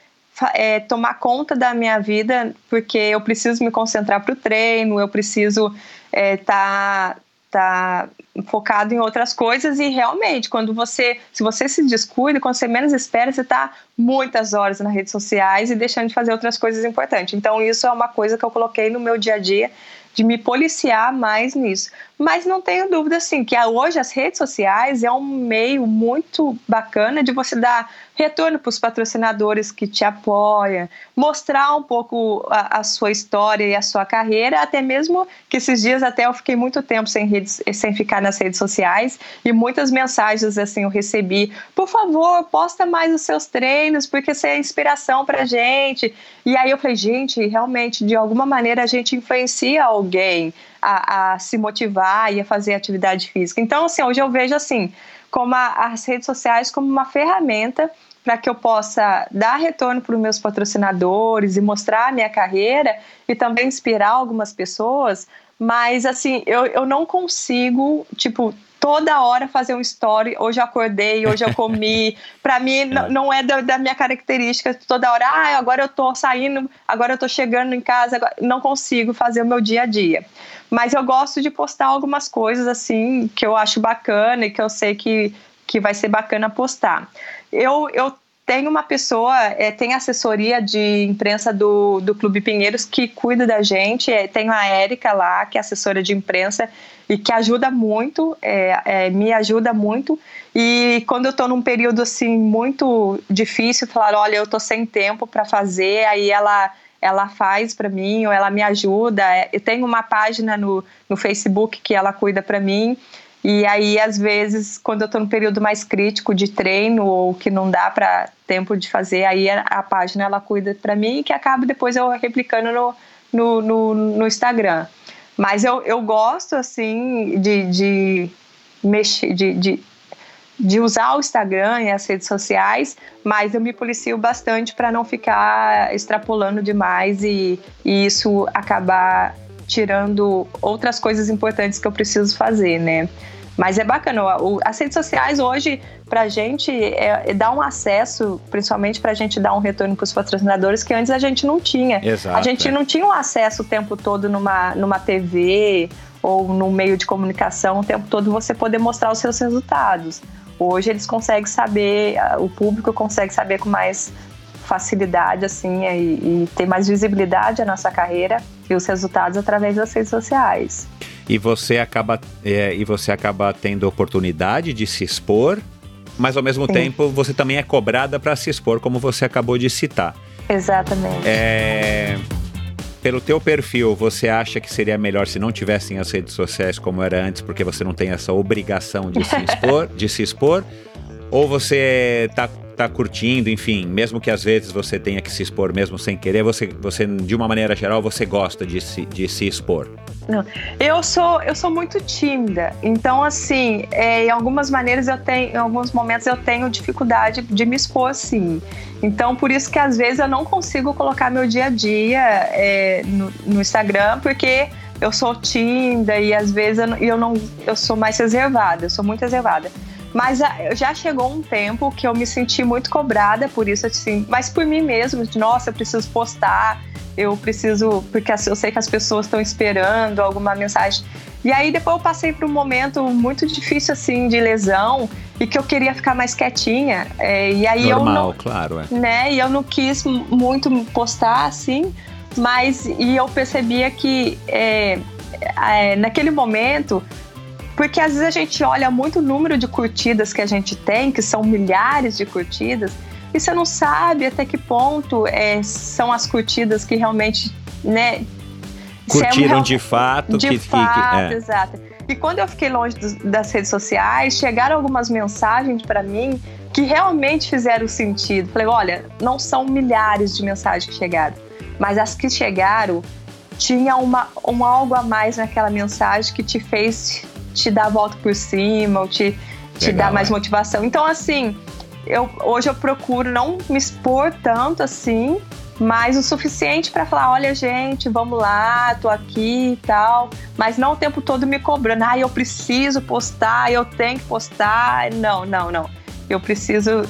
é, tomar conta da minha vida, porque eu preciso me concentrar para o treino, eu preciso estar é, tá, tá focado em outras coisas e realmente quando você se você se descuida quando você menos espera você está muitas horas nas redes sociais e deixando de fazer outras coisas importantes então isso é uma coisa que eu coloquei no meu dia a dia de me policiar mais nisso. Mas não tenho dúvida, assim, que hoje as redes sociais é um meio muito bacana de você dar retorno para os patrocinadores que te apoiam, mostrar um pouco a, a, sua história e a sua carreira, até mesmo que esses dias até eu fiquei muito tempo sem, redes, sem ficar nas redes sociais e muitas mensagens assim eu recebi, por favor, posta mais os seus treinos, porque você é inspiração para gente. E aí eu falei, gente, realmente, de alguma maneira a gente influencia alguém a, a se motivar e a fazer atividade física. Então, assim, hoje eu vejo assim, como a, as redes sociais como uma ferramenta para que eu possa dar retorno para os meus patrocinadores e mostrar a minha carreira e também inspirar algumas pessoas, mas assim, eu, eu não consigo, tipo, toda hora fazer um story. Hoje eu acordei, hoje eu comi. Para mim, é. não é da, da, minha característica toda hora. Ah, agora eu tô saindo, agora eu tô chegando em casa. Agora... Não consigo fazer o meu dia a dia. Mas eu gosto de postar algumas coisas assim que eu acho bacana e que eu sei que, que vai ser bacana postar. Eu, eu tem uma pessoa, é, tem assessoria de imprensa do, do Clube Pinheiros que cuida da gente. É, tem a Érica lá, que é assessora de imprensa e que ajuda muito, é, é me ajuda muito. E quando eu estou num período assim muito difícil, falar, olha, eu estou sem tempo para fazer, aí ela ela faz para mim ou ela me ajuda. É, eu tenho uma página no, no Facebook que ela cuida para mim. E aí, às vezes, quando eu estou no período mais crítico de treino ou que não dá para tempo de fazer, aí a, a página ela cuida para mim que acaba depois eu replicando no, no, no, no Instagram. Mas eu, eu gosto, assim, de, de mexer, de, de de usar o Instagram e as redes sociais, mas eu me policio bastante para não ficar extrapolando demais e, e isso acabar tirando outras coisas importantes que eu preciso fazer, né? Mas é bacana. O, as redes sociais hoje, para a gente, é, é dar um acesso, principalmente para a gente dar um retorno para os patrocinadores, que antes a gente não tinha. Exato, a gente é. não tinha um acesso o tempo todo numa, numa TV ou num meio de comunicação, o tempo todo você poder mostrar os seus resultados. Hoje eles conseguem saber, o público consegue saber com mais facilidade assim e, e ter mais visibilidade a nossa carreira e os resultados através das redes sociais. E você acaba é, e você acaba tendo oportunidade de se expor, mas ao mesmo Sim. tempo você também é cobrada para se expor, como você acabou de citar. Exatamente. É, pelo teu perfil, você acha que seria melhor se não tivessem as redes sociais como era antes, porque você não tem essa obrigação de se expor, de se expor? Ou você tá tá curtindo, enfim, mesmo que às vezes você tenha que se expor mesmo sem querer, você, você de uma maneira geral, você gosta de se, de se expor? Não, eu sou eu sou muito tímida, então assim, é, em algumas maneiras eu tenho, em alguns momentos eu tenho dificuldade de me expor, sim. Então por isso que às vezes eu não consigo colocar meu dia a dia é, no, no Instagram, porque eu sou tímida e às vezes eu, eu não eu sou mais reservada, eu sou muito reservada. Mas já chegou um tempo que eu me senti muito cobrada por isso, assim, mas por mim mesmo, de nossa, eu preciso postar, eu preciso, porque eu sei que as pessoas estão esperando alguma mensagem. E aí depois eu passei por um momento muito difícil, assim, de lesão, e que eu queria ficar mais quietinha. É, e aí Normal, eu não, claro, é. né? E eu não quis muito postar, assim, mas e eu percebia que é, é, naquele momento porque às vezes a gente olha muito o número de curtidas que a gente tem, que são milhares de curtidas, e você não sabe até que ponto é, são as curtidas que realmente, né? Curtiram é um, de fato. De que, fato, que, é. exato. E quando eu fiquei longe dos, das redes sociais, chegaram algumas mensagens para mim que realmente fizeram sentido. Falei, olha, não são milhares de mensagens que chegaram, mas as que chegaram tinha uma, um algo a mais naquela mensagem que te fez te dar a volta por cima, ou te, te Legal, dar mais é. motivação. Então, assim, eu, hoje eu procuro não me expor tanto assim, mas o suficiente para falar, olha gente, vamos lá, tô aqui e tal, mas não o tempo todo me cobrando, ah, eu preciso postar, eu tenho que postar, não, não, não. Eu preciso,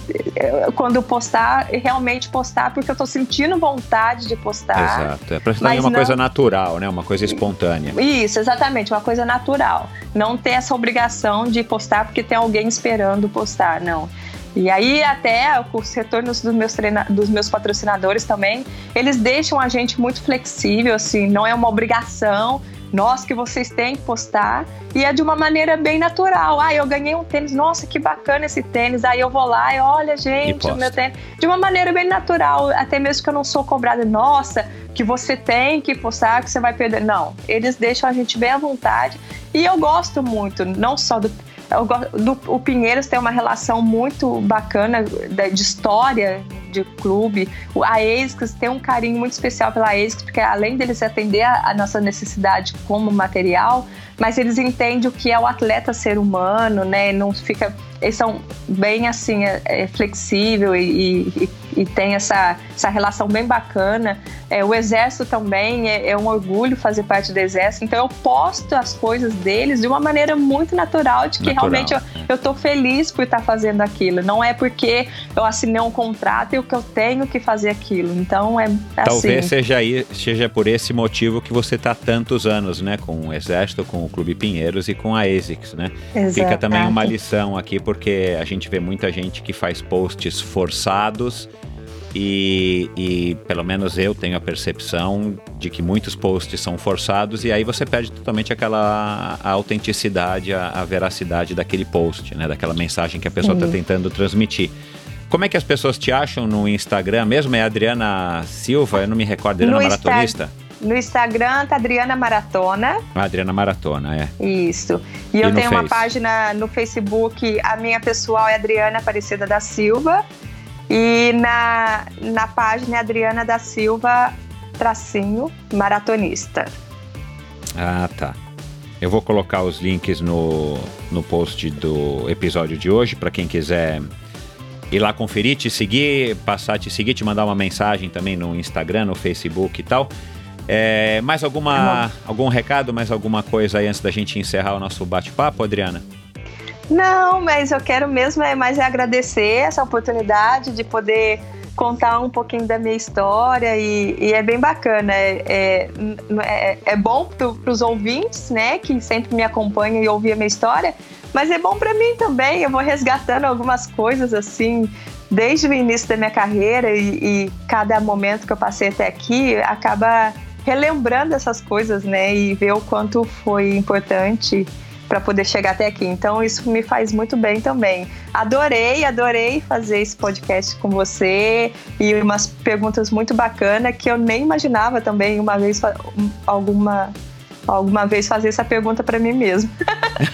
quando eu postar, realmente postar, porque eu estou sentindo vontade de postar. Exato. É para ser uma não... coisa natural, né? Uma coisa espontânea. Isso, exatamente, uma coisa natural. Não ter essa obrigação de postar porque tem alguém esperando postar, não. E aí até os retornos dos meus, treina dos meus patrocinadores também, eles deixam a gente muito flexível, assim, não é uma obrigação, nós que vocês têm que postar e é de uma maneira bem natural. Ah, eu ganhei um tênis, nossa, que bacana esse tênis. Aí eu vou lá e olha, gente, o meu tênis. De uma maneira bem natural, até mesmo que eu não sou cobrada, nossa, que você tem que postar, que você vai perder. Não, eles deixam a gente bem à vontade e eu gosto muito, não só do do, o Pinheiros tem uma relação muito bacana de história de clube. A ASICS tem um carinho muito especial pela ASICS, porque além deles atender a, a nossa necessidade como material, mas eles entendem o que é o atleta ser humano, né? Não fica eles são bem assim é, é flexível e, e, e, tem essa, essa relação bem bacana. É, o exército também é, é, um orgulho fazer parte do exército. Então eu posto as coisas deles de uma maneira muito natural, de que natural. realmente eu, eu tô feliz por estar fazendo aquilo. Não é porque eu assinei um contrato e o que eu tenho que fazer aquilo. Então é assim. Talvez seja, aí, seja por esse motivo que você está tantos anos, né, com o exército, com o Clube Pinheiros e com a ASICS, né? Exato. Fica também uma lição aqui porque a gente vê muita gente que faz posts forçados e, e, pelo menos eu tenho a percepção de que muitos posts são forçados e aí você perde totalmente aquela a autenticidade, a, a, veracidade daquele post, né? Daquela mensagem que a pessoa está tentando transmitir. Como é que as pessoas te acham no Instagram mesmo? É Adriana Silva? Eu não me recordo, Adriana no Maratonista? Insta no Instagram tá Adriana Maratona. Adriana Maratona, é. Isso. E, e eu tenho face? uma página no Facebook, a minha pessoal é Adriana Aparecida da Silva. E na, na página é Adriana da Silva, tracinho, maratonista. Ah, tá. Eu vou colocar os links no, no post do episódio de hoje para quem quiser ir lá conferir, te seguir, passar a te seguir, te mandar uma mensagem também no Instagram, no Facebook e tal. É, mais alguma, algum recado, mais alguma coisa aí antes da gente encerrar o nosso bate-papo, Adriana? Não, mas eu quero mesmo é mais é agradecer essa oportunidade de poder contar um pouquinho da minha história e, e é bem bacana. É, é, é, é bom para os ouvintes, né, que sempre me acompanham e ouvem a minha história, mas é bom para mim também. Eu vou resgatando algumas coisas assim desde o início da minha carreira e, e cada momento que eu passei até aqui acaba relembrando essas coisas, né, e ver o quanto foi importante para poder chegar até aqui. Então isso me faz muito bem também. Adorei, adorei fazer esse podcast com você e umas perguntas muito bacanas que eu nem imaginava também uma vez alguma alguma vez fazer essa pergunta para mim mesmo.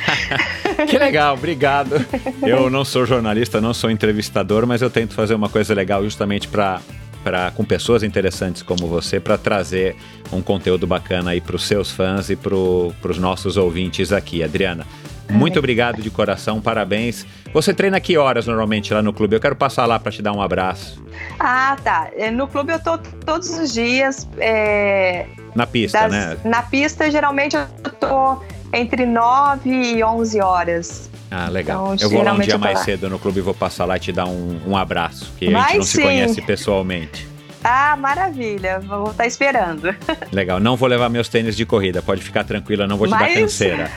que legal, obrigado. Eu não sou jornalista, não sou entrevistador, mas eu tento fazer uma coisa legal justamente para pra, com pessoas interessantes como você para trazer um conteúdo bacana aí para os seus fãs e para os nossos ouvintes aqui. Adriana, muito obrigado de coração, parabéns. Você treina que horas normalmente lá no clube? Eu quero passar lá para te dar um abraço. Ah, tá. É, no clube eu tô todos os dias. É, na pista, das, né? Na pista, geralmente eu tô entre 9 e 11 horas. Ah, legal. Então, eu vou lá um dia mais cedo no clube e vou passar lá e te dar um, um abraço, que a gente não sim. se conhece pessoalmente. Ah, maravilha. Vou estar esperando. Legal. Não vou levar meus tênis de corrida. Pode ficar tranquila, não vou te Mas, dar canseira.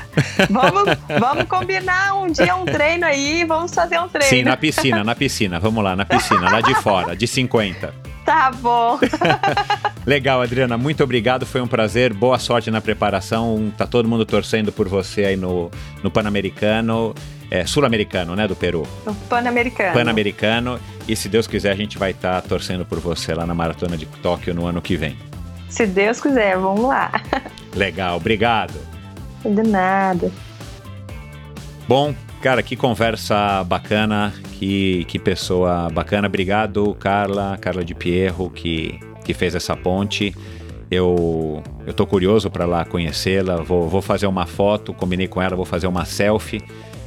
Vamos, vamos combinar um dia um treino aí. Vamos fazer um treino. Sim, na piscina, na piscina. Vamos lá, na piscina, lá de fora, de 50. Tá bom. Legal, Adriana. Muito obrigado. Foi um prazer. Boa sorte na preparação. Tá todo mundo torcendo por você aí no, no Pan-Americano é, sul-americano, né, do Peru. Pan-americano. Pan-americano. E se Deus quiser, a gente vai estar tá torcendo por você lá na Maratona de Tóquio no ano que vem. Se Deus quiser, vamos lá. Legal, obrigado. De nada. Bom, cara, que conversa bacana, que, que pessoa bacana. Obrigado, Carla, Carla de Pierro, que, que fez essa ponte. Eu, eu tô curioso para lá conhecê-la. Vou, vou fazer uma foto, combinei com ela, vou fazer uma selfie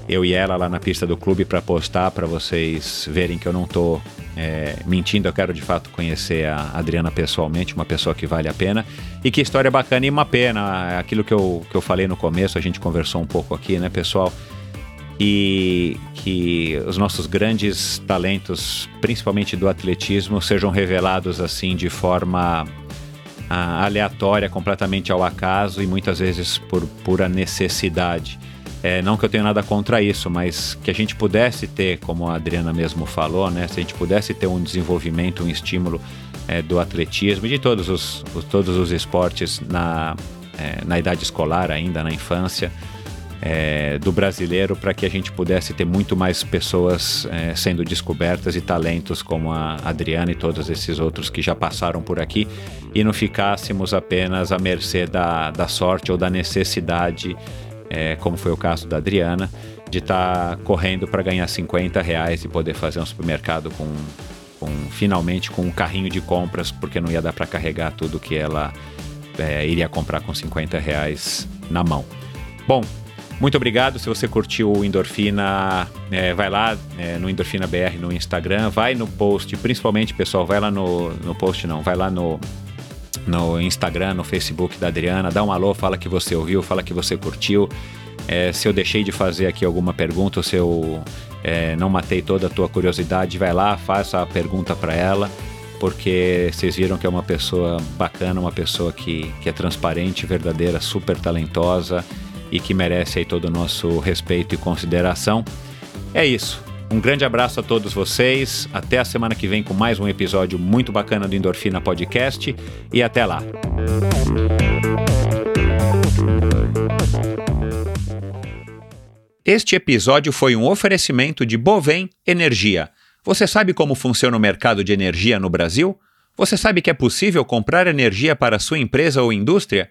eu e ela lá na pista do clube para postar, para vocês verem que eu não estou é, mentindo. Eu quero de fato conhecer a Adriana pessoalmente, uma pessoa que vale a pena. E que história bacana e uma pena. Aquilo que eu, que eu falei no começo, a gente conversou um pouco aqui, né, pessoal? E que os nossos grandes talentos, principalmente do atletismo, sejam revelados assim de forma ah, aleatória, completamente ao acaso e muitas vezes por pura necessidade. É, não que eu tenha nada contra isso, mas que a gente pudesse ter, como a Adriana mesmo falou, né, se a gente pudesse ter um desenvolvimento, um estímulo é, do atletismo e de todos os, os, todos os esportes na, é, na idade escolar ainda, na infância, é, do brasileiro, para que a gente pudesse ter muito mais pessoas é, sendo descobertas e talentos como a Adriana e todos esses outros que já passaram por aqui e não ficássemos apenas à mercê da, da sorte ou da necessidade é, como foi o caso da Adriana, de estar tá correndo para ganhar 50 reais e poder fazer um supermercado com, com finalmente com um carrinho de compras, porque não ia dar para carregar tudo que ela é, iria comprar com 50 reais na mão. Bom, muito obrigado. Se você curtiu o Endorfina, é, vai lá é, no Endorfina BR no Instagram, vai no post, principalmente, pessoal, vai lá no, no post, não, vai lá no, no Instagram, no Facebook da Adriana, dá um alô, fala que você ouviu, fala que você curtiu. É, se eu deixei de fazer aqui alguma pergunta, se eu é, não matei toda a tua curiosidade, vai lá, faça a pergunta para ela, porque vocês viram que é uma pessoa bacana, uma pessoa que, que é transparente, verdadeira, super talentosa e que merece aí todo o nosso respeito e consideração. É isso. Um grande abraço a todos vocês. Até a semana que vem com mais um episódio muito bacana do Endorfina Podcast. E até lá. Este episódio foi um oferecimento de Bovem Energia. Você sabe como funciona o mercado de energia no Brasil? Você sabe que é possível comprar energia para sua empresa ou indústria?